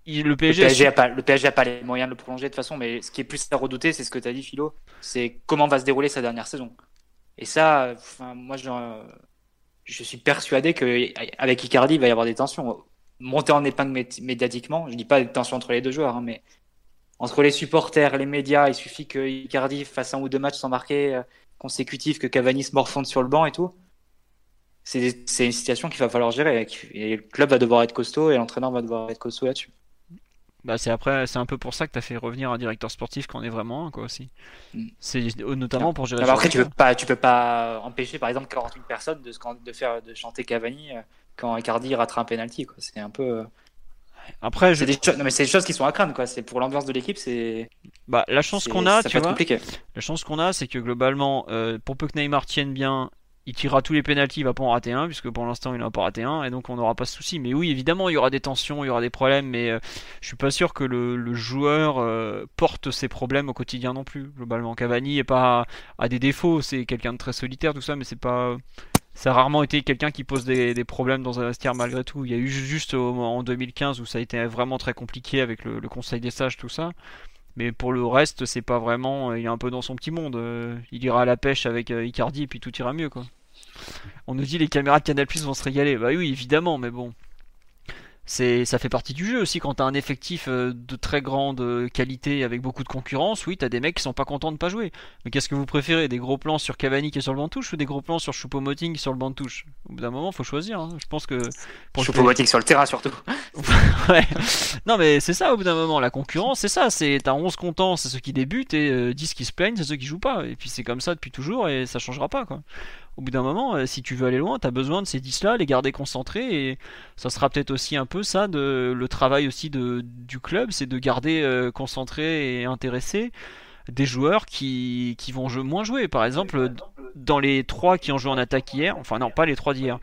Le PSG, le PSG, a pas, le PSG a pas les moyens de le prolonger de toute façon, mais ce qui est plus à redouter, c'est ce que tu as dit, Philo, c'est comment va se dérouler sa dernière saison. Et ça, enfin, moi, je, je suis persuadé qu'avec Icardi, il va y avoir des tensions. Monter en épingle médiatiquement, je dis pas des tensions entre les deux joueurs, hein, mais entre les supporters, les médias, il suffit que Icardi fasse un ou deux matchs sans marquer euh, consécutifs, que Cavani se morfonde sur le banc et tout c'est une situation qu'il va falloir gérer. Et le club va devoir être costaud et l'entraîneur va devoir être costaud là-dessus. Bah c'est après c'est un peu pour ça que tu as fait revenir un directeur sportif quand on est vraiment un quoi aussi. Mm. C'est notamment pour gérer. après tu peux pas tu peux pas empêcher par exemple 48 personnes de, de faire de chanter Cavani euh, quand Icardi ratera un penalty quoi. C'est un peu euh, après, je... des non, mais c'est des choses qui sont à craindre, quoi. C'est pour l'ambiance de l'équipe, c'est. Bah, la chance qu'on a, tu vois. La chance qu'on a, c'est que globalement, euh, pour peu que Neymar tienne bien il tirera tous les pénalties, il va pas en rater un, puisque pour l'instant il n'en a pas raté un, et donc on n'aura pas de souci. Mais oui, évidemment, il y aura des tensions, il y aura des problèmes, mais euh, je suis pas sûr que le, joueur euh, porte ses problèmes au quotidien non plus. Globalement, Cavani est pas à des défauts, c'est quelqu'un de très solitaire, tout ça, mais c'est pas. Ça a rarement été quelqu'un qui pose des, problèmes dans un vestiaire malgré tout. Il y a eu juste en 2015 où ça a été vraiment très compliqué avec le, le Conseil des sages, tout ça. Mais pour le reste, c'est pas vraiment. Euh, il est un peu dans son petit monde. Euh, il ira à la pêche avec euh, Icardi et puis tout ira mieux, quoi. On nous dit les caméras de Canal Plus vont se régaler. Bah oui, évidemment, mais bon c'est ça fait partie du jeu aussi quand t'as un effectif euh, de très grande euh, qualité avec beaucoup de concurrence oui t'as des mecs qui sont pas contents de pas jouer. Mais qu'est-ce que vous préférez des gros plans sur Cavani qui est sur le banc de touche ou des gros plans sur Choupo-Moting sur le banc de touche? Au bout d'un moment faut choisir hein. je pense que Choupo-Moting sur le terrain surtout. Ouais. non mais c'est ça au bout d'un moment la concurrence c'est ça c'est t'as 11 contents c'est ceux qui débutent et 10 euh, qui se plaignent c'est ceux qui jouent pas. Et puis c'est comme ça depuis toujours et ça changera pas quoi au bout d'un moment, euh, si tu veux aller loin, tu as besoin de ces 10-là, les garder concentrés, et ça sera peut-être aussi un peu ça, de, le travail aussi de, du club, c'est de garder euh, concentrés et intéressés des joueurs qui, qui vont moins jouer. Par exemple, dans les 3 qui ont joué en attaque hier, enfin non, pas les 3 d'hier,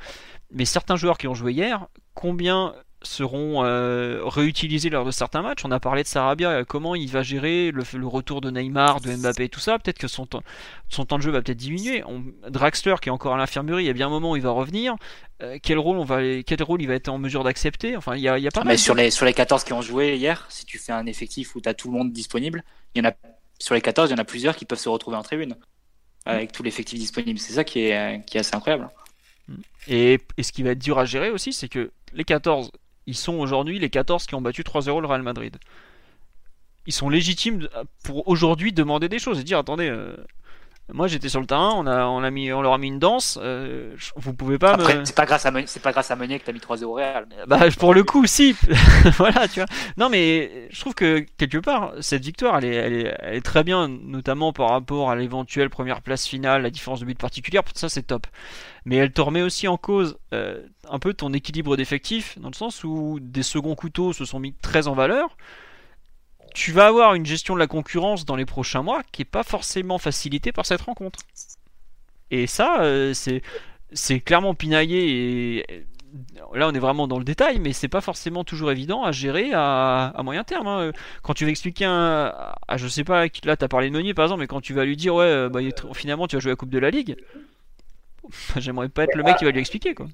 mais certains joueurs qui ont joué hier, combien seront euh, réutilisés lors de certains matchs. On a parlé de Sarabia, euh, comment il va gérer le, le, retour de Neymar, de Mbappé et tout ça. Peut-être que son temps, son temps de jeu va peut-être diminuer. On, Draxler qui est encore à l'infirmerie, il y a bien un moment où il va revenir. Euh, quel rôle on va, quel rôle il va être en mesure d'accepter? Enfin, il y a, il y a pas Mais sur les sur les 14 qui ont joué hier, si tu fais un effectif où tu as tout le monde disponible, il y en a sur les 14, il y en a plusieurs qui peuvent se retrouver en tribune avec tout l'effectif disponible. C'est ça qui est qui est assez incroyable. Et, et ce qui va être dur à gérer aussi, c'est que les 14 ils sont aujourd'hui les 14 qui ont battu 3-0 le Real Madrid. Ils sont légitimes pour aujourd'hui demander des choses et dire attendez, euh, moi j'étais sur le terrain, on, a, on, a mis, on leur a mis une danse, euh, vous pouvez pas Après, c'est pas grâce à c'est pas grâce à Meunier que t'as mis 3-0 au Real. Bah pour le coup si, voilà tu vois. Non mais je trouve que quelque part cette victoire elle est, elle est, elle est très bien, notamment par rapport à l'éventuelle première place finale, la différence de but particulière, ça c'est top mais elle te remet aussi en cause euh, un peu ton équilibre d'effectifs, dans le sens où des seconds couteaux se sont mis très en valeur. Tu vas avoir une gestion de la concurrence dans les prochains mois qui n'est pas forcément facilitée par cette rencontre. Et ça, euh, c'est, c'est clairement pinaillé et là on est vraiment dans le détail, mais c'est pas forcément toujours évident à gérer à, moyen terme. Hein. Quand tu vas expliquer un, à, je sais pas, là tu as parlé de Meunier par exemple, mais quand tu vas lui dire ouais, bah, finalement tu vas jouer la Coupe de la Ligue, J'aimerais pas être le mec qui va lui expliquer quoi.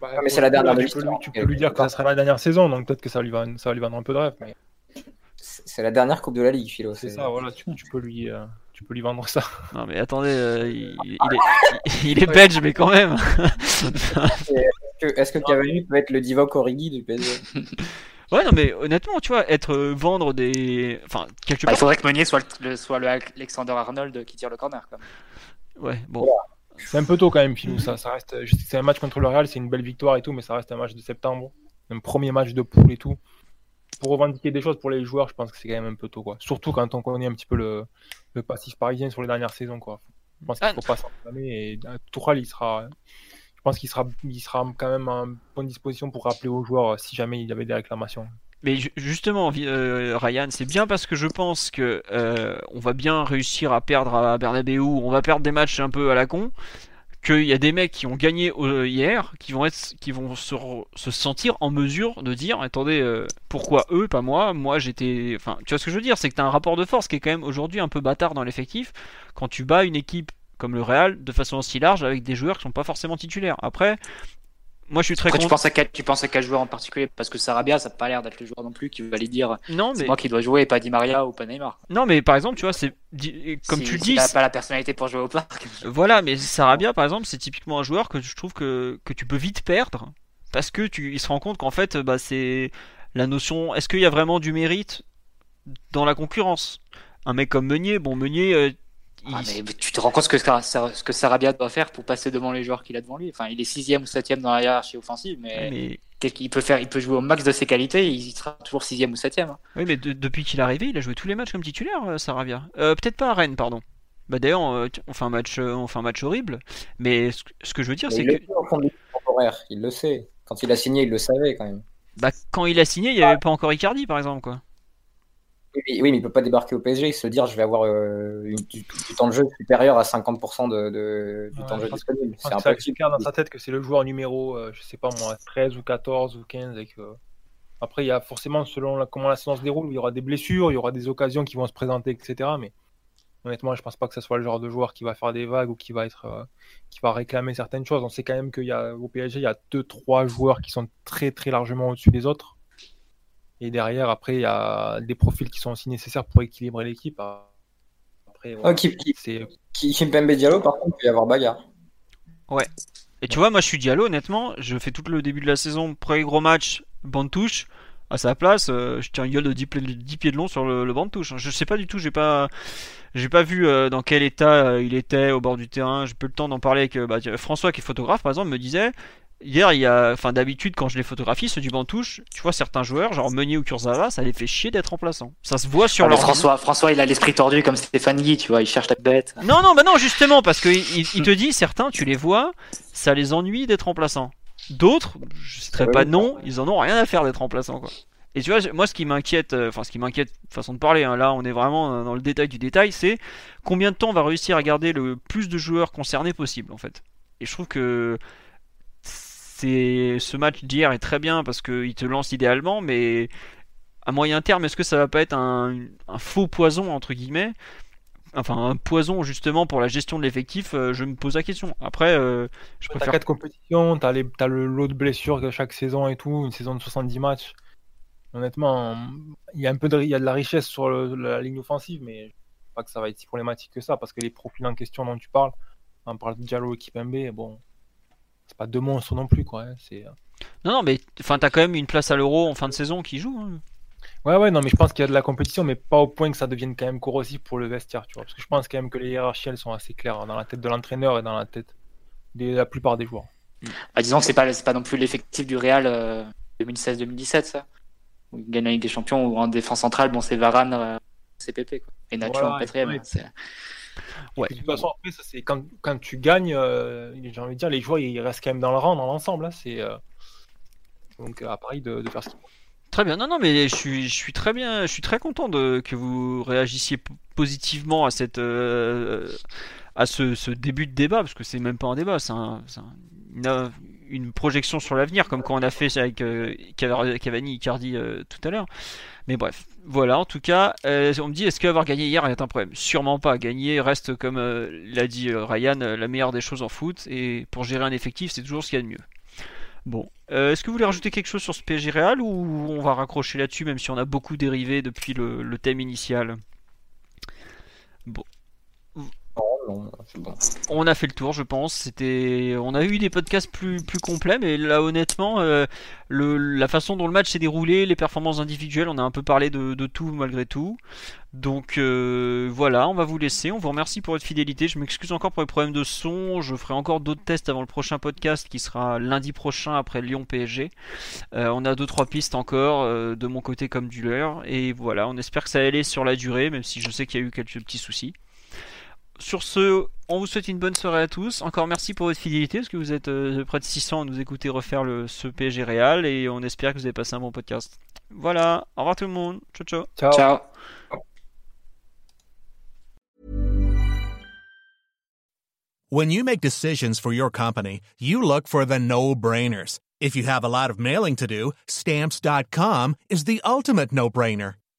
Bah, mais c'est la dernière tu, peux, lui, tu peux lui dire que ça sera la dernière saison, donc peut-être que ça lui va, ça lui vendre un peu de rêve. Mais... C'est la dernière Coupe de la Ligue, Philo. C'est ça, voilà, tu, peux lui, euh, tu peux lui vendre ça. Non, mais attendez, euh, il, est, il, est belge, mais quand même. Est-ce que Cavani peut être le Divock Origi du PSG Ouais, non, mais honnêtement, tu vois, être euh, vendre des. Enfin, quelque bah, Il faudrait que Meunier soit le, soit le Alexander Arnold qui tire le corner, quand même. Ouais, bon. C'est un peu tôt quand même, Philou. Ça, ça reste. c'est un match contre le Real, c'est une belle victoire et tout, mais ça reste un match de septembre, un premier match de poule et tout. Pour revendiquer des choses pour les joueurs, je pense que c'est quand même un peu tôt, quoi. Surtout quand on connaît un petit peu le, le passif parisien sur les dernières saisons, quoi. Je pense qu'il ne faut pas s'enflammer et euh, Tourelle, il sera. Je pense qu'il sera, il sera quand même en bonne disposition pour rappeler aux joueurs euh, si jamais il y avait des réclamations. Mais justement, euh, Ryan, c'est bien parce que je pense que euh, on va bien réussir à perdre à Bernabeu, on va perdre des matchs un peu à la con, qu'il y a des mecs qui ont gagné euh, hier, qui vont être, qui vont se, se sentir en mesure de dire, attendez, pourquoi eux, pas moi? Moi, j'étais, enfin, tu vois ce que je veux dire, c'est que t'as un rapport de force qui est quand même aujourd'hui un peu bâtard dans l'effectif. Quand tu bats une équipe comme le Real de façon aussi large avec des joueurs qui sont pas forcément titulaires. Après, moi, je suis très content. Tu penses à quel, tu penses à quel joueur en particulier? Parce que Sarabia, ça n'a pas l'air d'être le joueur non plus qui va aller dire non, mais... c'est moi qui dois jouer et pas Di Maria ou pas Neymar. Non, mais par exemple, tu vois, c'est comme tu dis. pas la personnalité pour jouer au parc. Voilà, mais Sarabia, par exemple, c'est typiquement un joueur que je trouve que, que tu peux vite perdre parce que tu, il se rend compte qu'en fait, bah, c'est la notion. Est-ce qu'il y a vraiment du mérite dans la concurrence? Un mec comme Meunier, bon, Meunier, euh, ah, mais tu te rends compte ce que, ce que Sarabia doit faire pour passer devant les joueurs qu'il a devant lui? Enfin, il est sixième ou septième dans la hiérarchie offensive, mais, il peut faire, il peut jouer au max de ses qualités, il sera toujours sixième ou septième. Hein. Oui, mais depuis qu'il est arrivé, il a joué tous les matchs comme titulaire, euh, Sarabia. Euh, peut-être pas à Rennes, pardon. Bah d'ailleurs, euh, on fait un match, on fait un match horrible. Mais ce, que je veux dire, c'est que il le sait. Quand il a signé, il le savait quand même. Bah quand il a signé, il n'y avait pas encore Icardi, par exemple, quoi. Oui, mais il peut pas débarquer au PSG et se dire je vais avoir euh, une- du, du temps de jeu supérieur à 50% de, de- du Ouais, temps de je jeu disponible. C'est ça impossible. clair dans sa tête que c'est le joueur numéro, euh, je sais pas moi, 13 ou 14 ou 15. Et que... Après, il y a forcément, selon la- comment la saison se déroule, il y aura des blessures, il y aura des occasions qui vont se présenter, etc. Mais honnêtement, je pense pas que ce soit le genre de joueur qui va faire des vagues ou qui va être, euh, qui va réclamer certaines choses. On sait quand même qu'il y a au PSG, il y a deux, trois joueurs qui sont très, très largement au-dessus des autres. Et derrière, après, il y a des profils qui sont aussi nécessaires pour équilibrer l'équipe. Après, voilà, Ah, qui, qui, c'est qui, Kimpembe Diallo, par contre, il peut y avoir bagarre. Et tu vois, moi je suis Diallo, honnêtement, je fais tout le début de la saison, premier gros match, banc de touche. À sa place, euh, je tiens une gueule de 10, pla- 10 pieds de long sur le, le banc de touche. Je sais pas du tout, j'ai pas, j'ai pas vu euh, dans quel état euh, il était au bord du terrain. J'ai peu le temps d'en parler avec euh, bah, François qui est photographe, par exemple, me disait hier, il y a, enfin d'habitude quand je les photographie, ceux du banc touche, tu vois certains joueurs, genre Meunier ou Kurzawa, ça les fait chier d'être remplaçants. Ça se voit sur Ah, leur François, François, il a l'esprit tordu comme Stéphane Guy, tu vois, il cherche la bête. Non, non, bah non, justement, parce que il, il te dit, certains, tu les vois, ça les ennuie d'être remplaçants. D'autres, je citerai Ouais, pas de nom, ils en ont rien à faire d'être remplaçants, quoi. Et tu vois, moi, ce qui m'inquiète, euh, enfin, ce qui m'inquiète, façon de parler, hein, là, on est vraiment dans le détail du détail, c'est combien de temps on va réussir à garder le plus de joueurs concernés possible, en fait. Et je trouve que c'est ce match d'hier est très bien parce qu'il te lance idéalement, mais à moyen terme, est-ce que ça va pas être un, un faux poison entre guillemets? Enfin, un poison justement pour la gestion de l'effectif, euh, je me pose la question. Après, euh, je T'as préfère. quatre compétitions, t'as les, t'as le lot de blessures de chaque saison et tout, une saison de 70 matchs. Honnêtement, il y a un peu de, il y a de la richesse sur le- la ligne offensive, mais je pense pas que ça va être si problématique que ça, parce que les profils en question dont tu parles, on parle de Diallo et Kipembe, bon, c'est pas deux monstres non plus, quoi. hein, c'est... Non, non, mais enfin, t'as quand même une place à l'Euro en fin de saison qui joue. hein. Ouais, ouais, non, mais je pense qu'il y a de la compétition, mais pas au point que ça devienne quand même corrosif pour le vestiaire, tu vois. Parce que je pense quand même que les hiérarchies, elles sont assez claires dans la tête de l'entraîneur et dans la tête de la plupart des joueurs. Bah, disons que c'est pas, c'est pas non plus l'effectif du Real euh, 2016-2017, ça. Où il gagne la Ligue des Champions, ou en défense centrale, bon, c'est Varane, euh, c'est Pépé, quoi. Et Nacho Voilà, en quatrième. ouais. Hein, Ouais. De toute façon, après, ça, c'est quand, quand tu gagnes, euh, j'ai envie de dire, les joueurs, ils restent quand même dans le rang, dans l'ensemble. là, c'est, euh, Donc, à Paris, de, de faire ce qu'ils. Très bien. Non, non, mais je suis, je suis très bien, je suis très content de que vous réagissiez positivement à cette, euh, à ce, ce début de débat, parce que c'est même pas un débat, c'est un- c'est un- une, projection sur l'avenir, comme quand on a fait avec euh, Cav- Cavani, Icardi euh, tout à l'heure. Mais bref, voilà. En tout cas, euh, on me dit, est-ce qu'avoir gagné hier est un problème? Sûrement pas. Gagner reste, comme euh, l'a dit euh, Ryan, la meilleure des choses en foot, et pour gérer un effectif, c'est toujours ce qu'il y a de mieux. Bon, Euh, est-ce que vous voulez rajouter quelque chose sur ce PSG Real ou on va raccrocher là-dessus même si on a beaucoup dérivé depuis le, le thème initial? Non, On a fait le tour, je pense. C'était, on a eu des podcasts plus complets, mais là honnêtement, euh, la façon dont le match s'est déroulé, les performances individuelles, on a un peu parlé de, tout malgré tout. Donc euh, voilà, on va vous laisser. On vous remercie pour votre fidélité. Je m'excuse encore pour les problèmes de son. Je ferai encore d'autres tests avant le prochain podcast qui sera lundi prochain après Lyon PSG. Euh, on a deux trois pistes encore de mon côté comme du leur. Et voilà, on espère que ça allait sur la durée, même si je sais qu'il y a eu quelques petits soucis. Sur ce, on vous souhaite une bonne soirée à tous. Encore merci pour votre fidélité, parce que vous êtes euh, près de 600 à nous écouter refaire le, ce PSG Real, et on espère que vous avez passé un bon podcast. Voilà, au revoir tout le monde. Ciao ciao. Ciao. Ciao. When you make decisions for your company, you look for the no brainers. If you have a lot of mailing to do, stamps.com is the ultimate no brainer.